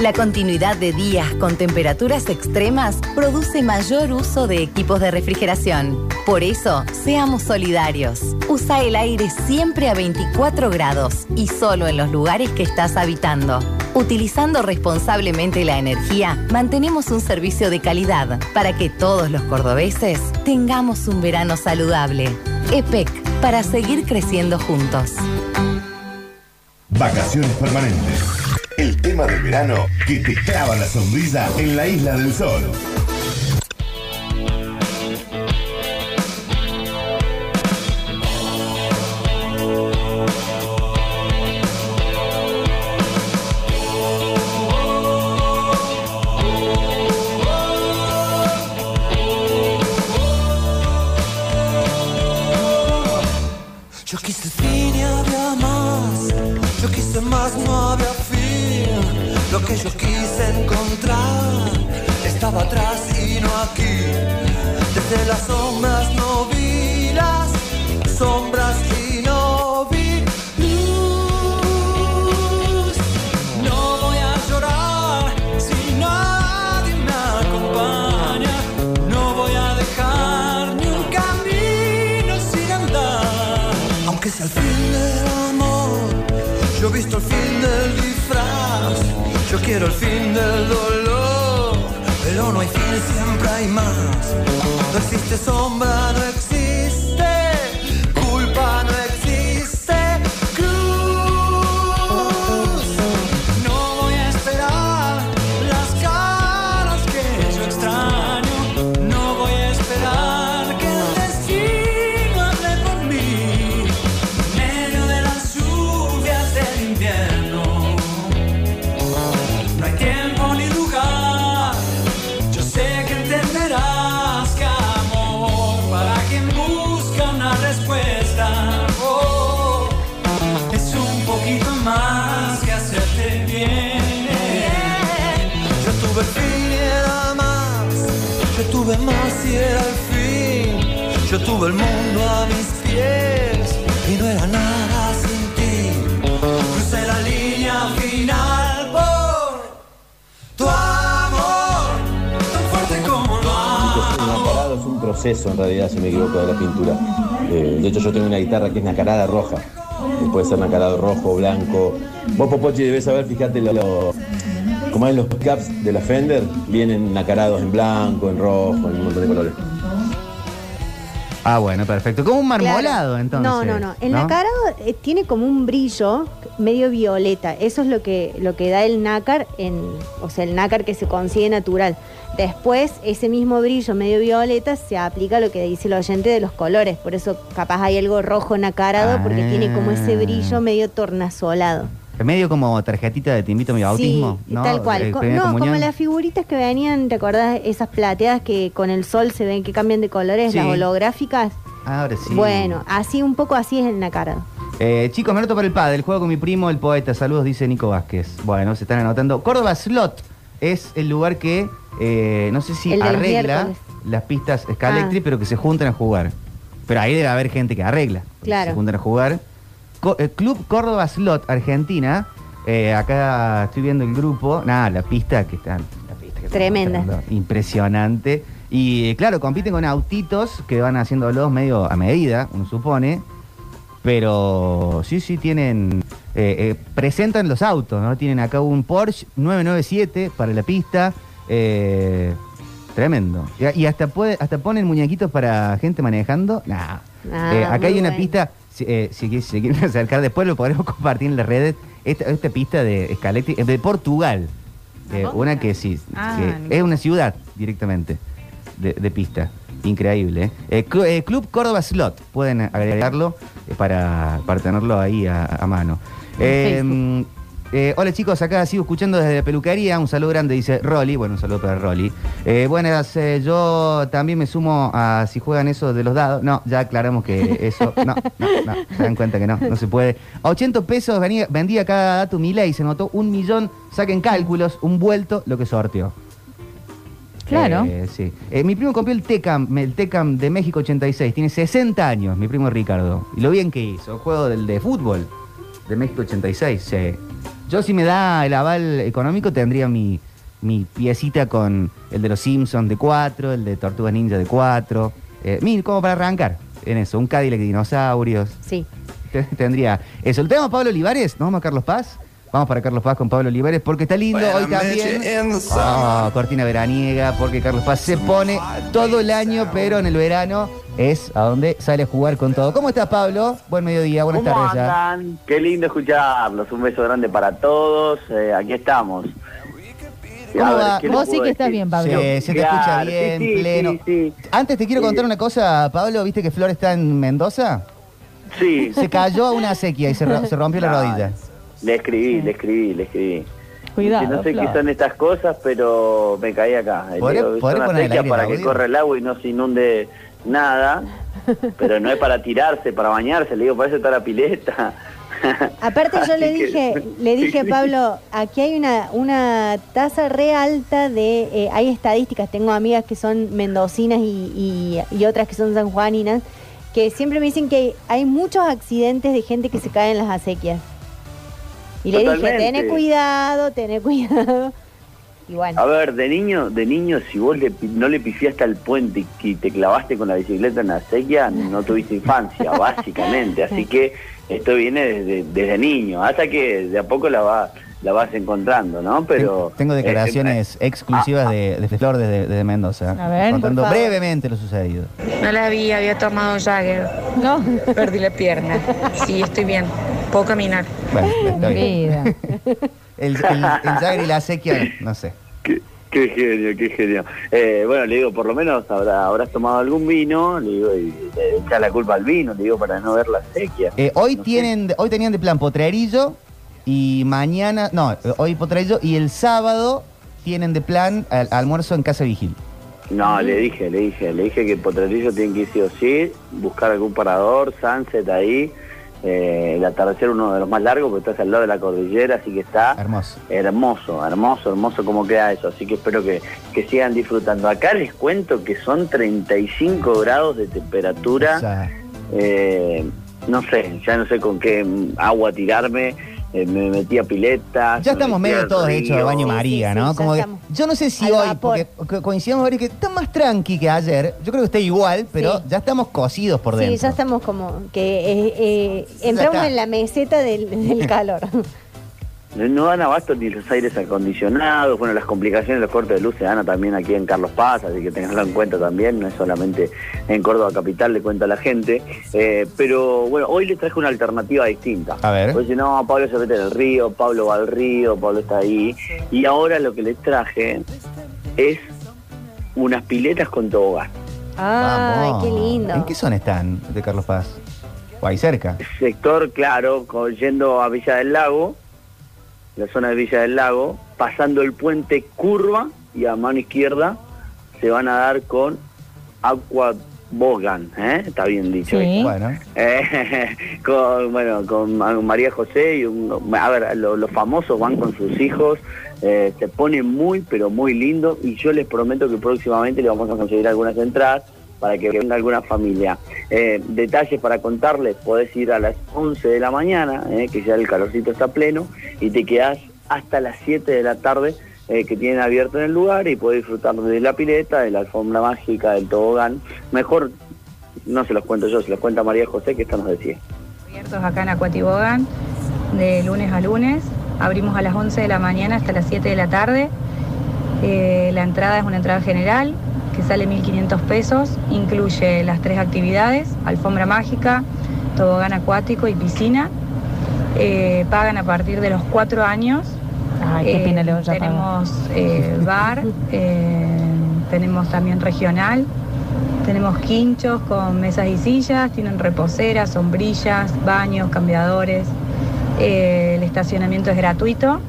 La continuidad de días con temperaturas extremas produce mayor uso de equipos de refrigeración. Por eso, seamos solidarios. Usa el aire siempre a 24 grados y solo en los lugares que estás habitando. Utilizando responsablemente la energía, mantenemos un servicio de calidad para que todos los cordobeses tengamos un verano saludable. EPEC, para seguir creciendo juntos. Vacaciones permanentes. El tema del verano que te clava la sonrisa en la isla del sol. Yo quise fin y había más. Yo quise más, no había. Lo que yo quise encontrar estaba atrás y no aquí. Desde las sombras no vi las sombras quiero el fin del dolor, pero no hay fin, siempre hay más. No existe sombra, no existe Yo tuve el mundo a mis pies y no era nada sin ti. Crucé la línea final por tu amor, tan fuerte como lo amo. Es un proceso en realidad, si me equivoco, de la pintura. Eh, de hecho, yo tengo una guitarra que es nacarada roja. Puede ser nacarado rojo, blanco. Vos, Popochi, debes saber, fíjate, lo, lo- como es los caps de la Fender, vienen nacarados en blanco, en rojo, en un montón de colores. Ah, bueno, perfecto. Como un marmolado, Claro. entonces. No, no, no. El nacarado eh, tiene como un brillo medio violeta. Eso es lo que, lo que da el nácar, en, o sea, el nácar que se consigue natural. Después, ese mismo brillo medio violeta se aplica a lo que dice el oyente de los colores. Por eso capaz hay algo rojo nacarado, porque tiene como ese brillo medio tornasolado. Medio como tarjetita de te invito a mi bautismo, sí, ¿no? tal cual. No, comunión. como las figuritas que venían, ¿te acordás? Esas plateadas que con el sol se ven que cambian de colores, Sí. las holográficas. Ahora sí. Bueno, así un poco así es el Nacardo. Eh, chicos, me anoto para el padre. El juego con mi primo, el poeta. Saludos, dice Nico Vázquez. Bueno, se están anotando. Córdoba Slot es el lugar que, eh, no sé si El arregla las pistas Scalectri, Ah. pero que se juntan a jugar. Pero ahí debe haber gente que arregla. Claro. Se juntan a jugar. Co- Club Córdoba Slot, Argentina. Eh, acá estoy viendo el grupo. Nada, la pista que están. La pista que Tremenda. Impresionante. Y claro, compiten con autitos que van haciéndolos medio a medida, uno supone. Pero sí, sí, tienen. eh, eh, presentan los autos, ¿no? Tienen acá un Porsche 997 para la pista. eh, tremendo. Y, y hasta puede, hasta ponen muñequitos para gente manejando. Nah. Ah, acá hay una bueno. pista. Si, eh, si qui- si quieren acercar, después lo podremos compartir en las redes. Esta, esta pista de Scaletti es de Portugal. Eh, una que sí, Ah, que es una ciudad directamente de, de pista. Increíble. ¿eh? Eh, Clu- eh, Club Córdoba Slot. Pueden agregarlo eh, para, para tenerlo ahí a, a mano. Eh, hola chicos, acá sigo escuchando desde la peluquería. Un saludo grande, dice Rolly. Bueno, un saludo para Rolly. Eh, buenas, eh, yo también me sumo a si juegan eso de los dados. No, ya aclaramos que eso. No, no, no. Se dan cuenta que no, no se puede. A 80 pesos venía, vendía cada dato Mila y se notó un millón. Saquen cálculos, un vuelto, lo que sorteó. Claro. Eh, sí. Eh, mi primo compró el Tecam, el Tecam de México 86. Tiene 60 años, mi primo Ricardo. Y lo bien que hizo. Juego del de fútbol de México 86. sí. Yo, si me da el aval económico, tendría mi, mi piecita con el de los Simpsons de 4, el de Tortugas Ninja de 4. Eh, mil, como para arrancar en eso. Un Cadillac de dinosaurios. Sí. Te- Tendría eso. ¿El tema a Pablo Olivares? ¿Nos vamos a Carlos Paz? Vamos para Carlos Paz con Pablo Olivares porque está lindo hoy también. Ah, cortina veraniega, porque Carlos Paz se pone todo el año, pero en el verano es a donde sale a jugar con todo. ¿Cómo estás, Pablo? Buen mediodía, buenas ¿Cómo tardes ya. Qué lindo escucharlos. Un beso grande para todos. Eh, aquí estamos. ¿Cómo ver, va? ¿qué les Vos sí que estás bien, Pablo. Sí, se te escucha bien, sí, sí, pleno. sí, sí. Antes te quiero Sí. contar una cosa, Pablo. ¿Viste que Flor está en Mendoza? Sí. Se cayó a una sequía y se, ro- se rompió la rodilla. Le escribí, le escribí, le escribí. Cuidado, Que no sé Flor. qué son estas cosas, pero me caí acá. Le ¿Podré- digo, podré son poner el acequias aire para que corra el agua y no se inunde nada. pero no es para tirarse, para bañarse. Le digo, para eso está la pileta. Aparte yo le que- dije, le dije. Pablo, aquí hay una, una tasa re alta de, eh, hay estadísticas, tengo amigas que son mendocinas y, y- y otras que son sanjuaninas, que siempre me dicen que hay muchos accidentes de gente que se cae en las acequias. Y le dije, tené cuidado, tené cuidado. Y bueno, A ver, de niño, de niño, si vos le no le pifiaste al puente y te clavaste con la bicicleta en la sequía, no tuviste infancia, básicamente. Así que esto viene desde, desde niño, hasta que de a poco la, va, la vas encontrando, ¿no? Pero Tengo eh, declaraciones exclusivas de, de Flor desde, desde Mendoza. A ver, contando brevemente lo sucedido. No la vi, había tomado Jagger. No. Perdí la pierna. Sí, estoy bien. Puedo caminar. Bueno. Vida. El, el, el Jagger y la sequía, no sé. Qué, qué genio, qué genio. Eh, bueno, le digo, por lo menos habrá, habrás tomado algún vino, le digo, y le echás la culpa al vino, le digo, para no ver la sequía. Eh, hoy tienen, hoy tenían de plan potrerillo y mañana, no, hoy potrerillo y el sábado tienen de plan al- almuerzo en casa vigil. No, le dije, le dije, le dije que Potrerillo tiene que ir sí o sí, buscar algún parador, sunset ahí, eh, el atardecer uno de los más largos porque estás al lado de la cordillera, así que está Hermoso. hermoso, hermoso, hermoso como queda eso, así que espero que, que sigan disfrutando. Acá les cuento que son 35 grados de temperatura, O sea, eh, no sé, ya no sé con qué mm, agua tirarme, eh, me metí a pileta. ya estamos medio todos hechos de baño María, ¿no? sí, Como que- yo no sé si Al hoy, vapor. porque co- coincidimos varios que está más tranqui que ayer. Yo creo que está igual, pero Sí. ya estamos cocidos por sí, dentro. ya estamos como que eh, eh, entramos en la meseta del, del calor. No- No dan abasto ni los aires acondicionados, bueno, las complicaciones, los cortes de luz se dan también aquí en Carlos Paz, así que tenganlo en cuenta también, no es solamente en Córdoba Capital, le cuento a la gente. Eh, pero bueno, hoy les traje una alternativa distinta. A ver. Pues si no, Pablo se mete en el río, Pablo va al río, Pablo está ahí. Y ahora lo que les traje es unas piletas con tobogán. Ay, Vamos. qué lindo. ¿En qué zona están de Carlos Paz? O ahí cerca. Sector, claro, yendo a Villa del Lago, la zona de Villa del Lago, pasando el puente curva y a mano izquierda se van a dar con Aqua Bogan, ¿eh? está bien dicho. Sí. Bueno. Eh, con, bueno, con Ma- María José y un, a ver, lo- los famosos van con sus hijos, eh, se pone muy, pero muy lindo y yo les prometo que próximamente le vamos a conseguir algunas entradas para que venga alguna familia. Eh, detalles para contarles, podés ir a las 11 de la mañana, eh, que ya el calorcito está pleno, y te quedás hasta las 7 de la tarde eh, que tienen abierto en el lugar y podés disfrutar de la pileta, de la alfombra mágica, del tobogán. Mejor no se los cuento yo, se los cuenta María José, que esto nos decía. abiertos acá en Acuatibogan de lunes a lunes. Abrimos a las 11 de la mañana hasta las 7 de la tarde. La entrada es una entrada general que sale 1.500 pesos. Incluye las tres actividades, alfombra mágica, tobogán acuático y piscina. Eh, pagan a partir de los 4 años. Ay, qué Eh, pena. Tenemos eh, bar, tenemos también regional, tenemos quinchos con mesas y sillas, tienen reposeras, sombrillas, baños, cambiadores. Eh, el estacionamiento es gratuito.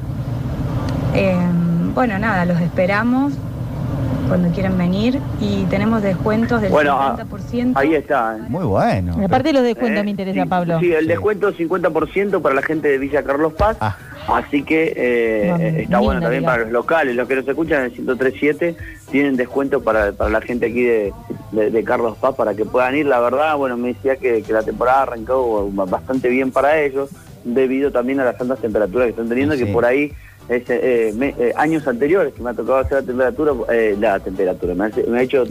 Eh, bueno, nada, los esperamos cuando quieran venir y tenemos descuentos del Bueno, ah, 50%. Ahí está. ¿eh? Muy bueno. Aparte de los descuentos Eh, me interesa, Pablo. Sí, el descuento 50% para la gente de Villa Carlos Paz. Ah. Así que eh, eh, está bueno también digamos. para los locales, los que nos escuchan en el 1037 tienen descuento para, para la gente aquí de, de- de Carlos Paz para que puedan ir. La verdad, bueno, me decía que, que la temporada arrancó bastante bien para ellos, debido también a las altas temperaturas que están teniendo, Sí. que por ahí eh, me- eh, años anteriores que me ha tocado hacer la temperatura, eh, la temperatura, me, hace- me ha hecho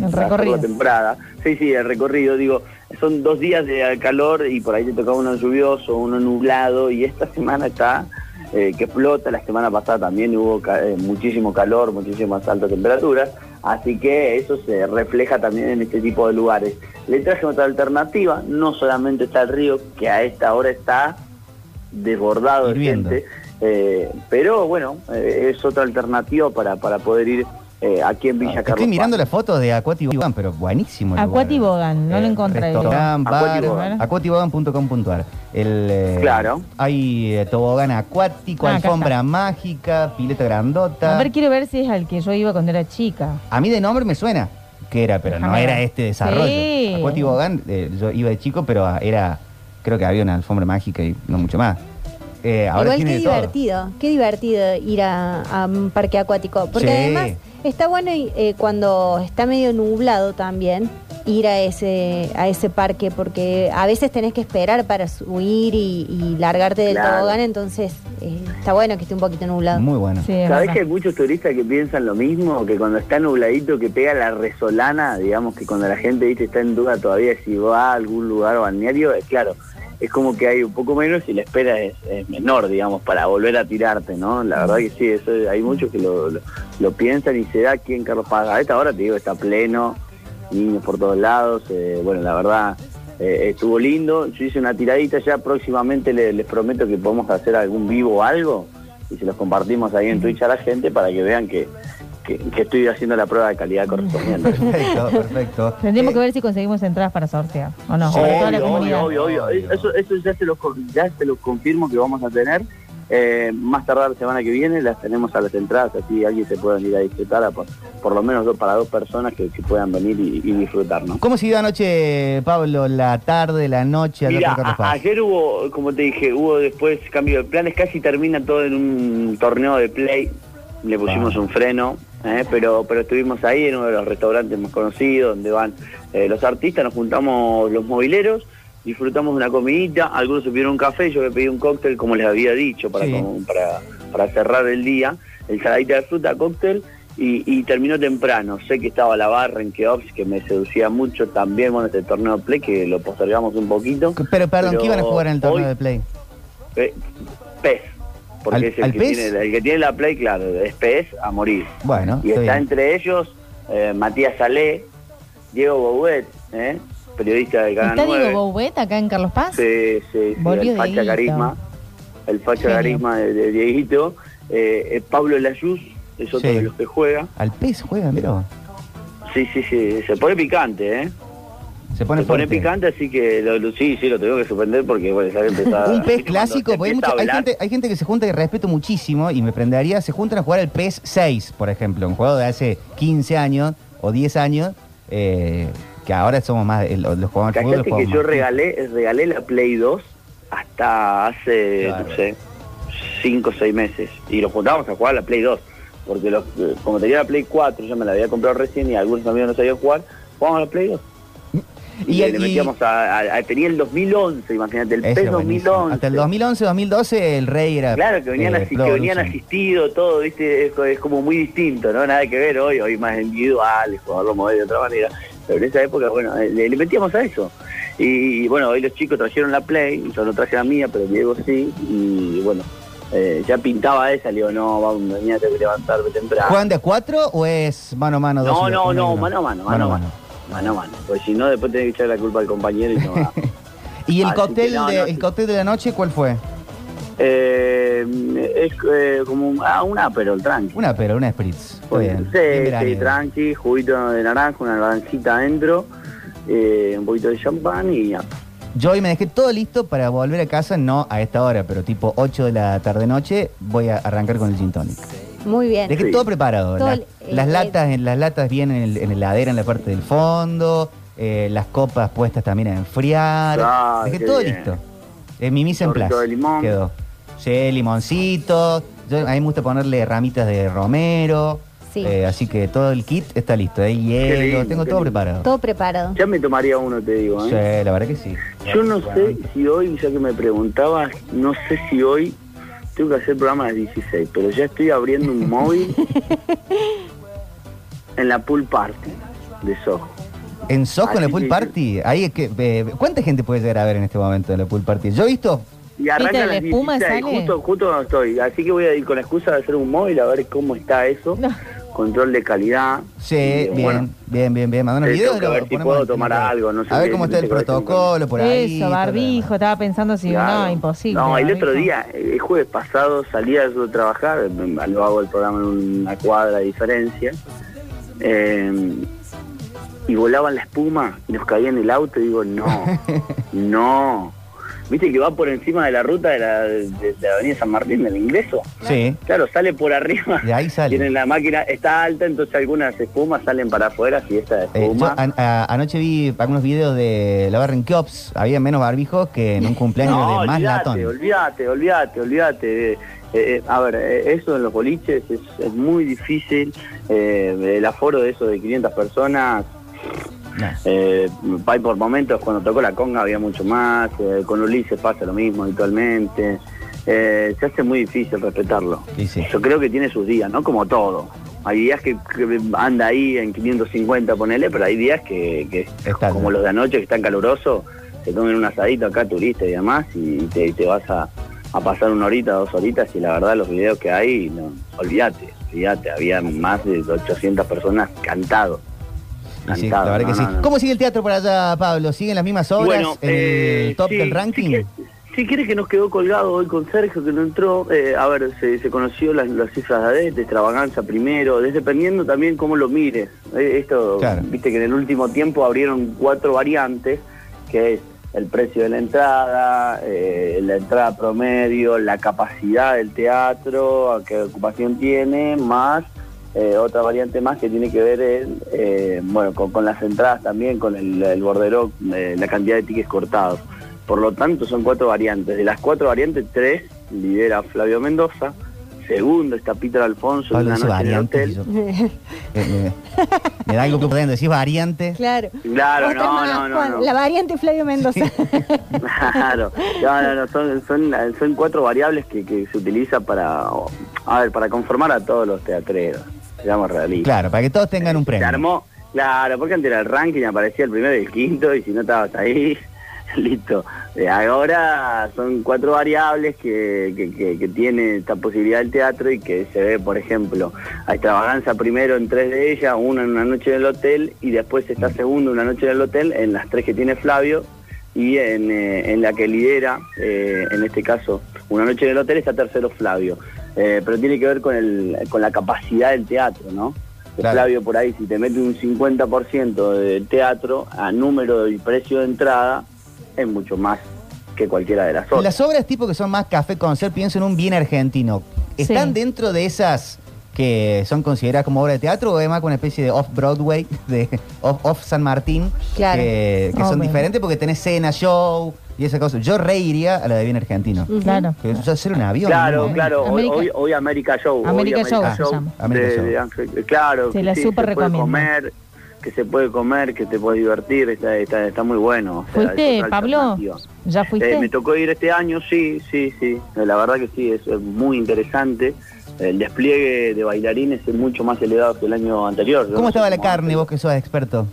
la temporada. Sí, sí, el recorrido, digo, son dos días de calor y por ahí te tocaba uno lluvioso, uno nublado y esta semana está eh, que explota, la semana pasada también hubo ca- eh, muchísimo calor, muchísimas altas temperaturas, así que eso se refleja también en este tipo de lugares. Le traje otra alternativa, no solamente está el río, que a esta hora está desbordado de gente, eh, pero bueno, eh, es otra alternativa para, para poder ir eh, aquí en Villa Carlos Estoy mirando Paz. las fotos de Aquatibogan, pero buenísimo. Acuatibogan, no lo encontré. Aquatibogan. aquatibogan.com.ar. El, eh, Claro. Hay eh, tobogán acuático, Ah, alfombra mágica, pileta grandota. A ver, quiero ver si es al que yo iba cuando era chica. A mí de nombre me suena que era, pero no era este desarrollo. Sí. Aquatibogan, eh, yo iba de chico, pero ah, era, creo que había una alfombra mágica y no mucho más. Eh, ahora Igual tiene qué de todo. divertido, qué divertido ir a, a un parque acuático. Porque Sí. además está bueno eh, cuando está medio nublado también ir a ese, a ese parque, porque a veces tenés que esperar para subir y, y largarte del Claro. tobogán, entonces eh, está bueno que esté un poquito nublado. Muy bueno. Sí, ¿Sabés que hay muchos turistas que piensan lo mismo? Que cuando está nubladito, que pega la resolana, digamos que cuando la gente ¿viste? está en duda todavía si va a algún lugar balneario, es claro, es como que hay un poco menos y la espera es, es menor, digamos, para volver a tirarte, ¿no? La verdad que sí, eso hay muchos que lo, lo, lo piensan y se da aquí en Carlos Paz. A esta hora te digo, está pleno, niños por todos lados, eh, bueno, la verdad... eh, estuvo lindo, yo hice una tiradita ya próximamente le- les prometo que podemos hacer algún vivo o algo y se los compartimos ahí en Twitch a la gente para que vean que, que- que estoy haciendo la prueba de calidad correspondiente. Perfecto, perfecto. Tendríamos Eh, que ver si conseguimos entradas para sortear. ¿O no? Sí, Para toda la obvio, comunidad. obvio, obvio, Eso, eso ya, se lo, ya se lo confirmo que vamos a tener. Eh, más tardar la semana que viene las tenemos a las entradas, así alguien se puede ir a disfrutar, a por, por lo menos dos, para dos personas que, que puedan venir y, y disfrutar, ¿no? ¿Cómo siguió anoche, Pablo, la tarde, la noche a- ayer hubo, como te dije, hubo después cambio de planes, casi termina todo en un torneo de play, le pusimos Ah. un freno, ¿eh? pero pero estuvimos ahí en uno de los restaurantes más conocidos, donde van eh, los artistas, nos juntamos los mobileros, disfrutamos una comidita, algunos se pidieron un café, yo me pedí un cóctel, como les había dicho, para, Sí. como- para, para cerrar el día, el saladita de fruta, cóctel, y, y terminó temprano. Sé que estaba la barra en Keops, que me seducía mucho también, bueno, este torneo de play, que lo postergamos un poquito. Pero perdón, pero ¿qué iban a jugar en el torneo hoy- de Play? Pe- PES. Porque ¿Al- es el al que, PES? tiene, el que tiene la play, claro, es PES a morir. Bueno, Y está bien. entre ellos eh, Matías Salé, Diego Bouet, ¿eh? periodista del Canal ¿Está 9. Diego Bouvet acá en Carlos Paz? Sí, sí, sí, el facha carisma. El facha carisma de, de Dieguito. Eh, eh, Pablo Layuz es otro Sí. de los que juega. Al PES juega, mira. Sí, sí, sí, se pone picante, ¿eh? Se pone fuerte. picante, así que lo, lo- sí, sí, lo tengo que suspender porque bueno, ya empezaba. Un pez clásico, porque hay, mucha- hay gente, hay gente que se junta y respeto muchísimo y me prendería, se juntan a jugar al PES 6, por ejemplo, un juego de hace 15 años o 10 años, eh, que ahora somos más, los, los jugamos los Cachate que jugamos yo regalé, regalé la Play 2 hasta hace, no sé, 5 o 6 meses. Y lo juntábamos a jugar a la Play 2. Porque los, como tenía la Play 4, yo me la había comprado recién y algunos amigos no sabían jugar, jugábamos a la Play 2. Y, Y- le metíamos a, a- a- Tenía el 2011, imagínate, el PES es buenísimo. 2011. Hasta el 2011, 2012 el rey era... Claro, que venían, eh, así, que venían asistidos, todo, ¿viste? Es, es como muy distinto, ¿no? Nada que ver hoy, hoy más individual, el jugador lo mueve de otra manera. Pero en esa época, bueno, eh, le, le metíamos a eso. Y, y, bueno, hoy los chicos trajeron la Play, yo no traje la mía, pero Diego sí, y bueno, eh, ya pintaba esa, le digo, no, vamos, mañana tengo que levantarme temprano. ¿Juegan de a cuatro o es mano a mano? dos No, no, no, mano a mano, mano a mano. Mano a mano, porque si no, después tenés que echar la culpa al compañero y no va. ¿Y el Así cóctel, no, de, no, el sí. cóctel de la noche cuál fue? Eh, es eh, como un, ah, un Aperol, tranqui. Una pero, una Spritz. Bien. Sí, bien sí, veraniego. tranqui, juguito de naranja, una naranjita adentro, eh, un poquito de champán y ya. Yo hoy me dejé todo listo para volver a casa, no a esta hora, pero tipo 8 de la tarde-noche, voy a arrancar con el gin tonic. Muy bien. Dejé todo preparado. Todo La- las eh, latas en las latas vienen en, el- en la heladera en la parte del fondo, eh, las copas puestas también a enfriar. Claro, Dejé todo bien. listo. Eh, mi mise en place. de limón. Quedó. Sí, limoncito. Yo, a mí me gusta ponerle ramitas de romero. Sí. Eh, así que todo el kit está listo. Hay hielo, lindo, tengo todo lindo. preparado. Todo preparado. Ya me tomaría uno, te digo. Sí, ¿eh? la verdad que sí. Yo no sé si hoy, ya que me preguntabas, no sé si hoy tengo que hacer programa a las 16, pero ya estoy abriendo un móvil en la pool party de Soho. En Soho, en la pool party, ahí es que, eh, ¿cuánta gente puede llegar a ver en este momento en la pool party? Yo he visto Y arranca ¿Viste a la espuma 16, sale? justo, justo donde estoy. Así que voy a ir con la excusa de hacer un móvil a ver cómo está eso. Control de calidad. Sí, Y, bien, bueno, bien, bien, bien. Mandando Sí, videos. lo ver si puedo tomar algo, no sé a ver qué- cómo no está el a protocolo por ahí. Eso, barbijo. Estaba pensando si Claro. no, imposible. No, el otro día, el jueves pasado, salía yo de trabajar, eh, lo hago el programa en una cuadra de diferencia, eh, y volaban la espuma y nos caía en el auto y digo, no, no. ¿Viste que va por encima de la ruta de la, de, de la avenida San Martín del ingreso? Sí. Claro, sale por arriba. De ahí sale. Tienen la máquina, está alta, entonces algunas espumas salen para afuera, si esta Eh, yo espuma... a- anoche vi algunos videos de la barra en Kiops. Había menos barbijos que en un cumpleaños No, de más olvídate, latón. olvídate, olvídate, olvídate. Eh, eh, a ver, eh, eso en los boliches es, es muy difícil. Eh, el aforo de eso de 500 personas, eh, hay por momentos, cuando tocó la conga había mucho más, eh, con Ulises pasa lo mismo habitualmente. Eh, se hace muy difícil respetarlo. Yo creo que tiene sus días, ¿no? Como todo. Hay días que, que anda ahí en 550, ponele, pero hay días que, que como los de anoche, que están calurosos, se comen un asadito acá, turista y demás, y te, te vas a, a pasar una horita, dos horitas, y la verdad los videos que hay, no, olvídate, olvídate, había más de 800 personas cantado. Sí, Cantado, la verdad no, que sí. no. ¿Cómo sigue el teatro por allá, Pablo? ¿Siguen las mismas obras Bueno, en eh, el top sí, del ranking? Si quiere que nos quedó colgado hoy con Sergio, que no entró, eh, a ver, se, se conoció las, las cifras de ADET, de extravaganza primero, dependiendo también cómo lo mires. Eh, esto, viste que en el último tiempo abrieron cuatro variantes, que es el precio de la entrada, eh, la entrada promedio, la capacidad del teatro, a qué ocupación tiene, más eh, otra variante más que tiene que ver eh, bueno, con, las entradas también, con el, el borderó, eh, la cantidad de tickets cortados. Por lo tanto, son cuatro variantes. De las cuatro variantes, tres lidera Flavio Mendoza. Segundo está Peter Alfonso, Pablo una noche en el variantes. hotel. y yo- eh, eh, me da algo que pueden decir variante. Claro. Claro, no, más, no, no, Juan, no. La variante Flavio Mendoza. Claro, no, no, no, son, son, son cuatro variables que, que se utiliza para, a ver, para conformar a todos los teatreros, seamos realistas. Claro, para que todos tengan un Se premio. armó, claro, porque antes era el ranking, aparecía el primero y el quinto, y si no estabas ahí, listo. Eh, ahora son cuatro variables que, que, que- que tiene esta posibilidad del teatro y que se ve, por ejemplo, a extravaganza primero en tres de ellas, una en una noche en el hotel, y después está segundo una noche en el hotel, en las tres que tiene Flavio, y en, eh, en la que lidera, eh, en este caso, una noche en el hotel está tercero Flavio. Eh, pero tiene que ver con, el, con la capacidad del teatro, ¿no? Claro. Flavio por ahí, si te mete un 50% de teatro a número y precio de entrada, es mucho más que cualquiera de las otras. Las obras tipo que son más café concert, pienso en un bien argentino. ¿Están dentro de esas que son consideradas como obra de teatro o es más como una especie de off-Broadway, de off, off San Martín, Claro. que, que son diferentes porque tenés cena, show y esa cosa? Yo reiría a la de bien argentino. Claro. Que eso es hacer un avión. Claro, ¿no? claro, hoy, América- hoy, hoy América Show. hoy América Show se llama. De- de claro, Se la sí, súper se puede recomiendo. comer, que se puede comer, que te puedes divertir, está, está, está muy bueno. o sea, ¿Fuiste, Pablo? ¿Ya fuiste? Eh, me tocó ir este año, sí, sí, sí. Eh, La verdad que sí, es, es muy interesante. El despliegue de bailarines es mucho más elevado que el año anterior. ¿Cómo no estaba la carne, vos que sos experto?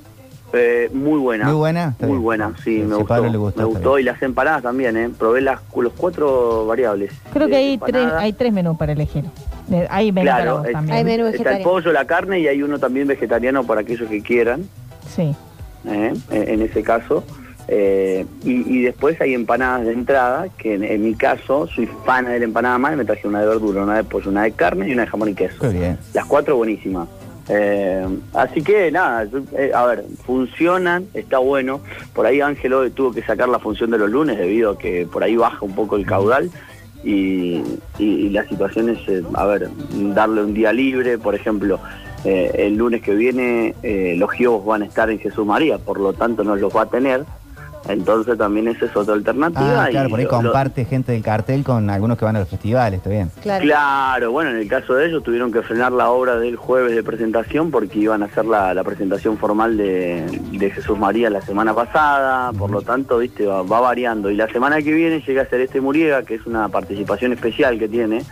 Eh, muy buena. Muy buena, está Muy bien. buena, sí, me si gustó. Pablo le gustó, me gustó y las empanadas también, ¿eh? Probé las, los cuatro variables. Creo que de hay tres, hay tres menús para elegir. Hay Claro, vos es- también. está el pollo, la carne y hay uno también vegetariano para aquellos que quieran, Sí. ¿eh? en en ese caso. Eh, y, y después hay empanadas de entrada, que en, en mi caso soy fan de la empanada más, y me traje una de verdura, una de pollo, una de carne y una de jamón y queso. Qué bien. Las cuatro buenísimas. Eh, así que nada, yo- eh, a ver, funcionan, está bueno. Por ahí Ángelo tuvo que sacar la función de los lunes debido a que por ahí baja un poco el caudal y, y- y la situación es, eh, a ver, darle un día libre, por ejemplo. eh, el lunes que viene eh, los giobos van a estar en Jesús María, por lo tanto no los va a tener. Entonces también esa es otra alternativa. Ah, claro, y por ahí lo- lo- comparte gente del cartel con algunos que van a los festivales, está bien. Claro. bueno, en el caso de ellos tuvieron que frenar la obra del jueves de presentación porque iban a hacer la, la presentación formal de, de Jesús María la semana pasada, por lo tanto, viste, va, va variando. Y la semana que viene llega a ser este Muriega, que es una participación especial que tiene,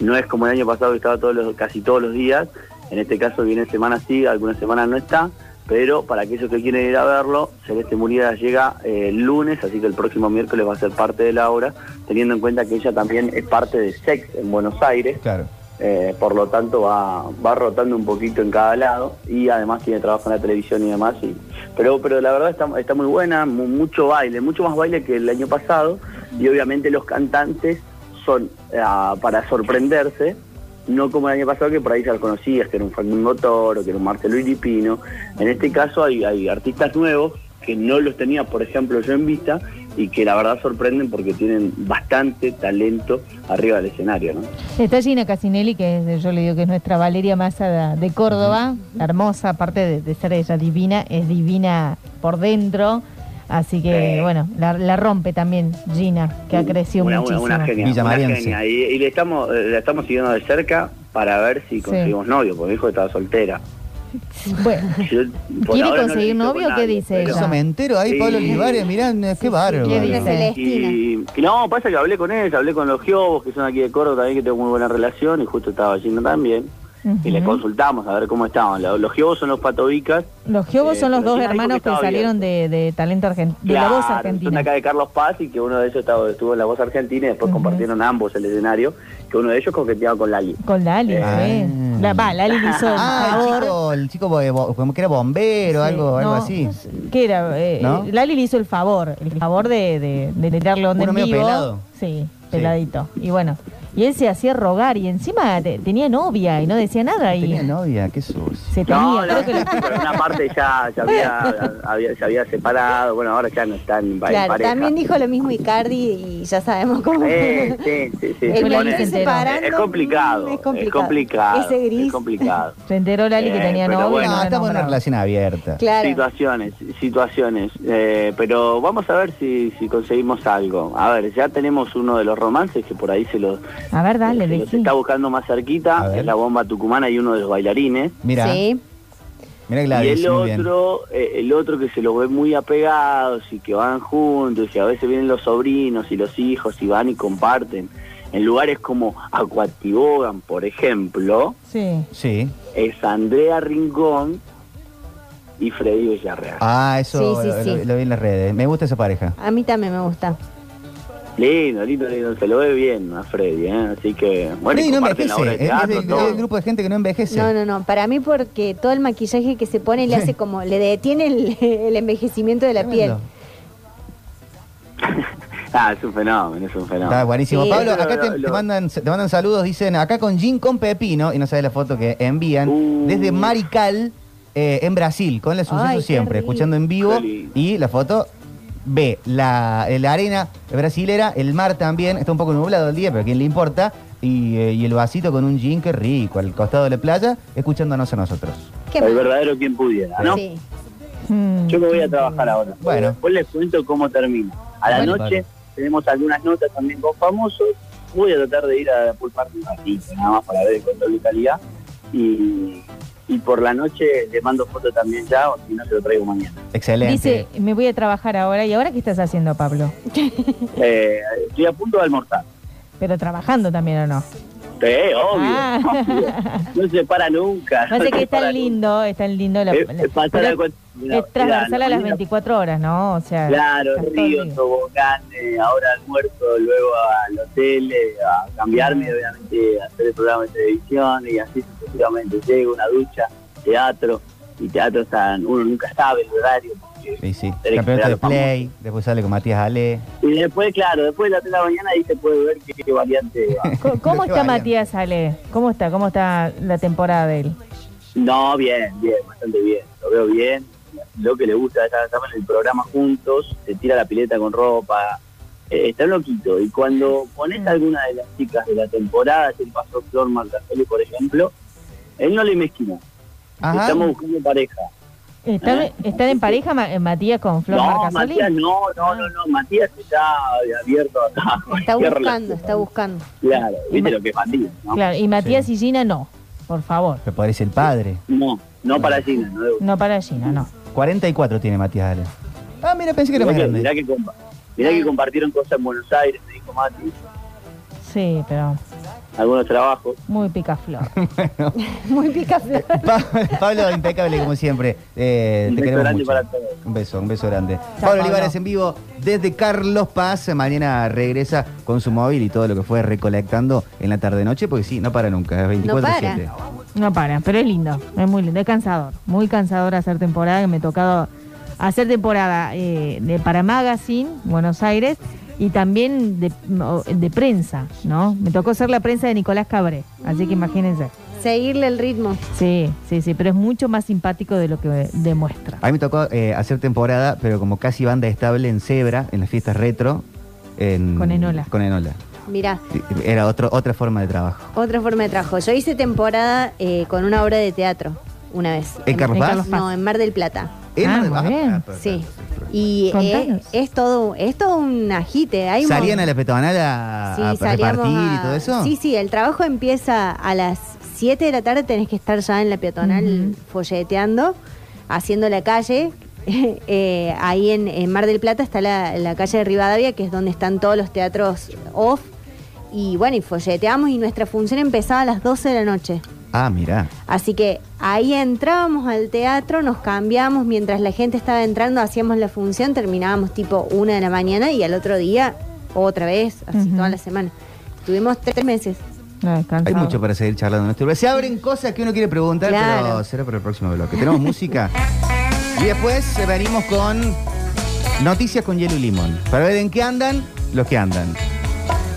no es como el año pasado que estaba todos los, casi todos los días, en este caso viene semana sí, algunas semanas no está, pero para aquellos que quieren ir a verlo, Celeste Muriega llega eh, el lunes, así que el próximo miércoles va a ser parte de la obra, teniendo en cuenta que ella también es parte de Sex en Buenos Aires. Claro. Eh, por lo tanto va, va rotando un poquito en cada lado y además tiene trabajo en la televisión y demás. Y, pero, pero la verdad está, está muy buena, mu- mucho baile, mucho más baile que el año pasado y obviamente los cantantes son ah, para sorprenderse, no como el año pasado que por ahí ya lo conocías, que era un Facundo Toro, que era un Marcelo Iripino. En este caso hay, hay artistas nuevos que no los tenía, por ejemplo, yo en vista y que la verdad sorprenden porque tienen bastante talento arriba del escenario, ¿no? Está Gina Casinelli, que es- yo le digo que es nuestra Valeria Massa de, de Córdoba, hermosa, aparte de, de ser ella divina, es divina por dentro. Así que, bueno, la, la rompe también Gina, que ha crecido una, una, muchísimo. una genia, una genia. Y, y le estamos, eh, la estamos siguiendo de cerca para ver si conseguimos novio, porque mi hijo estaba soltera. Bueno, Yo, por ¿quiere no conseguir visto novio? ¿Qué dice ella? Eso me entero ahí, Sí. Pablo Olivares, mirá, qué bárbaro. ¿Qué dice? Y, y no, pasa que hablé con ella, hablé con los Giobos, que son aquí de Córdoba también, que tengo muy buena relación, y justo estaba Gina también. Y le consultamos a ver cómo estaban. Los, los Giobos son los patobicas. Los Giobos Eh, son los dos hermanos que que salieron de, de Talento Argentino, de La Voz Claro, Son Argentina. acá de Carlos Paz y que uno de ellos estaba, estuvo en La Voz Argentina y después compartieron ambos el escenario, que uno de ellos coqueteaba con Lali. Con Lali, Ah. sí. La, va, Lali le hizo el Ah, el favor. chico, el chico bo- como que era bombero, algo, algo no, así. ¿Qué era? Eh, ¿No? eh, Lali le hizo el favor, el favor de, de, de tirarle onda Uno en medio vivo. pelado. Sí, peladito. Y bueno, y él se hacía rogar y encima te- tenía novia y no decía nada. Y Tenía novia, qué sucio. se tenía, No, creo no, que la- pero una parte ya, ya había, había- se había separado, bueno, ahora ya no están en pareja. también dijo lo mismo Icardi y ya sabemos cómo. Eh, sí, sí, sí. El pone- se separando, es complicado, es es complicado. complicado, Ese gris. es complicado. se enteró Lali que Eh, tenía novia. bueno. no estamos en una relación abierta. Claro. Situaciones, situaciones. Eh, pero vamos a ver si, si conseguimos algo. A ver, ya tenemos uno de los romances que por ahí se los, A ver, dale, se los decí. está buscando más cerquita. Es la bomba tucumana y uno de los bailarines. Mira, Sí. mira Y Gladys, el muy bien. otro, eh, el otro que se los ve muy apegados y que van juntos y a veces vienen los sobrinos y los hijos y van y comparten. En lugares como Acuatibogan, por ejemplo, Sí. Sí. es Andrea Rincón y Freddy Villarreal. Ah, eso Sí, sí, lo, sí. lo- lo vi en las redes. Me gusta esa pareja. A mí también me gusta. Lindo, lindo, lindo, se lo ve bien a Freddy, ¿eh? así que bueno, Freddy no la obra envejece. de Es, grupo de gente que no envejece. No, no, no. Para mí porque todo el maquillaje que se pone le hace como, le detiene el, el envejecimiento de la piel. Ah, es un fenómeno, es un fenómeno. Está buenísimo. Sí, Pablo, lo- acá te, lo- te lo- mandan, te mandan saludos, dicen acá con Gin con Pepino, y no sabes la foto que envían, Uh. desde Marical, eh, en Brasil, con el suceso siempre, rico. escuchando en vivo, y la foto ve la, la arena brasilera, el mar también, está un poco nublado el día, pero a quién le importa, y, eh, y el vasito con un gin que rico, al costado de la playa, escuchándonos a nosotros. Qué el verdadero quien pudiera, ¿no? Sí. Mm. Yo me voy a trabajar ahora. Bueno. Después les cuento cómo termina. A la Bueno, noche vale. tenemos algunas notas también con famosos. Voy a tratar de ir a party un ratito, nada más para ver el control de calidad. Y, y por la noche le mando fotos también ya, o si no se lo traigo mañana. Excelente. Dice, me voy a trabajar ahora. ¿Y ahora qué estás haciendo, Pablo? Eh, estoy a punto de almorzar. Pero trabajando también o no. Sí, obvio. Ah. obvio. No se para nunca. No sé es tan lindo, es tan lindo la, Eh, la- eh, pasar a es transversal las mira, 24 horas, ¿no? O sea, Claro, río, tobogán, eh, ahora almuerzo, luego al hotel, eh, a cambiarme, obviamente, a hacer el programa de televisión y así sucesivamente. Llego, una ducha, teatro, y teatro están, uno nunca sabe el horario. Sí, sí. Campeonato de Play, después sale con Matías Ale. Y después, claro, después de las 3 de la mañana ahí se puede ver qué, qué variante va. ¿Cómo está variante. Matías Ale? ¿Cómo está? ¿Cómo está la temporada de él? No, bien, bien, bastante bien. Lo veo bien. Lo que le gusta, estamos en el programa juntos, se tira la pileta con ropa. eh, está loquito. Y cuando pones a alguna de las chicas de la temporada, que pasó Flor Marcasoli, por ejemplo, él no le mezquina. Ajá. Estamos buscando pareja. ¿Están, ¿Eh? están en pareja Ma- eh, Matías con Flor no, Marcasoli? Matías, no, no, no, no. Matías está abierto a Está buscando, relación. está buscando. Claro, viste lo que es Matías, ¿no? Claro, y Matías y Gina no, por favor. Me parece el padre. No, no para Gina, no No para Gina, no. 44 tiene Matías Ale. Ah, mira, pensé que era Mirá más que, grande. mirá que compa- mirá que compartieron cosas en Buenos Aires, me dijo Mati, Sí, pero algunos trabajos. muy picaflor. Muy picaflor. Pa- Pablo, impecable como siempre. Eh, Un te beso queremos grande mucho. para todos. Un beso, un beso grande. Chao, Pablo Pablo. Olivares en vivo desde Carlos Paz. Mañana regresa con su móvil y todo lo que fue recolectando en la tarde-noche, porque sí, no para nunca, es 24-7. No para, pero es lindo, es muy lindo, es cansador, muy cansador hacer temporada, que me ha tocado hacer temporada eh, de, para Magazine, Buenos Aires, y también de, prensa, ¿no? Me tocó ser la prensa de Nicolás Cabré, así que imagínense. Seguirle el ritmo. Sí, sí, sí, pero es mucho más simpático de lo que demuestra. A mí me tocó eh, hacer temporada, pero como casi banda estable en Zebra, en las fiestas retro. En, Con Enola. Con Enola. Mirá, Era otro, otra forma de trabajo. otra forma de trabajo. Yo hice temporada eh, con una obra de teatro una vez. ¿En Carlos en Paz? Carlos Paz. No, en Mar del Plata. En Ah, Mar del- ah, ah, Sí. Y eh, es todo es todo un agite. Hay un ¿Salían a la peatonal a, Sí, a y todo eso? Sí, sí, el trabajo empieza a las 7 de la tarde, tenés que estar ya en la peatonal folleteando, haciendo la calle. Eh, ahí en, en Mar del Plata está la, la calle de Rivadavia, que es donde están todos los teatros off. Y bueno, y folleteamos y nuestra función empezaba a las 12 de la noche. Ah, mira. Así que ahí entrábamos al teatro, nos cambiamos, mientras la gente estaba entrando hacíamos la función, terminábamos tipo una de la mañana y al otro día otra vez, así toda la semana. Tuvimos tres meses. Ay, Hay mucho para seguir charlando en este lugar. Se abren cosas que uno quiere preguntar, Claro. pero será para el próximo bloque. Tenemos música. Y después eh, venimos con noticias con hielo y limón. Para ver en qué andan los que andan.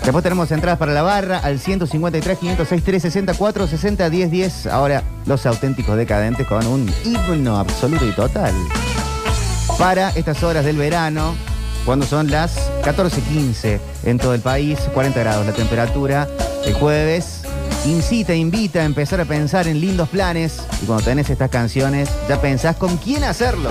Después tenemos entradas para la barra al 153, 506, 364, 60, 10, 10. Ahora los auténticos decadentes con un himno absoluto y total. Para estas horas del verano, cuando son las 14.15 en todo el país, 40 grados la temperatura, el jueves, incita, invita a empezar a pensar en lindos planes. Y cuando tenés estas canciones, ya pensás con quién hacerlo.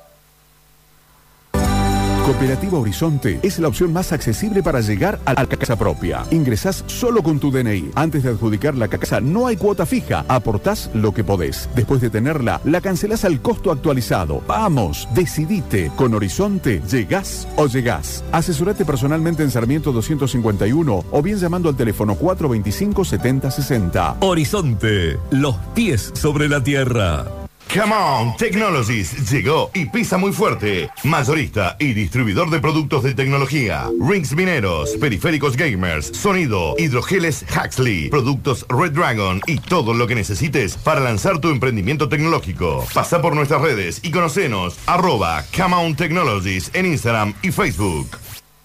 Cooperativa Horizonte es la opción más accesible para llegar a la casa propia. Ingresás solo con tu DNI. Antes de adjudicar la casa no hay cuota fija. Aportás lo que podés. Después de tenerla, la cancelás al costo actualizado. Vamos, decidite. Con Horizonte, llegás o llegás. Asesorate personalmente en Sarmiento 251 o bien llamando al teléfono 425 7060. Horizonte, los pies sobre la tierra. Come on, Technologies llegó y pisa muy fuerte. Mayorista y distribuidor de productos de tecnología. Rings mineros, periféricos gamers, sonido, hidrogeles Huxley, productos Red Dragon y todo lo que necesites para lanzar tu emprendimiento tecnológico. Pasa por nuestras redes y conocenos. Arroba Come on Technologies en Instagram y Facebook.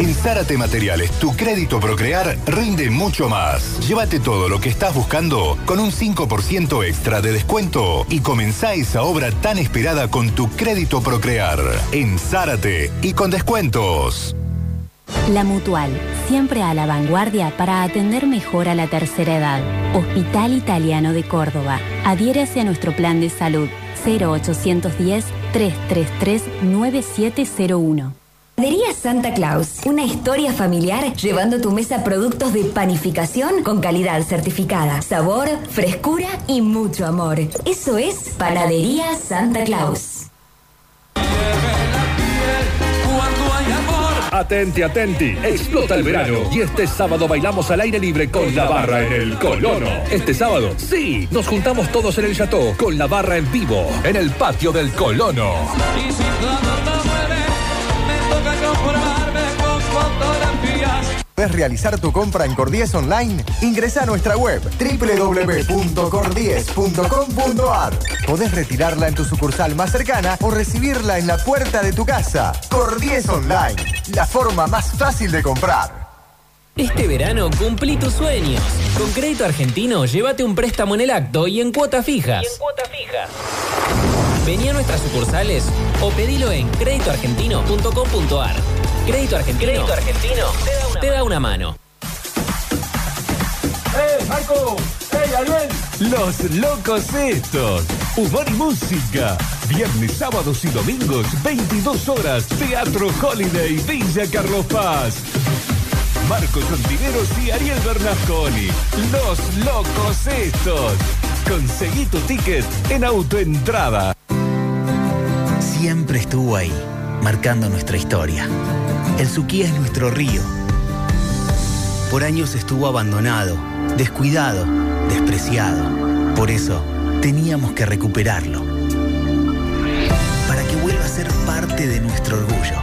En Zárate Materiales, tu crédito Procrear rinde mucho más. Llévate todo lo que estás buscando con un 5% extra de descuento y comenzá esa obra tan esperada con tu crédito Procrear. En Zárate y con descuentos. La Mutual, siempre a la vanguardia para atender mejor a la tercera edad. Hospital Italiano de Córdoba. Adhiérase a nuestro plan de salud 0810 333 9701. Panadería Santa Claus, una historia familiar llevando a tu mesa productos de panificación con calidad certificada, sabor, frescura y mucho amor. Eso es Panadería Santa Claus. Atenti, atenti, explota el verano y este sábado bailamos al aire libre con la barra en el Colono. Este sábado, sí, nos juntamos todos en el Chateau con la barra en vivo en el patio del Colono. ¿Puedes realizar tu compra en Cordies Online? Ingresa a nuestra web www.cordies.com.ar. Podés retirarla en tu sucursal más cercana o recibirla en la puerta de tu casa. Cordies Online, la forma más fácil de comprar. Este verano cumplí tus sueños. Con Crédito Argentino, llévate un préstamo en el acto y en cuotas fijas. Vení a nuestras sucursales o pedilo en créditoargentino.com.ar. Crédito Argentino. Crédito Argentino. Te da una mano. ¡Eh, Marco! ¡Eh, Ariel! Los locos estos. Humor y música. Viernes, sábados y domingos, 22 horas. Teatro Holiday, Villa Carlos Paz. Marcos Contineros y Ariel Bernasconi. Los locos estos. Conseguí tu ticket en autoentrada. Siempre estuvo ahí, marcando nuestra historia. El Suquía es nuestro río. Por años estuvo abandonado, descuidado, despreciado. Por eso, teníamos que recuperarlo. Para que vuelva a ser parte de nuestro orgullo.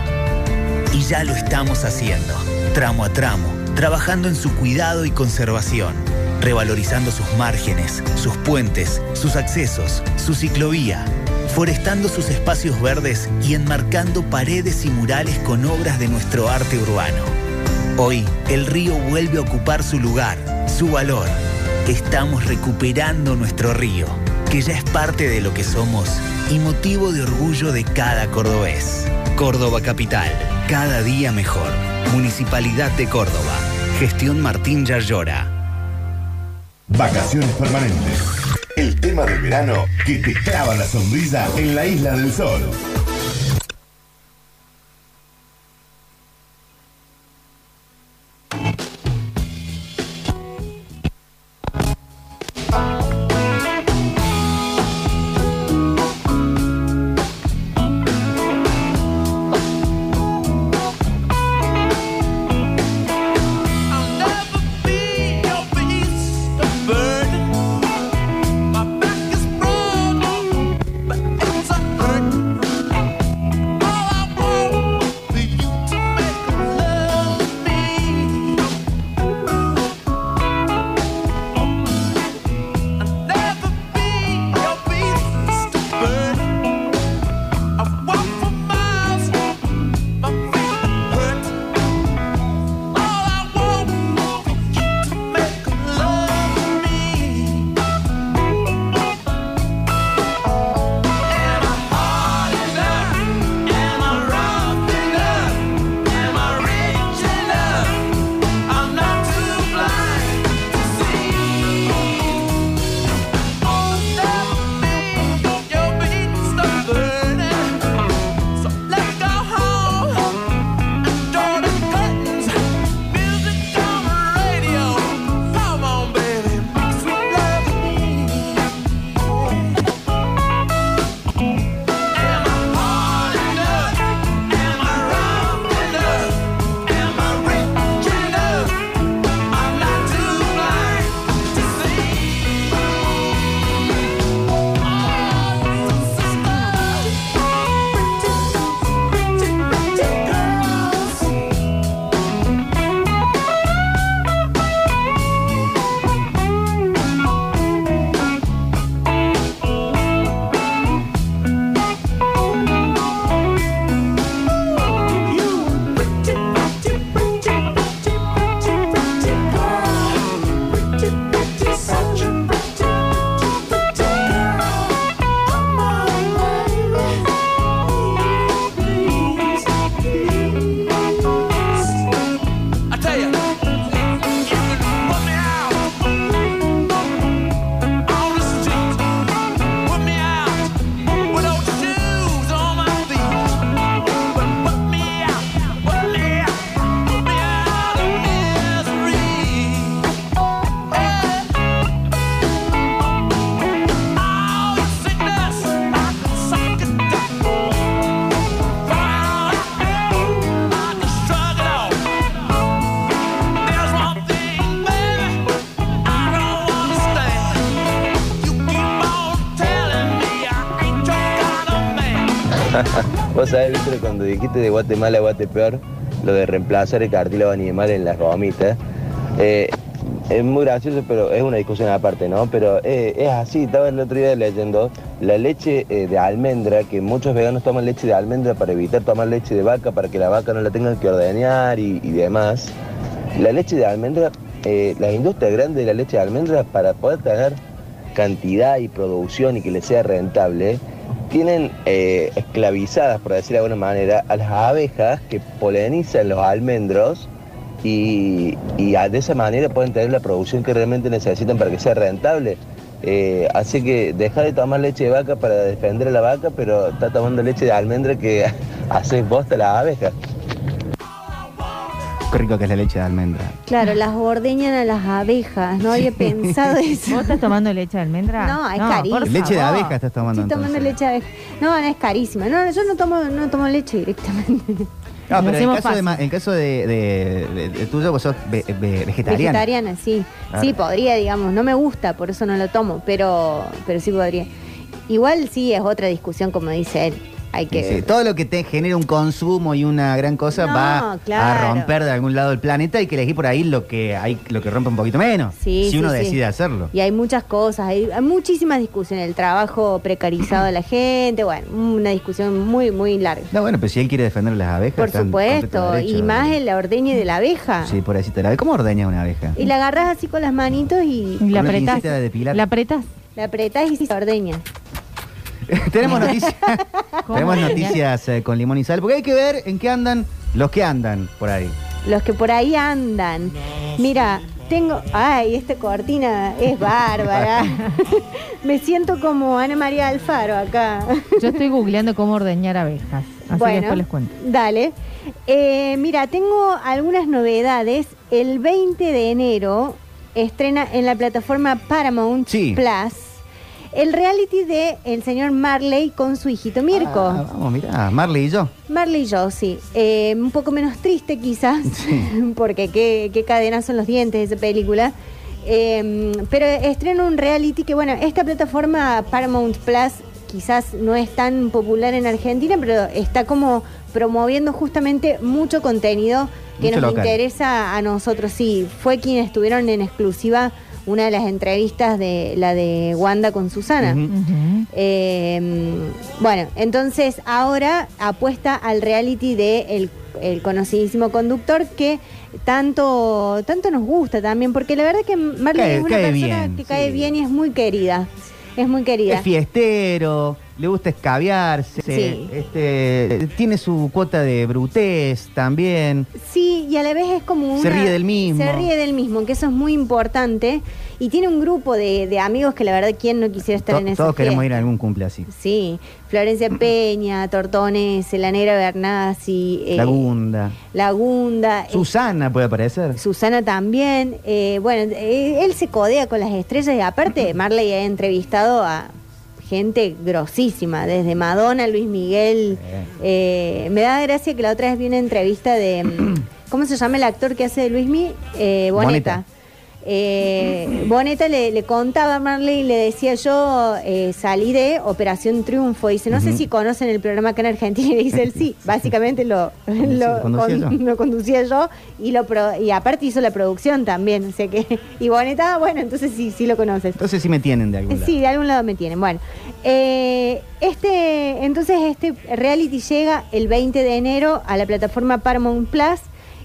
Y ya lo estamos haciendo, tramo a tramo, trabajando en su cuidado y conservación, revalorizando sus márgenes, sus puentes, sus accesos, su ciclovía, forestando sus espacios verdes y enmarcando paredes y murales con obras de nuestro arte urbano. Hoy, el río vuelve a ocupar su lugar, su valor. Estamos recuperando nuestro río, que ya es parte de lo que somos y motivo de orgullo de cada cordobés. Córdoba Capital, cada día mejor. Municipalidad de Córdoba. Gestión Martín Yarlora. Vacaciones permanentes. El tema del verano que te clava la sonrisa en la isla del sol. Vos sabés, Víctor, cuando dijiste de Guatemala a Guatepeor, lo de reemplazar el cartílago animal en las gomitas, eh, es muy gracioso, pero es una discusión aparte, ¿no? Pero eh, es así, estaba el otro día leyendo la leche eh, de almendra, que muchos veganos toman leche de almendra para evitar tomar leche de vaca, para que la vaca no la tengan que ordeñar y, demás. La leche de almendra, eh, la industria grande de la leche de almendra, para poder tener cantidad y producción y que les sea rentable, tienen eh, esclavizadas, por decir de alguna manera, a las abejas que polinizan los almendros y, y de esa manera pueden tener la producción que realmente necesitan para que sea rentable. Eh, así que deja de tomar leche de vaca para defender a la vaca, pero está tomando leche de almendra que hace bosta a las abejas. Qué rico que es la leche de almendra. Claro, las ordeñan a las abejas. No había pensado eso. ¿Vos estás tomando leche de almendra? No, es carísimo. Leche de abeja estás tomando Estoy tomando entonces. leche de abeja. No, no es carísima. No, yo no tomo, no tomo leche directamente. No, Lo pero en caso, de, en el caso de, de- de- de tuyo, vos sos ve- ve- vegetariana. Vegetariana, sí. Claro. Sí, podría, digamos. No me gusta, por eso no lo tomo, pero, pero sí podría. Igual sí es otra discusión, como dice él. Hay que Sí, todo lo que te genera un consumo y una gran cosa No, va claro. a romper de algún lado el planeta y que elegir por ahí lo que hay lo que rompe un poquito menos. Sí, si sí, uno sí. decide hacerlo. Y hay muchas cosas, hay, hay muchísimas discusiones. El trabajo precarizado de la gente, bueno, una discusión muy, muy larga. No, bueno, pero si él quiere defender las abejas. Por supuesto, derecho. y más en la ordeñe de la abeja. Sí, por así te la ¿Cómo ordeña una abeja? Y la agarras así con las manitos y, Y la apretás. La apretás. la apretás y se ordeña. tenemos noticias, ¿Cómo tenemos ordeñar? noticias eh, con limón y sal, porque hay que ver en qué andan los que andan por ahí. Los que por ahí andan. Mira, tengo. Ay, esta cortina es bárbara. Me siento como Ana María Alfaro acá. Yo estoy googleando cómo ordeñar abejas. Así que Bueno, después les cuento. Dale. Eh, mira, tengo algunas novedades. El 20 de enero estrena en la plataforma Paramount Sí. Plus el reality de el señor Marley con su hijito Mirko. Ah, vamos, mira, Marley y yo. Marley y yo, sí. Eh, un poco menos triste quizás, porque qué, qué cadenas son los dientes de esa película. Eh, pero estrena un reality que, bueno, esta plataforma Paramount Plus quizás no es tan popular en Argentina, pero está como promoviendo justamente mucho contenido que Mucho nos local. interesa a nosotros. Sí, fue quien estuvieron en exclusiva una de las entrevistas de la de Wanda con Susana. Eh, bueno, entonces ahora apuesta al reality de el, el conocidísimo conductor que tanto, tanto nos gusta también, porque la verdad que Marley Cae- es una persona bien, que cae sí. bien y es muy querida. Es muy querida. Es fiestero, le gusta escabiarse, Sí. este, tiene su cuota de brutez también. Sí, y a la vez es como una... Se ríe del mismo. Se ríe del mismo, que eso es muy importante. Y tiene un grupo de, de amigos que la verdad, ¿quién no quisiera estar To- en esa todos queremos ir a algún cumple así. Sí, Florencia Peña, Tortones, la Negra Bernasi, eh, Lagunda. Lagunda, eh, Susana puede aparecer. Susana también. eh, bueno, eh, él se codea con las estrellas y aparte Marley ha entrevistado a gente grosísima, desde Madonna, Luis Miguel. eh, me da gracia que la otra vez vi una entrevista de, mm, ¿cómo se llama el actor que hace de Luis Miguel? Eh, Boneta. Boneta. Eh, Boneta le, le contaba a Marley y le decía yo eh, salí de Operación Triunfo. Dice, no sé si conocen el programa acá en Argentina. Y dice él, sí, básicamente lo, lo, conducía yo. lo conducía yo y lo pro- y aparte hizo la producción también. O sea que, y Boneta, bueno, entonces sí, sí lo conoces. Entonces sí me tienen de algún lado. Sí, de algún lado me tienen. Bueno, eh, este, entonces este reality llega el 20 de enero a la plataforma Paramount Plus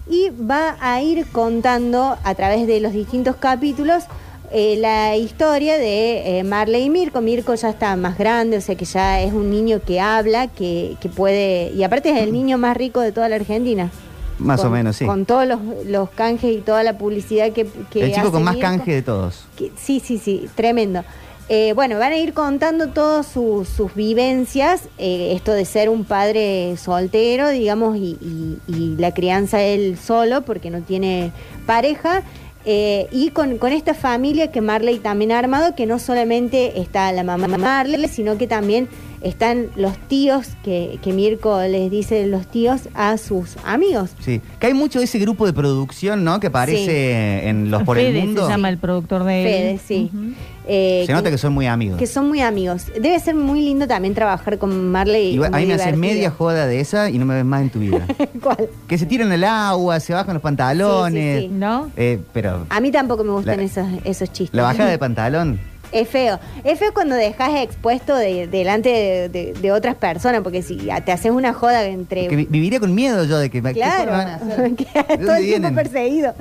y va a ir contando a través de los distintos capítulos eh, la historia de eh, Marley y Mirko. Mirko ya está más grande, o sea que ya es un niño que habla, que, que puede, y aparte es el niño más rico de toda la Argentina. Más o menos, sí. Con todos los, los canjes y toda la publicidad que, que El chico hace con más Mirko. canje de todos. Que- sí, sí, sí, tremendo. Eh, bueno, van a ir contando todas sus, sus vivencias, eh, esto de ser un padre soltero, digamos, y, y- y la crianza él solo, porque no tiene pareja, eh, y con, con esta familia que Marley también ha armado, que no solamente está la mamá Marley, sino que también están los tíos, que, que Mirko les dice los tíos a sus amigos. Sí. Que hay mucho de ese grupo de producción, ¿no? Que aparece en Los por Fede el Mundo. se llama el productor de Fede, sí. Eh, Se nota que son muy amigos. que son muy amigos. Debe ser muy lindo también trabajar con Marley. Igual, a mí me haces media joda de esa y no me ves más en tu vida. ¿Cuál? que se tiran al agua, se bajan los pantalones. Sí, sí, sí. ¿No? Eh, pero A mí tampoco me gustan La- esos, esos chistes. la bajada de pantalón. Es feo. Es feo cuando dejas expuesto de- delante de, de- de otras personas, porque si te haces una joda entre. Que vi- viviría con miedo yo de que me ¿qué Claro, joda van a hacer? que ¿De todo el tiempo perseguido.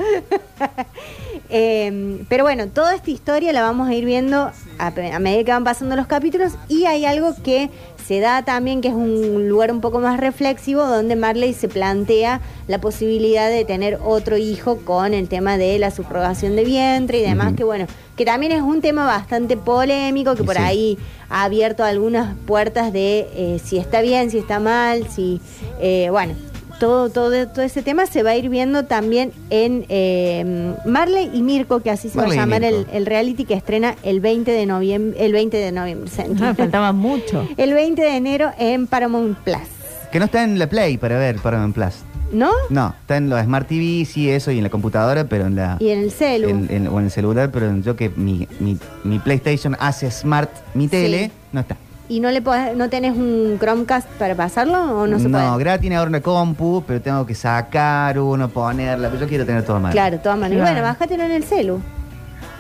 Eh, pero bueno, toda esta historia la vamos a ir viendo a, a medida que van pasando los capítulos y hay algo que se da también que es un lugar un poco más reflexivo donde Marley se plantea la posibilidad de tener otro hijo con el tema de la subrogación de vientre y demás, que bueno, que también es un tema bastante polémico, que por sí. ahí ha abierto algunas puertas de eh, si está bien, si está mal, si, eh, bueno, todo, todo, todo ese tema se va a ir viendo también en eh, Marley y Mirko, que así se Marley va a llamar el, el reality que estrena el 20 de noviembre, el 20 de noviembre. Ah, faltaba mucho. el 20 de enero en Paramount Plus. Que no está en la Play para ver Paramount Plus. ¿No? No, está en los Smart TV, sí, eso, y en la computadora, pero en la... Y en el celu. en- en- o en el celular, pero yo que mi, mi, mi PlayStation hace Smart mi tele, Sí. no está. ¿Y no le podés- no tenés un Chromecast para pasarlo o no se puede? Gra tiene ahora una compu, pero tengo que sacar uno, ponerla, pero yo quiero tener todo mal. Claro, todas maneras. Claro. Bueno, bájatelo en el celu.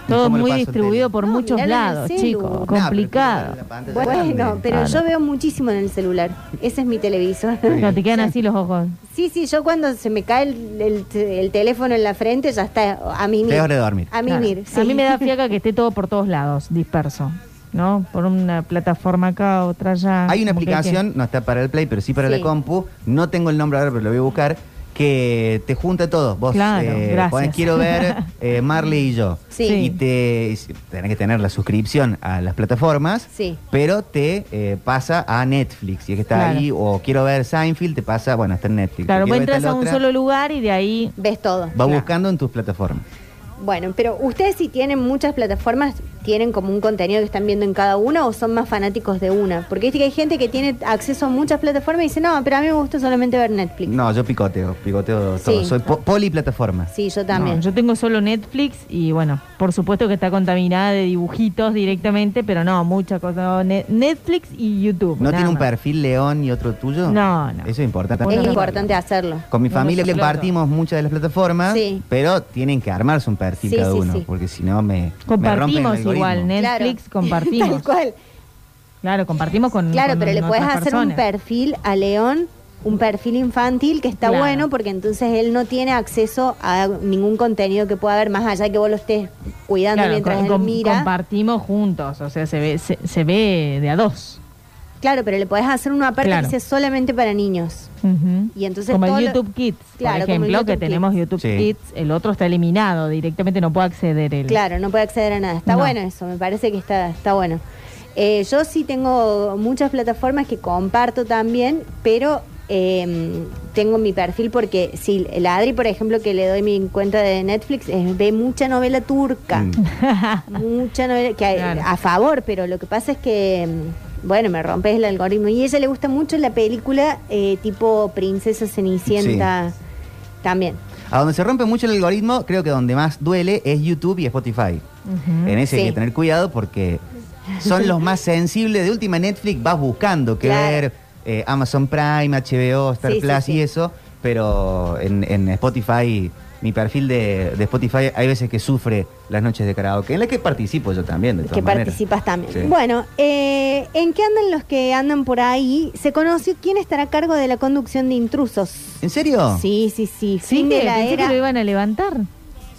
Todo ¿Cómo le muy paso el distribuido por No, muchos miralo en el lados, celu. chicos. No, pero Complicado. Bueno, pero Claro. yo veo muchísimo en el celular. Ese es mi televisor. No te quedan así los ojos. Sí, sí, yo cuando se me cae el, el- el teléfono en la frente ya está a mimir. Te es hora de dormir. A Claro. mimir, A mí sí. me da fiaca que esté todo por todos lados, disperso. ¿No? Por una plataforma acá, otra allá. Hay una que- aplicación, no está para el Play, pero sí para Sí. la compu. No tengo el nombre ahora, pero lo voy a buscar. Que te junta todo. Vos Claro, eh, gracias. ponés, quiero ver eh, Marley y yo. Sí. Y te tenés que tener la suscripción a las plataformas. Sí. Pero te eh, pasa a Netflix. Y es que está Claro. ahí. O quiero ver Seinfeld, te pasa, bueno, está en Netflix. Claro, vos entras a un otra, solo lugar y de ahí. Ves todo. Va buscando en tus plataformas. Bueno, pero ustedes si tienen muchas plataformas, ¿tienen como un contenido que están viendo en cada una o son más fanáticos de una? Porque viste que hay gente que tiene acceso a muchas plataformas y dice, no, pero a mí me gusta solamente ver Netflix. No, yo picoteo, picoteo Sí. todo. Soy po- poliplataforma. Sí, yo también. No, yo tengo solo Netflix y bueno, por supuesto que está contaminada de dibujitos directamente, pero no, mucha cosa. No, Ne- Netflix y YouTube. ¿No nada tiene un más. perfil León y otro tuyo? No, no. Eso es importante. es importante hacerlo. Con mi familia claro. compartimos muchas de las plataformas, Sí. pero tienen que armarse un perfil Sí, cada sí, uno, sí. porque si no me, me rompen el Compartimos. Igual, Netflix Claro. compartimos. Tal cual. Claro, compartimos con. Claro, con pero le puedes hacer un perfil a León, un perfil infantil que está Claro. bueno porque entonces él no tiene acceso a ningún contenido que pueda haber más allá de que vos lo estés cuidando Claro, mientras com- él mira. compartimos juntos, o sea, se ve, se, se ve de a dos. Claro, pero le podés hacer una aparte Claro. que sea solamente para niños. Y entonces como el lo- YouTube Kids, Claro, por ejemplo, YouTube que Kids. tenemos YouTube Sí. Kids, el otro está eliminado, directamente no puede acceder él. Claro, no puede acceder a nada. Está No. bueno eso, me parece que está, está bueno. Eh, yo sí tengo muchas plataformas que comparto también, pero eh, tengo mi perfil porque si la Adri, por ejemplo, que le doy mi cuenta de Netflix, eh, ve mucha novela turca. mucha novela que hay- Claro. a favor, pero lo que pasa es que, mm, bueno, me rompes el algoritmo. Y a ella le gusta mucho la película eh, tipo Princesa Cenicienta también. A donde se rompe mucho el algoritmo, creo que donde más duele es YouTube y Spotify. En ese hay que tener cuidado porque son los más sensibles. De última Netflix vas buscando que Claro. ver eh, Amazon Prime, HBO, Star Sí, sí, Plus sí. y eso, pero en, en Spotify, mi perfil de, de Spotify hay veces que sufre las noches de karaoke, en las que participo yo también, de todas que maneras. participas también. Sí. Bueno, eh, ¿en qué andan los que andan por ahí? Se conoció quién estará a cargo de la conducción de intrusos. ¿En serio? Sí, sí, sí. Sí, Fin de que la pensé que era. lo iban a levantar.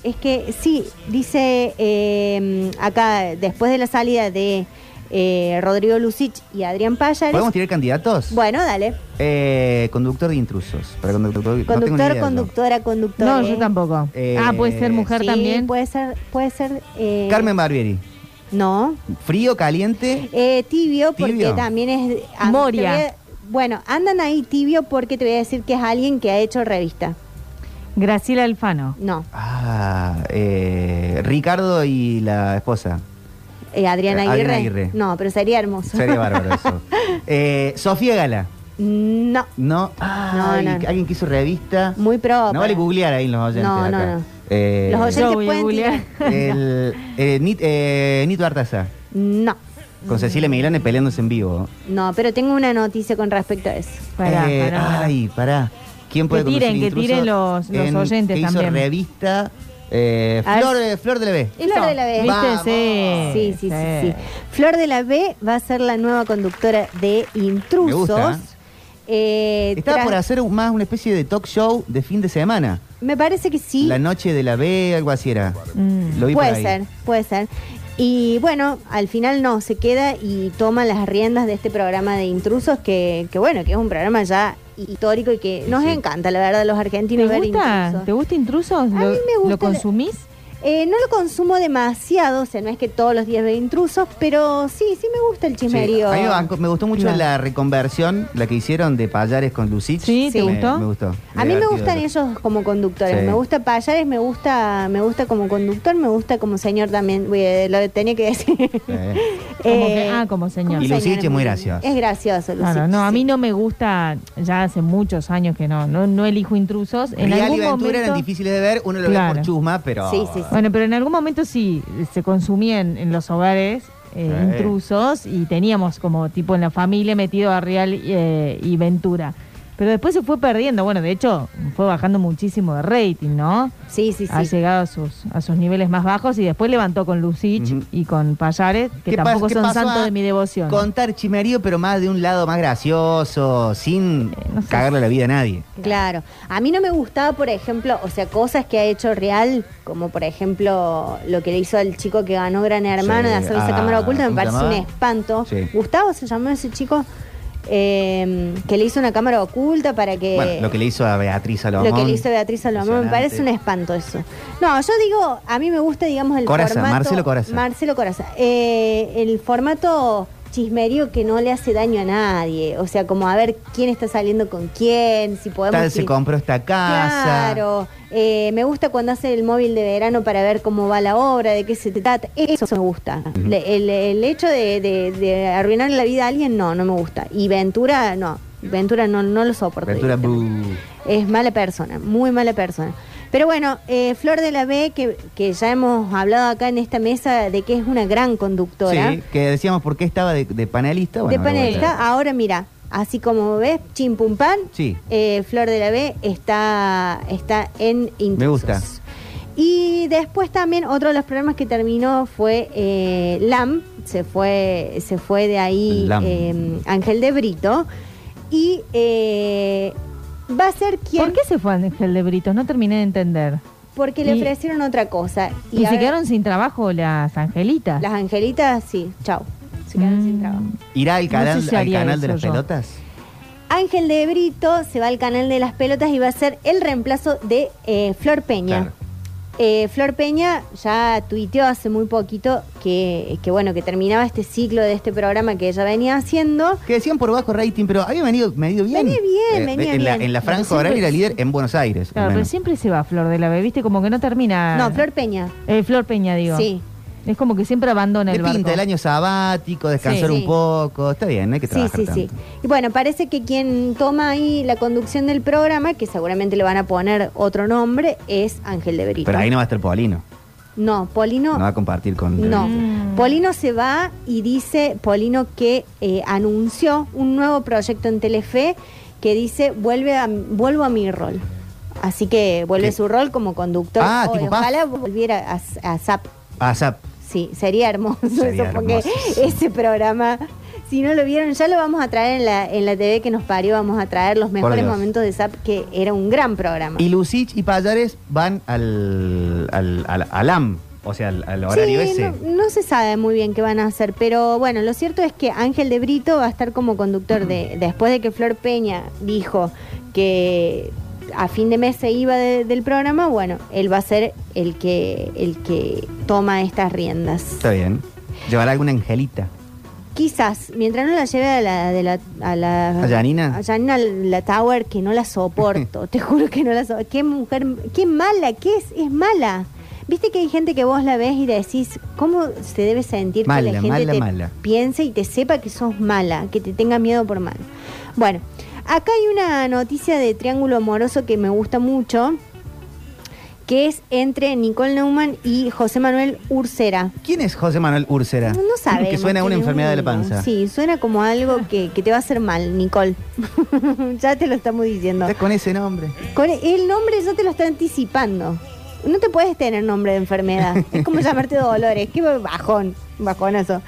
Es que sí, dice eh, acá, después de la salida de eh, Rodrigo Lucich y Adrián Payares. ¿Podemos tirar candidatos? Bueno, dale. Eh, conductor de intrusos. Para conductor, no tengo ni Conductor, idea conductora, conductor. No, yo tampoco. Eh, ah, puede ser mujer Sí, también. Puede ser, puede ser. eh, Carmen Barbieri. No. Frío, caliente. Eh, tibio, porque Tibio. también es. a- Moria. bueno, andan ahí tibio porque te voy a decir que es alguien que ha hecho revista. Graciela Alfano. No, Ah, eh, Ricardo y la esposa. Eh, Adriana Eh, Aguirre. Adriana Aguirre. No, pero sería hermoso. Sería bárbaro eso. Eh, Sofía Gala. no, No. Ay, no. Alguien que hizo revista. muy pro. No vale googlear ahí en los oyentes. No, acá. no, no. Eh, Los oyentes a pueden googlear. el, eh, eh, Nito Artaza, No, con Cecilia Milane peleándose en vivo. no, pero tengo una noticia con respecto a eso. Pará, Eh, pará. Ay, pará. ¿Quién puede Que tiren, que tiren los- los En- oyentes que hizo también. revista eh, A ver. Flor, eh, Flor de la B. Flor de la B. ¿Viste? Vamos. Sí. Sí, sí, sí, sí. Flor de la B va a ser la nueva conductora de Intrusos. Me gusta. Eh, Estaba por hacer un- más una especie de talk show de fin de semana. Me parece que sí. La noche de la B, algo así era. Mm. Lo vi por puede ahí. ser, puede ser. Y bueno, al final no, se queda y toma las riendas de este programa de intrusos que, que bueno, que es un programa ya histórico y que nos encanta, la verdad, los ¿Te argentinos ver gusta? intrusos. ¿Te gusta intrusos? mí ¿Lo, me gusta ¿Lo consumís? Eh, no lo consumo demasiado, o sea, no es que todos los días veo intrusos, pero sí, sí me gusta el Sí. chismerío. A mí me, gustó mucho Claro. la reconversión, la que hicieron de Payares con Lucich. Sí, ¿te Me- gustó? Me gustó. A mí me gustan ellos como conductores. Sí. Me gusta Payares, me gusta, me gusta como conductor, me gusta como señor también. Uy, eh, lo tenía que decir. Sí. Como Eh, que- ah, como señor. Y Lucich es muy gracioso. Es gracioso, Lucich. Claro, no, a sí. mí no me gusta, ya hace muchos años que no, no, no elijo intrusos. En Real y algún Ventura momento, eran difíciles de ver, uno lo ve Claro. por chusma, pero. Sí, sí, sí. Bueno, pero en algún momento sí se consumían en los hogares eh, Sí. intrusos y teníamos como tipo en la familia metido a Real eh, y Ventura. Pero después se fue perdiendo. Bueno, de hecho, fue bajando muchísimo de rating, ¿no? Sí, sí, sí. Ha llegado a sus, a sus niveles más bajos y después levantó con Lucich y con Payares, que ¿Qué pas- tampoco qué son santos de mi devoción. Contar chimerío, pero más de un lado más gracioso, sin Eh, no sé. cagarle la vida a nadie. Claro. A mí no me gustaba, por ejemplo, o sea, cosas que ha hecho Real, como por ejemplo lo que le hizo al chico que ganó Gran Hermano Sí. de hacer esa Ah, cámara oculta, me ¿cómo se parece un espanto. Sí. Gustavo se llamó ese chico eh, que le hizo una cámara oculta para que... Bueno, lo que le hizo a Beatriz Salomón. Lo que le hizo Beatriz Salomón, me parece un espanto eso. No, yo digo, a mí me gusta, digamos, el Coraza, formato... Marcelo Coraza. Marcelo Coraza. Eh, el formato chismerío que no le hace daño a nadie. O sea, como a ver quién está saliendo con quién, si podemos... Tal se compró esta casa. Claro, eh, me gusta cuando hace el móvil de verano para ver cómo va la obra, de qué se trata. Eso me gusta. Le- el, el hecho de, de, de arruinar la vida a alguien, no, no me gusta. Y Ventura, no. Ventura no, no lo soporto. Ventura. Es mala persona, muy mala persona. Pero bueno, eh, Flor de la B, que, que ya hemos hablado acá en esta mesa de que es una gran conductora. Sí, que decíamos por qué estaba de, de panelista. de Bueno, panelista, ahora mira, así como ves, Chim Pum Pan, Sí, eh, Flor de la B está, está en Intrusos. me gusta. Y después también otro de los programas que terminó fue eh, LAM, se fue, se fue de ahí eh, Ángel de Brito. Y va a ser quien. ¿Por qué se fue Ángel de Brito? No terminé de entender. Porque le Y- ofrecieron otra cosa. ¿Y, se ahora- quedaron sin trabajo las angelitas? Las angelitas, sí, chao. Se quedaron sin Mm. trabajo. ¿Irá al No canal, sé si al haría canal de eso las yo. pelotas? Ángel de Brito se va al canal de las pelotas y va a ser el reemplazo de eh, Flor Peña. Claro. Eh, Flor Peña ya tuiteó hace muy poquito que, que, bueno que terminaba este ciclo de este programa que ella venía haciendo. Que decían por bajo rating, pero había venido, medido bien. Venía bien, venía en La, bien. en la franja horaria era líder en Buenos Aires. Claro, pero siempre se va Flor de la B, ¿viste? Como que no termina. No, Flor Peña. Eh, Flor Peña, digo. Sí. Es como que siempre abandona el barco. pinta el año sabático, descansar Sí. un poco. Está bien, no hay que Sí, trabajar sí, tanto. sí. Y bueno, parece que quien toma ahí la conducción del programa, que seguramente le van a poner otro nombre, es Ángel de Brito. Pero ahí no va a estar Polino. No, Polino No va a compartir con. No, Mm. Polino se va y dice Polino que eh, anunció un nuevo proyecto en Telefe que dice vuelve a, vuelvo a mi rol. Así que vuelve ¿Qué? su rol como conductor. Ah, O- tipo Paz. ojalá volviera a, a Zap. Ah, Zap. Sí, sería hermoso Sería eso, porque hermoso. ese programa, si no lo vieron, ya lo vamos a traer en la, en la TV que nos parió, vamos a traer los mejores momentos de Zap, que era un gran programa. Y Lucich y Payares van al, al, al, al AM, o sea, al, al horario Sí, ese. No, no se sabe muy bien qué van a hacer, pero bueno, lo cierto es que Ángel de Brito va a estar como conductor de, después de que Flor Peña dijo que a fin de mes se iba de- del programa, bueno, él va a ser el que, el que toma estas riendas. Está bien. Llevará alguna angelita. Quizás, mientras no la lleve a la, de la, a la ¿A Janina? a Janina la Tower, que no la soporto, te juro que no la soporto. Qué mujer, qué mala, qué es, es mala. Viste que hay gente que vos la ves y decís, ¿cómo se debe sentir que la gente mala, te mala. piense y te sepa que sos mala, que te tenga miedo por mal? Bueno, acá hay una noticia de Triángulo Amoroso que me gusta mucho, que es entre Nicole Neumann y José Manuel Ursera. ¿Quién es José Manuel Úrsera? No sabemos. Que suena a una enfermedad de la panza. Sí, suena como algo que, que te va a hacer mal, Nicole. ya te lo estamos diciendo. Estás con ese nombre. Con el nombre ya te lo está anticipando. No te puedes tener nombre de enfermedad. es como llamarte Dolores. Qué bajón, bajonazo.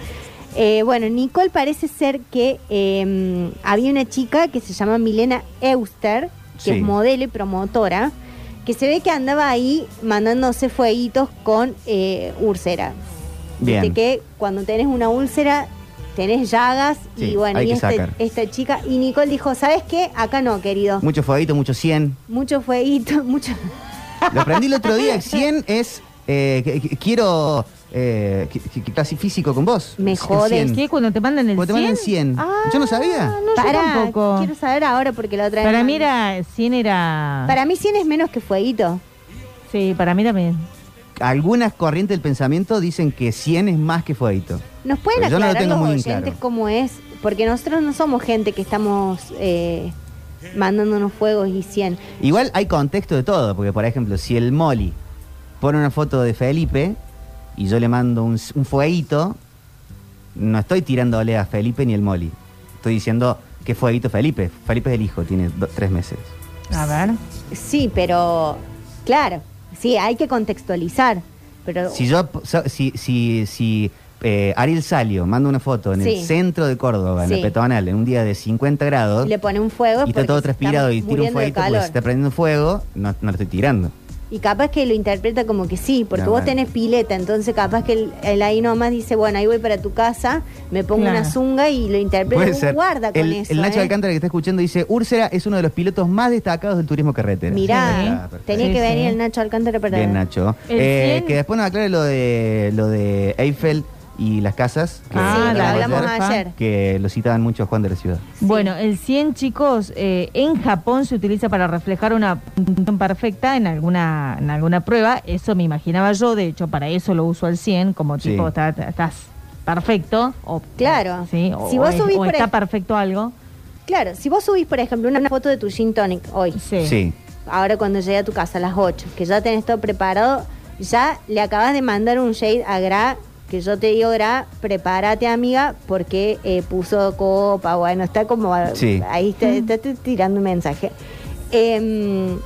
Eh, bueno, Nicole parece ser que eh, había una chica que se llama Milena Euster, que Sí. es modelo y promotora, que se ve que andaba ahí mandándose fueguitos con eh, úlcera. Bien. Viste que cuando tenés una úlcera, tenés llagas Sí, y bueno, y este- esta chica, y Nicole dijo, ¿sabes qué? Acá no, querido. Mucho fueguito, mucho 100. Mucho fueguito, mucho... Lo aprendí el otro día. 100 es. eh, quiero. Eh, casi físico con vos. Me jodes. 100. ¿Qué? Cuando te mandan el Cuando te 100? mandan 100. Yo no sabía. Ah, no, yo Pará, tampoco. quiero saber ahora porque la otra vez... Para mí era 100 era... Para mí 100 es menos que fueguito. Sí, para mí también. Algunas corrientes del pensamiento dicen que 100 es más que fueguito. ¿Nos pueden Pero yo no lo aclarar tengo los muy en oyentes claro. cómo es? Porque nosotros no somos gente que estamos eh, mandándonos fuegos y 100. Igual hay contexto de todo, porque por ejemplo, si el Molly pone una foto de Felipe y yo le mando un, un fueguito, no estoy tirándole a Felipe ni el Molly. Estoy diciendo que fueguito Felipe. Felipe es el hijo, tiene do- tres meses. A ver. Sí, pero claro, sí, hay que contextualizar. Pero Si yo, so- si, si, si eh, Ariel Salio manda una foto en Sí. el centro de Córdoba, en Sí. la peatonal, en un día de 50 grados, le pone un fuego y está todo transpirado y tira un fueguito porque se está prendiendo fuego, no, no lo estoy tirando. Y capaz que lo interpreta como que sí, porque No, vos tenés pileta, entonces capaz que él, él ahí nomás dice, bueno, ahí voy para tu casa, me pongo Claro. una zunga y lo interpreta. Ser. Guarda con el, eso. el Nacho ¿eh? Alcántara que está escuchando dice, Úrsera es uno de los pilotos más destacados del turismo carretera. Mirá, perfecto. tenía Sí, que sí. venir el Nacho Alcántara para Bien, Nacho. El Eh, 100. que después nos aclare lo de lo de Eiffel y las casas. Que Ah, Sí, lo la hablamos ayer. Que lo citaban mucho a Juan de la Ciudad. Bueno, el 100, chicos, eh, en Japón se utiliza para reflejar una puntuación perfecta en alguna, en alguna prueba. Eso me imaginaba yo. De hecho, para eso lo uso al 100, como Sí. tipo, está- está- estás perfecto. O, Claro. Sí, o, Si vos es- subís o está perfecto algo. Claro, si vos subís, por ejemplo, una foto de tu gin tonic hoy, Sí. Sí. ahora cuando llegue a tu casa a las 8, que ya tenés todo preparado, ya le acabas de mandar un shade a Gra, que yo te digo, Gra, prepárate amiga, porque eh, puso copa, bueno, está como Sí. ahí te, te estoy tirando un mensaje. Em,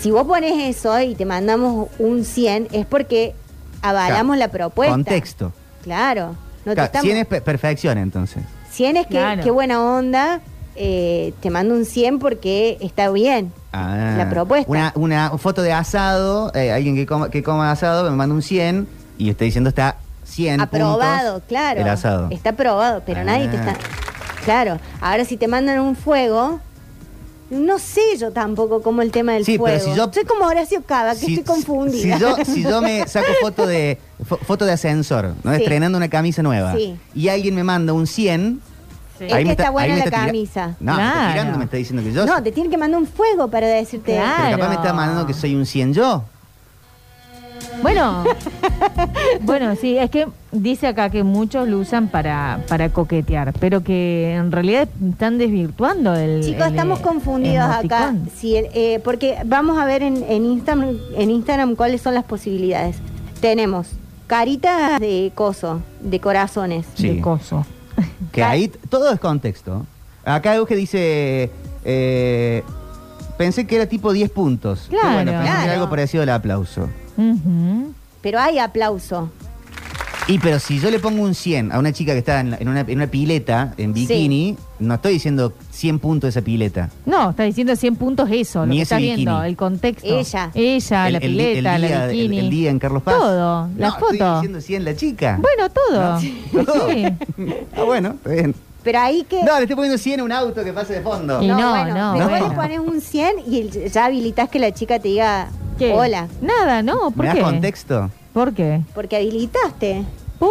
si vos pones eso y te mandamos un 100, es porque avalamos la propuesta. Contexto. Claro. No te Claro, estamos- 100 es pe- perfección entonces. 100 es que Claro. qué buena onda, eh, te mando un 100 porque está bien. Ah, La propuesta. Una, una foto de asado, eh, alguien que coma, que coma asado me manda un 100 y estoy diciendo está 100 Aprobado, puntos claro. El asado. Está aprobado, pero Ah. nadie te está... Claro, ahora si te mandan un fuego, no sé yo tampoco cómo el tema del Sí, pero fuego. si yo- Soy como Horacio Cava, que Si- estoy confundida. Si yo, si yo me saco foto de fo- foto de ascensor, ¿no? Sí. estrenando una camisa nueva, Sí. y alguien me manda un 100, Es que está buena la camisa. No, me está Claro. tirando, me está diciendo que yo. No, te tienen que mandar un fuego para decirte... Claro. pero capaz me está mandando que soy un 100 yo. Bueno, bueno, sí, es que dice acá que muchos lo usan para, para coquetear, pero que en realidad están desvirtuando el. Chicos, el, estamos confundidos acá. el- eh, porque vamos a ver en, en, Instagram, en Instagram cuáles son las posibilidades. Tenemos caritas de coso, de corazones. Sí. De coso. Que ahí todo es contexto. Acá Euge dice, eh, pensé que era tipo 10 puntos. Claro. bueno, pensé que era algo parecido al aplauso. Ujú. Pero hay aplauso. Y pero si yo le pongo un 100 a una chica que está en, la- en una, en una pileta, en bikini, no estoy diciendo 100 puntos de esa pileta. No, está diciendo 100 puntos eso, lo Ni que ese estás viendo, bikini. el contexto. Ella. Ella, El- la el di- el pileta, día- la el- bikini. el día en Carlos Paz. Todo, la no, foto. Estoy diciendo 100 la chica. Bueno, todo. Todo. Sí. Ah, bueno, está bien. Pero ahí que... No, le estoy poniendo 100 a un auto que pase de fondo. Y no, bueno, no, después bueno. le pones un 100 y el- ya habilitas que la chica te diga ¿Qué? hola. Nada, no, ¿por ¿Me das qué? contexto? ¿Por qué? Porque habilitaste. ¿Por?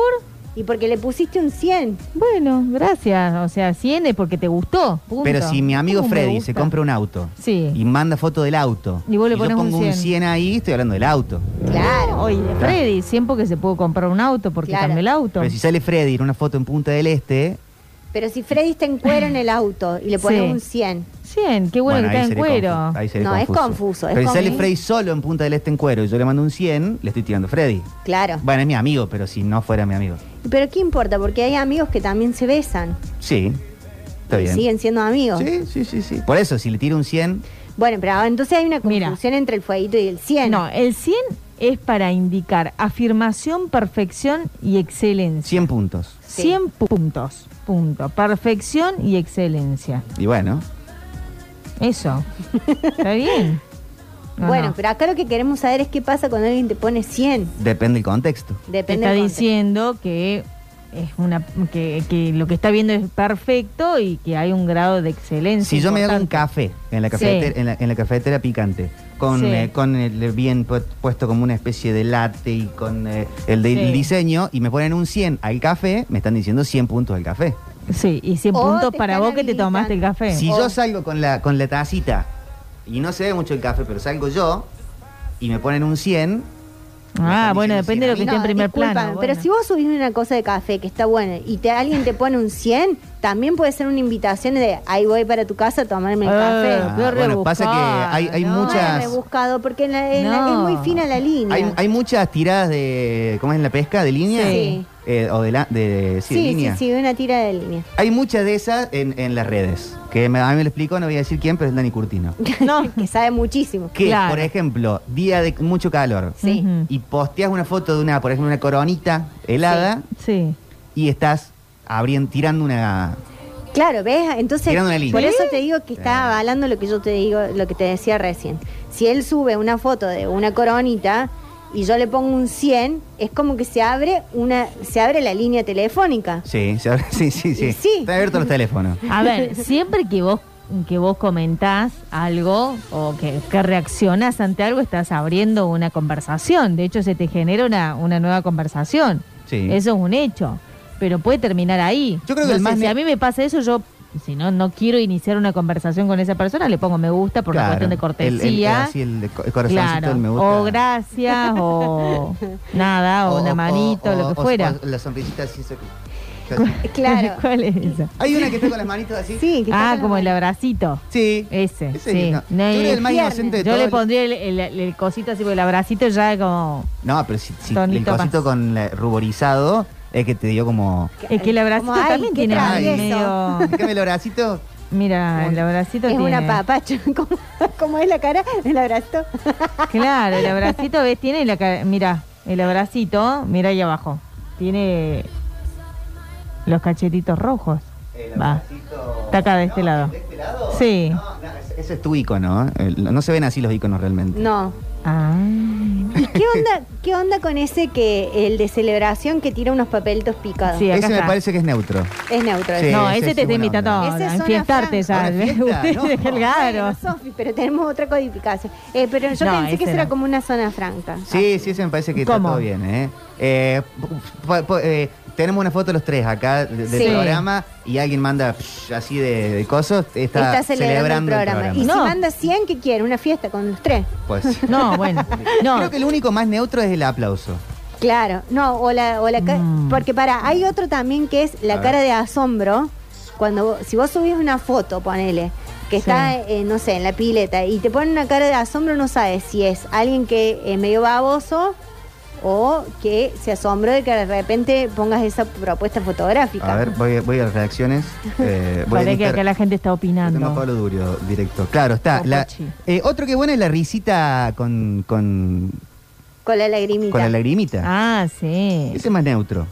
Y porque le pusiste un 100. Bueno, gracias. O sea, 100 es porque te gustó. punto. Pero si mi amigo ¿Cómo me Freddy gusta? se compra un auto Sí. y manda foto del auto Y vos le pones yo un pongo 100. ahí, estoy hablando del auto. Claro. Oye, Freddy, siempre que se pudo comprar un auto porque Claro. cambia el auto. Pero si sale Freddy en una foto en Punta del Este, Pero si Freddy está en cuero en el auto y le pones Sí. un 100. 100. Qué bueno, que ahí está en sería cuero. confu- ahí sería No, es confuso, es Pero si sale confuso. Freddy solo en Punta del Este en cuero y yo le mando un 100, le estoy tirando a Freddy. Claro. Bueno, es mi amigo, pero si no fuera mi amigo. Pero ¿qué importa? Porque hay amigos que también se besan. Sí, está y bien. siguen siendo amigos. Sí, sí, sí, sí. Por eso, si le tiro un 100, Bueno, pero entonces hay una confusión entre el fueguito y el 100. No, el 100 es para indicar afirmación, perfección y excelencia. 100 puntos. 100 puntos. Punto. Perfección y excelencia. Y bueno, Eso. ¿Está bien? ¿O Bueno, no? pero acá lo que queremos saber es qué pasa cuando alguien te pone 100. depende del contexto. Te Depende está del contexto. diciendo que es una que, que lo que está viendo es perfecto y que hay un grado de excelencia. Si yo me hago un café en la Sí. cafetera, en la, en la cafetera picante, con, Sí. eh, con el bien pu- puesto como una especie de latte y con eh, el, de- Sí. el diseño, y me ponen un 100 al café, me están diciendo 100 puntos al café. Sí, y 100 O puntos para vos que te tomaste el café. Si yo salgo con la, con la tacita y no se ve mucho el café, pero salgo yo y me ponen un 100, ah, bueno, depende de lo que esté en primer plano. Pero si vos subís una cosa de café que está buena y te, alguien te pone un 100, también puede ser una invitación de ahí voy para tu casa a tomarme el Eh, café. Ah, bueno, pasa que hay, hay No muchas... rebuscado porque en la- en la- No. es muy fina la línea. Hay, hay muchas tiradas de. ¿Cómo es en la pesca? ¿De línea? Sí. Eh, o de, la, de, sí, de sí, sí, línea. sí, una tira de línea. Hay muchas de esas en, en las redes. Que me- a mí me lo explicó, no voy a decir quién, pero es Dani Curtino. No, que sabe muchísimo. Que, Claro. por ejemplo, día de mucho calor. Sí. Y posteas una foto de una, por ejemplo, una coronita helada Sí. y estás abriendo, tirando una. Claro, ¿ves? Entonces, Tirando una línea. por eso Sí. te digo que está avalando lo que yo te digo, lo que te decía recién. Si él sube una foto de una coronita y yo le pongo un 100, es como que se abre una se abre la línea telefónica. Sí, se abre- sí, sí, sí. Sí. Están abiertos los teléfonos. A ver, siempre que vos que vos comentás algo o que, que reaccionás ante algo, estás abriendo una conversación. De hecho, se te genera una, una nueva conversación. Sí. Eso es un hecho. Pero puede terminar ahí. Yo creo que No el sé, más si a mí me pasa eso, yo, si no, no quiero iniciar una conversación con esa persona, le pongo me gusta por una Claro. cuestión de El- el- cortesía. así el, co- el corazoncito Claro. del me gusta. O gracias, o nada, o, una manito, o- lo que o- fuera. o la sonrisita así. se- Claro. ¿Cuál es esa? Hay una que está con las manitos así. Sí, que está Ah, como el abracito. Sí. Ese, Ese, sí. no. Yo el más inocente de Yo le pondría el, el- el cosito así, porque el abracito ya como... No, pero si, si el Tonito cosito más. con la- ruborizado es que te dio como. Es que el abracito Como, ay, también qué tiene travieso. medio... Déjame el abracito. Mira, el abracito Es tiene... una papacha. ¿Cómo, cómo es la cara? El abrazo. Claro, el abracito, ¿ves? Tiene la cara... Mira, el abracito, mira ahí abajo. Tiene los cachetitos rojos. Va. Está acá de este lado. Sí. Ese es tu icono. ¿eh? El- No se ven así los iconos realmente. No. Ah. ¿Y qué onda, qué onda con ese que el de celebración que tira unos papelitos picados? Sí, acá Ese me está. parece que es neutro. Es neutro. Sí. No, ese ese te está invitando a enfiestarte ya. Fiesta, no. Claro. Bueno, Sofi, pero tenemos otra codificación. Eh, pero yo No, pensé que eso era no. como una zona franca. Sí, sí, ese me parece que está todo bien. ¿eh? Eh, po- po- eh, tenemos una foto de los tres acá de- del Sí. programa y alguien manda psh, así de, de cosas. Está, Está celebrando, el programa. Y No. si manda 100, ¿qué quiere? ¿Una fiesta con los tres? Pues, No, bueno. No, Creo que el único más neutro es el aplauso. Claro, no, o la, o la ca- Mm. porque para, hay otro también que es la A cara ver. de asombro, cuando vos- si vos subís una foto, ponele, que está, eh, no sé, en la pileta, y te ponen una cara de asombro, no sabes si es alguien que es medio baboso o que se asombró de que de repente pongas esa propuesta fotográfica. A ver, voy, voy a las reacciones. Eh, voy a parece que acá la gente está Tengo a opinando. Pablo Durio, directo. Claro, está. La, Pochi. eh, otro que bueno es la risita con, con, Con la lagrimita. con la lagrimita. Ah, sí. Ese es más neutro.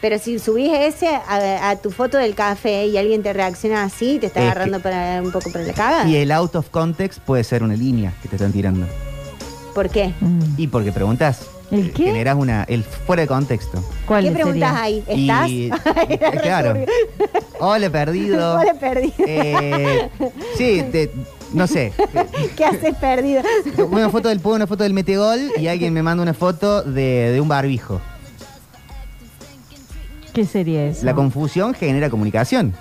Pero si subís ese a, a tu foto del café y alguien te reacciona así, te está Es agarrando para un poco para la caga. Y el out of context puede ser una línea que te están tirando. ¿Por qué? Mm. Y porque preguntas. ¿El eh, qué? Generas una. El fuera de contexto. ¿Cuál ¿Qué sería? preguntas ahí? ¿Estás? Y- claro. Hola, perdido. Hola, perdido. Eh, sí, te- no sé. ¿Qué haces perdido? Una foto del pongo una foto del metegol y alguien me manda una foto de, de un barbijo. ¿Qué sería eso? La confusión genera comunicación.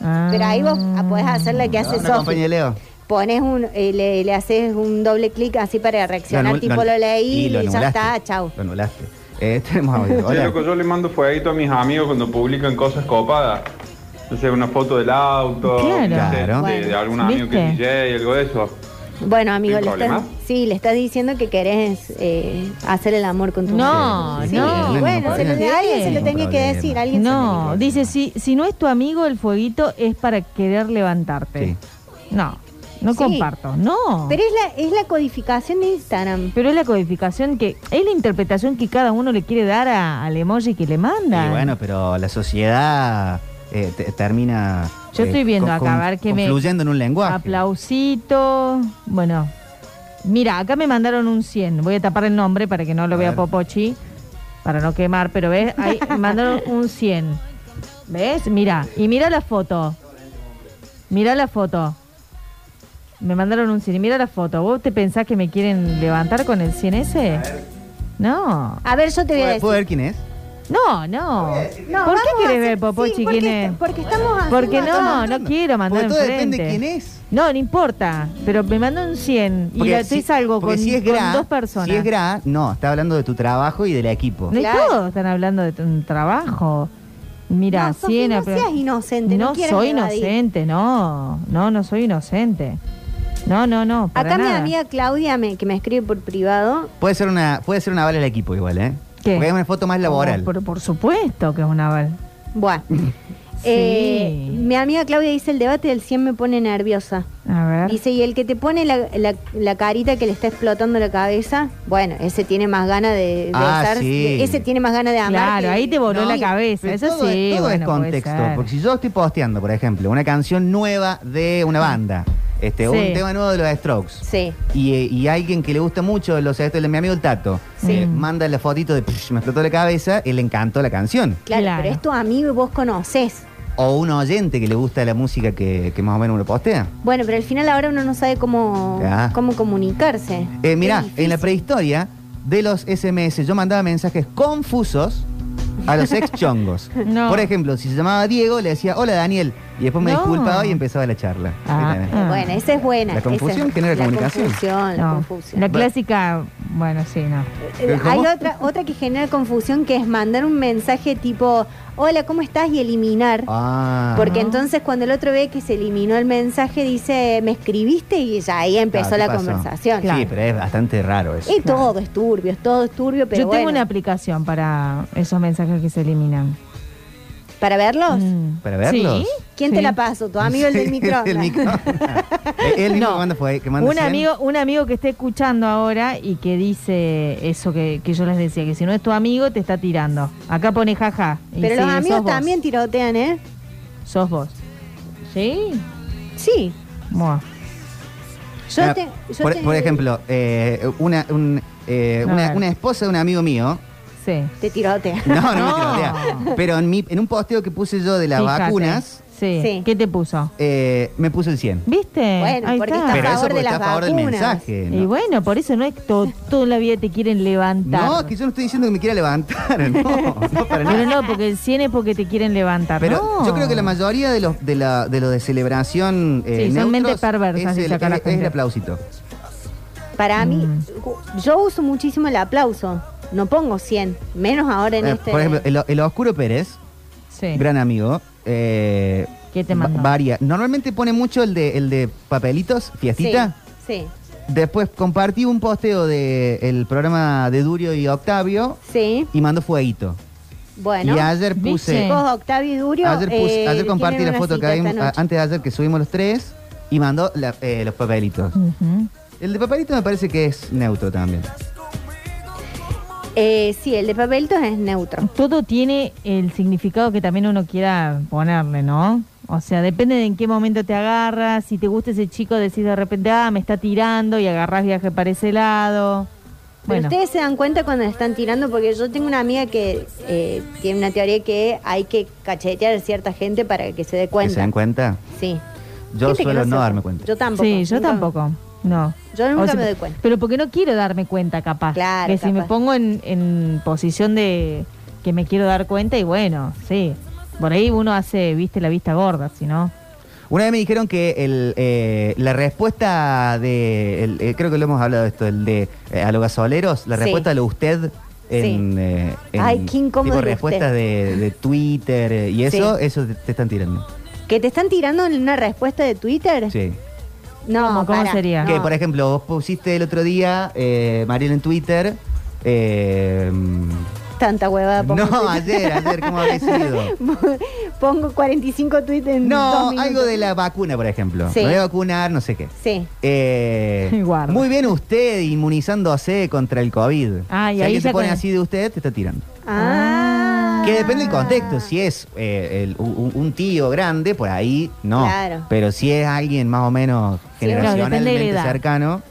Ah. Pero ahí vos podés hacer la que hace Una compañía Sofi. de Leo. Pones un, eh, le, le haces un doble clic así para reaccionar, Lo tipo lo- lo leí y y, lo ya está, chau. Lo anulaste. Eh, tenemos audio. Sí, Hola. loco, yo le mando fueguito a mis amigos cuando publican cosas copadas. No sé, una foto del auto, Claro. no de, de algún amigo que ¿Viste? es DJ, algo de eso. Bueno, amigo, ¿Hay le estás, sí, le estás diciendo que querés eh, hacer el amor con tu No, mujer. no. Sí, bueno, se alguien se lo tenía que decir. Alguien se No, dice, si, si no es tu amigo, el fueguito es para querer levantarte. No, no Sí. comparto, no. Pero es la, es la codificación de Instagram. Pero es la codificación que, es la interpretación que cada uno le quiere dar a- al emoji que le manda. Y bueno, pero la sociedad eh, te- termina. Yo eh, estoy viendo con- acá, a ver que me- Confluyendo en un lenguaje. Aplausito. Bueno, mira, acá me mandaron un 100. Voy a tapar el nombre para que no lo vea Popochi, para no quemar, pero ves, ahí me mandaron un 100. ¿Ves? Mira, y mira la foto. Mira la foto. Me mandaron un 100 y mira la foto. ¿Vos te pensás que me quieren levantar con el 100 ese? No. A ver, yo te voy a decir. ¿Puedo ver quién es? No, no. No, ¿Por qué vamos a querés hacer- ver, Popochi, sí, porque quién es? porque estamos haciendo- Porque no, no quiero mandar Porque todo enfrente. depende quién es. No, no importa. Pero me mandó un 100 y Porque la, si- salgo porque con, si es con gra, dos personas. Si es gra, no, está hablando de tu trabajo y del equipo. No, y todos están hablando de tu trabajo. Mira, No, Sofi, 100 no pero- seas inocente, no No quieras soy evadir. inocente, no. No, no soy inocente. No, no, no. Para Acá mi nada. amiga Claudia, me, que me escribe por privado, Puede ser una, puede ser una bala del equipo igual, ¿eh? ¿Qué? Porque es una foto más laboral. Oh, pero por supuesto que es un aval. Bueno. Eh, mi amiga Claudia dice, el debate del 100 me pone nerviosa. A ver. Dice, y el que te pone la, la- la carita que le está explotando la cabeza, bueno, ese tiene más ganas de, de Ah, estar- sí. de- ese tiene más ganas de amar. Claro, que- ahí te voló No. la cabeza. Eso todo sí, es, todo bueno, es contexto. Porque si yo estoy posteando, por ejemplo, una canción nueva de una banda, este, Sí. un tema nuevo de los Strokes, Sí. y, eh, y alguien que le gusta mucho los Strokes, mi amigo el Tato, eh, manda la fotito de "Psh, me explotó la cabeza, y le encantó la canción. Claro, Claro. pero es tu amigo y vos conocés. O un oyente que le gusta la música que, que más o menos uno postea. Bueno, pero al final ahora uno no sabe cómo, Ya. cómo comunicarse. Eh, mirá, en la prehistoria de los SMS yo mandaba mensajes confusos a los ex chongos. No. Por ejemplo, si se llamaba Diego, le decía, hola Daniel, y después me No. disculpaba y empezaba la charla. Ah, ah. Bueno, esa es buena. La confusión genera la comunicación. Confusión, la confusión. La clásica, bueno, sí, no. Eh, ¿Cómo? Hay otra, otra que genera confusión que es mandar un mensaje tipo, hola, ¿cómo estás? y eliminar. Ah. Porque entonces cuando el otro ve que se eliminó el mensaje, dice, ¿me escribiste? Y ya ahí empezó Claro, ¿qué la pasó? conversación. Sí, pero es bastante raro eso. Y todo es turbio, es todo es turbio, pero Yo tengo bueno. una aplicación para esos mensajes que se eliminan. ¿Para verlos? ¿Para verlos? ¿Sí? ¿Quién Sí. te la pasó? ¿Tu amigo el del micrófono? el micrófono. Eh, ¿El mismo No. que manda fue? Que manda Un 100? amigo, un amigo que esté escuchando ahora y que dice eso que, que yo les decía, que si no es tu amigo te está tirando. Acá pone jaja. y Pero sí, los amigos también tirotean, ¿eh? Sos vos. ¿Sí? Sí. Buah. Yo Ah, te- yo por, te- por ejemplo, eh, una, un, eh, A una, una esposa de un amigo mío. Sí. Te tirotea. No, no, me tirotea. Pero en, mi, en un posteo que puse yo de las Fíjate. vacunas, Sí. Sí. ¿Qué te puso? eh, me puso el 100. ¿Viste? Bueno, Ahí porque está. está Pero a eso favor porque de está las a favor del vacunas. mensaje. Y ¿no? bueno, por eso no es todo, toda la vida te quieren levantar. No, que yo no estoy diciendo que me quiera levantar. No, no para nada. Pero no, porque el 100 es porque te quieren levantar. Pero no. yo creo que la mayoría de los de, la, de los de celebración eh, Sí, son neutros mentes perversas, es dice el, acá la es- es gente. el aplausito. Para mí, Mm. yo uso muchísimo el aplauso. No pongo 100, menos ahora en Eh, este. Por ejemplo, el, el Oscuro Pérez, Sí. gran amigo, eh, ¿Qué te va- mandó? varía. Normalmente pone mucho el de, el de papelitos, fiestita. Sí, Después compartí un posteo del programa de Durio y Octavio sí. y mandó fueguito. Bueno. Y ayer puse. Octavio y Durio. Ayer, puse- eh, ayer compartí tienen la una foto que cita habíamos- esta noche. antes de ayer que subimos los tres y mandó la- eh, los papelitos. Ujú. El de papelito me parece que es neutro también. Eh, sí, el de papelitos es neutro. Todo tiene el significado que también uno quiera ponerle, ¿no? O sea, depende de en qué momento te agarras. Si te gusta ese chico, decís de repente, ah, me está tirando y agarrás viaje para ese lado. Pero Bueno, ustedes se dan cuenta cuando están tirando, porque yo tengo una amiga que eh, tiene una teoría que hay que cachetear a cierta gente para que se dé ¿Que se cuenta. dan cuenta? Sí. Yo suelo no, se- darme cuenta. Yo tampoco. sí, yo tampoco. No. Yo nunca O sea, me doy cuenta. Pero porque no quiero darme cuenta, capaz. Claro, Que si me pongo en, en posición de que me quiero dar cuenta y bueno, sí. Por ahí uno hace, viste, la vista gorda, si no. Una vez me dijeron que el, eh, la respuesta de, el- eh, creo que lo hemos hablado de esto, el de eh, a los gasoleros, la Sí. respuesta de lo usted en, eh, en Ay, qué incómodo tipo respuestas de, de Twitter y eso, Sí. eso te, te están tirando. ¿Que te están tirando en una respuesta de Twitter? Sí. No, para. Que, No. por ejemplo, vos pusiste el otro día, eh, Mariel, en Twitter. eh, Tanta huevada. pongo no, ayer, ayer, ¿cómo había sido? Pongo 45 tweets en dos No, minutos. algo de la vacuna, por ejemplo. Sí. Me voy a vacunar, no sé qué. Sí. Eh, muy bien usted inmunizándose contra el COVID. Ah, y si ahí alguien ya se pone con- así de usted, te está tirando. Ah. Que depende del contexto. Si es eh, el- un, un tío grande, por ahí no. Claro. Pero si es alguien más o menos Sí, claro, depende de la generacionalmente edad. cercano,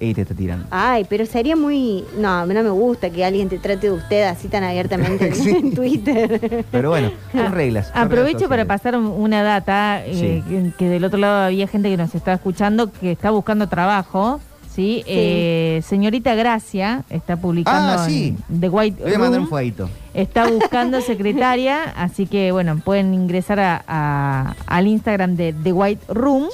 y te está tirando. Ay, pero sería muy... No, a mí no me gusta que alguien te trate de usted así tan abiertamente en- en Twitter. Pero bueno, son reglas. son Aprovecho reglas para sociales. pasar un- una data, eh, Sí. que, que del otro lado había gente que nos está escuchando que está buscando trabajo. ¿Sí? Eh, señorita Gracia está publicando Ah, sí. en The White Le voy a mandar Room. un fueguito. Está buscando secretaria, así que bueno, pueden ingresar a- a- al Instagram de The White Room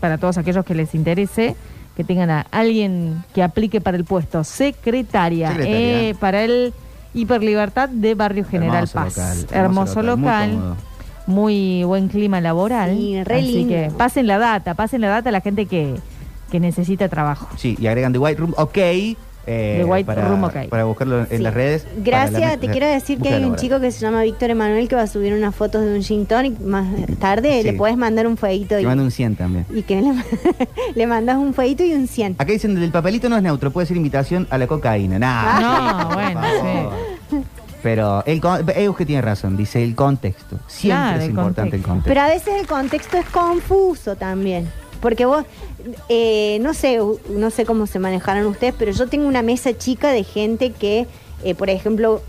para todos aquellos que les interese, que tengan a alguien que aplique para el puesto secretaria, Secretaria. eh, para el Hiperlibertad de Barrio General Hermoso Paz. local, hermoso, hermoso local, muy local. cómodo. Muy buen clima laboral. Sí, re así lindo. que pasen la data, pasen la data a la gente que, que necesita trabajo. Sí, y agregan The White Room, ok. eh, The White para, Room, ok. Para buscarlo en Sí. las redes. Gracias, la- te la- quiero decir que hay un chico que se llama Víctor Emanuel que va a subir unas fotos de un gin tonic más tarde. Sí. Le puedes mandar un fueguito y, mando un 100 también. y que le, le mandas un fueguito y un 100. Acá dicen el papelito no es neutro, puede ser invitación a la cocaína. Nah, No, bueno, sí. Pero el Euge tiene razón, dice el contexto. Siempre Claro, es el importante el contexto. Pero a veces el contexto es confuso también. Porque vos, eh, no sé, u- no sé cómo se manejarán ustedes, pero yo tengo una mesa chica de gente que, eh, por ejemplo,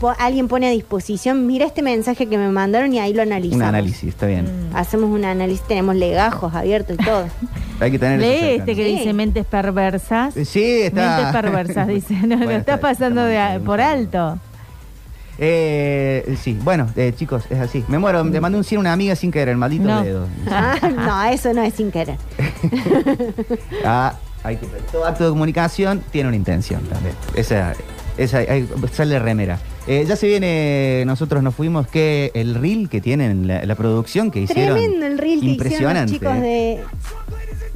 po- alguien pone a disposición, mira este mensaje que me mandaron y ahí lo analizamos. Un análisis, está bien. Hacemos un análisis, tenemos legajos abiertos y todo. Hay que tener Lee este que dice mentes perversas. Sí, está. Mentes perversas, dice. No, lo Bueno, estás está- pasando de a- por alto. Eh, sí, bueno, eh, chicos, es así. Me muero, le mandé un 100 a una amiga sin querer, el maldito No. dedo. Ah, no, eso no es sin querer. Ah, hay que, todo acto de comunicación tiene una intención también. Esa, esa hay- sale remera. Eh, ya se viene, nosotros nos fuimos, que el reel que tienen, la, la producción que hicieron. Tremendo el reel que hicieron los Impresionante. chicos eh. de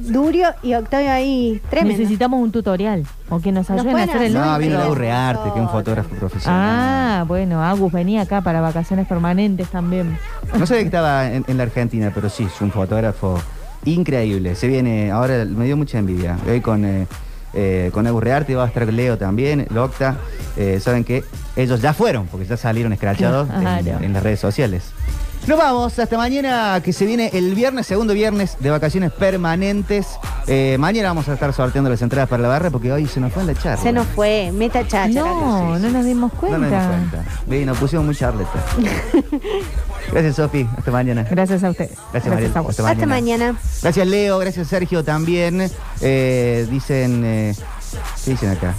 Durio y Octavio ahí. Tremendo. Necesitamos un tutorial o que nos ayuden a hacer el No, vino. Agus Rearte, que es un fotógrafo profesional. Ah, bueno, Agus venía acá para vacaciones permanentes también. No sabía que estaba en, en la Argentina, pero sí, es un fotógrafo increíble. Se viene, ahora me dio mucha envidia. Hoy con, eh, eh, con Agus Rearte va a estar Leo también, Locta. Eh, Saben que ellos ya fueron, porque ya salieron escrachados en, Claro. en las redes sociales. Nos vamos, hasta mañana que se viene el viernes, segundo viernes de vacaciones permanentes. Eh, mañana vamos a estar sorteando las entradas para la barra porque hoy se nos fue en la charla. Se nos fue, meta chacha. No, no nos dimos No cuenta. nos dimos cuenta. Ve, nos pusimos muy charleta. Gracias, Sofi. Hasta mañana. Gracias a ustedes. Gracias, a vos. Hasta Hasta mañana. Gracias, Leo. Gracias, Sergio, también. Eh, dicen... eh, ¿Qué dicen acá?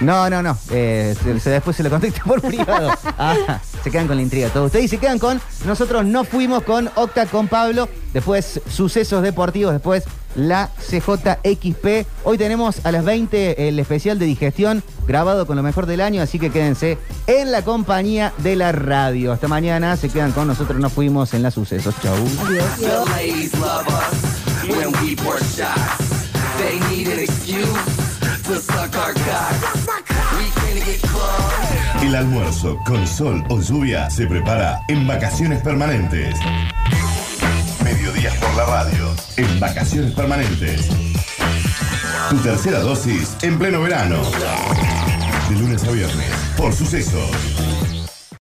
No, no, no. Eh, se- se- después se lo contesta por privado. Ah, se quedan con la intriga todos ustedes. Y se quedan con... Nosotros no fuimos con Octa, con Pablo. Después sucesos deportivos. Después la CJXP. Hoy tenemos a las 20 el especial de digestión grabado con lo mejor del año. Así que quédense en la compañía de la radio. Hasta mañana. Se quedan con nosotros. No fuimos en las sucesos. Chau. The ladies love us when we pour shots. They need an excuse El almuerzo con sol o lluvia se prepara en vacaciones permanentes. Mediodías por la radio, en vacaciones permanentes. Tu tercera dosis en pleno verano. De lunes a viernes, por sucesos.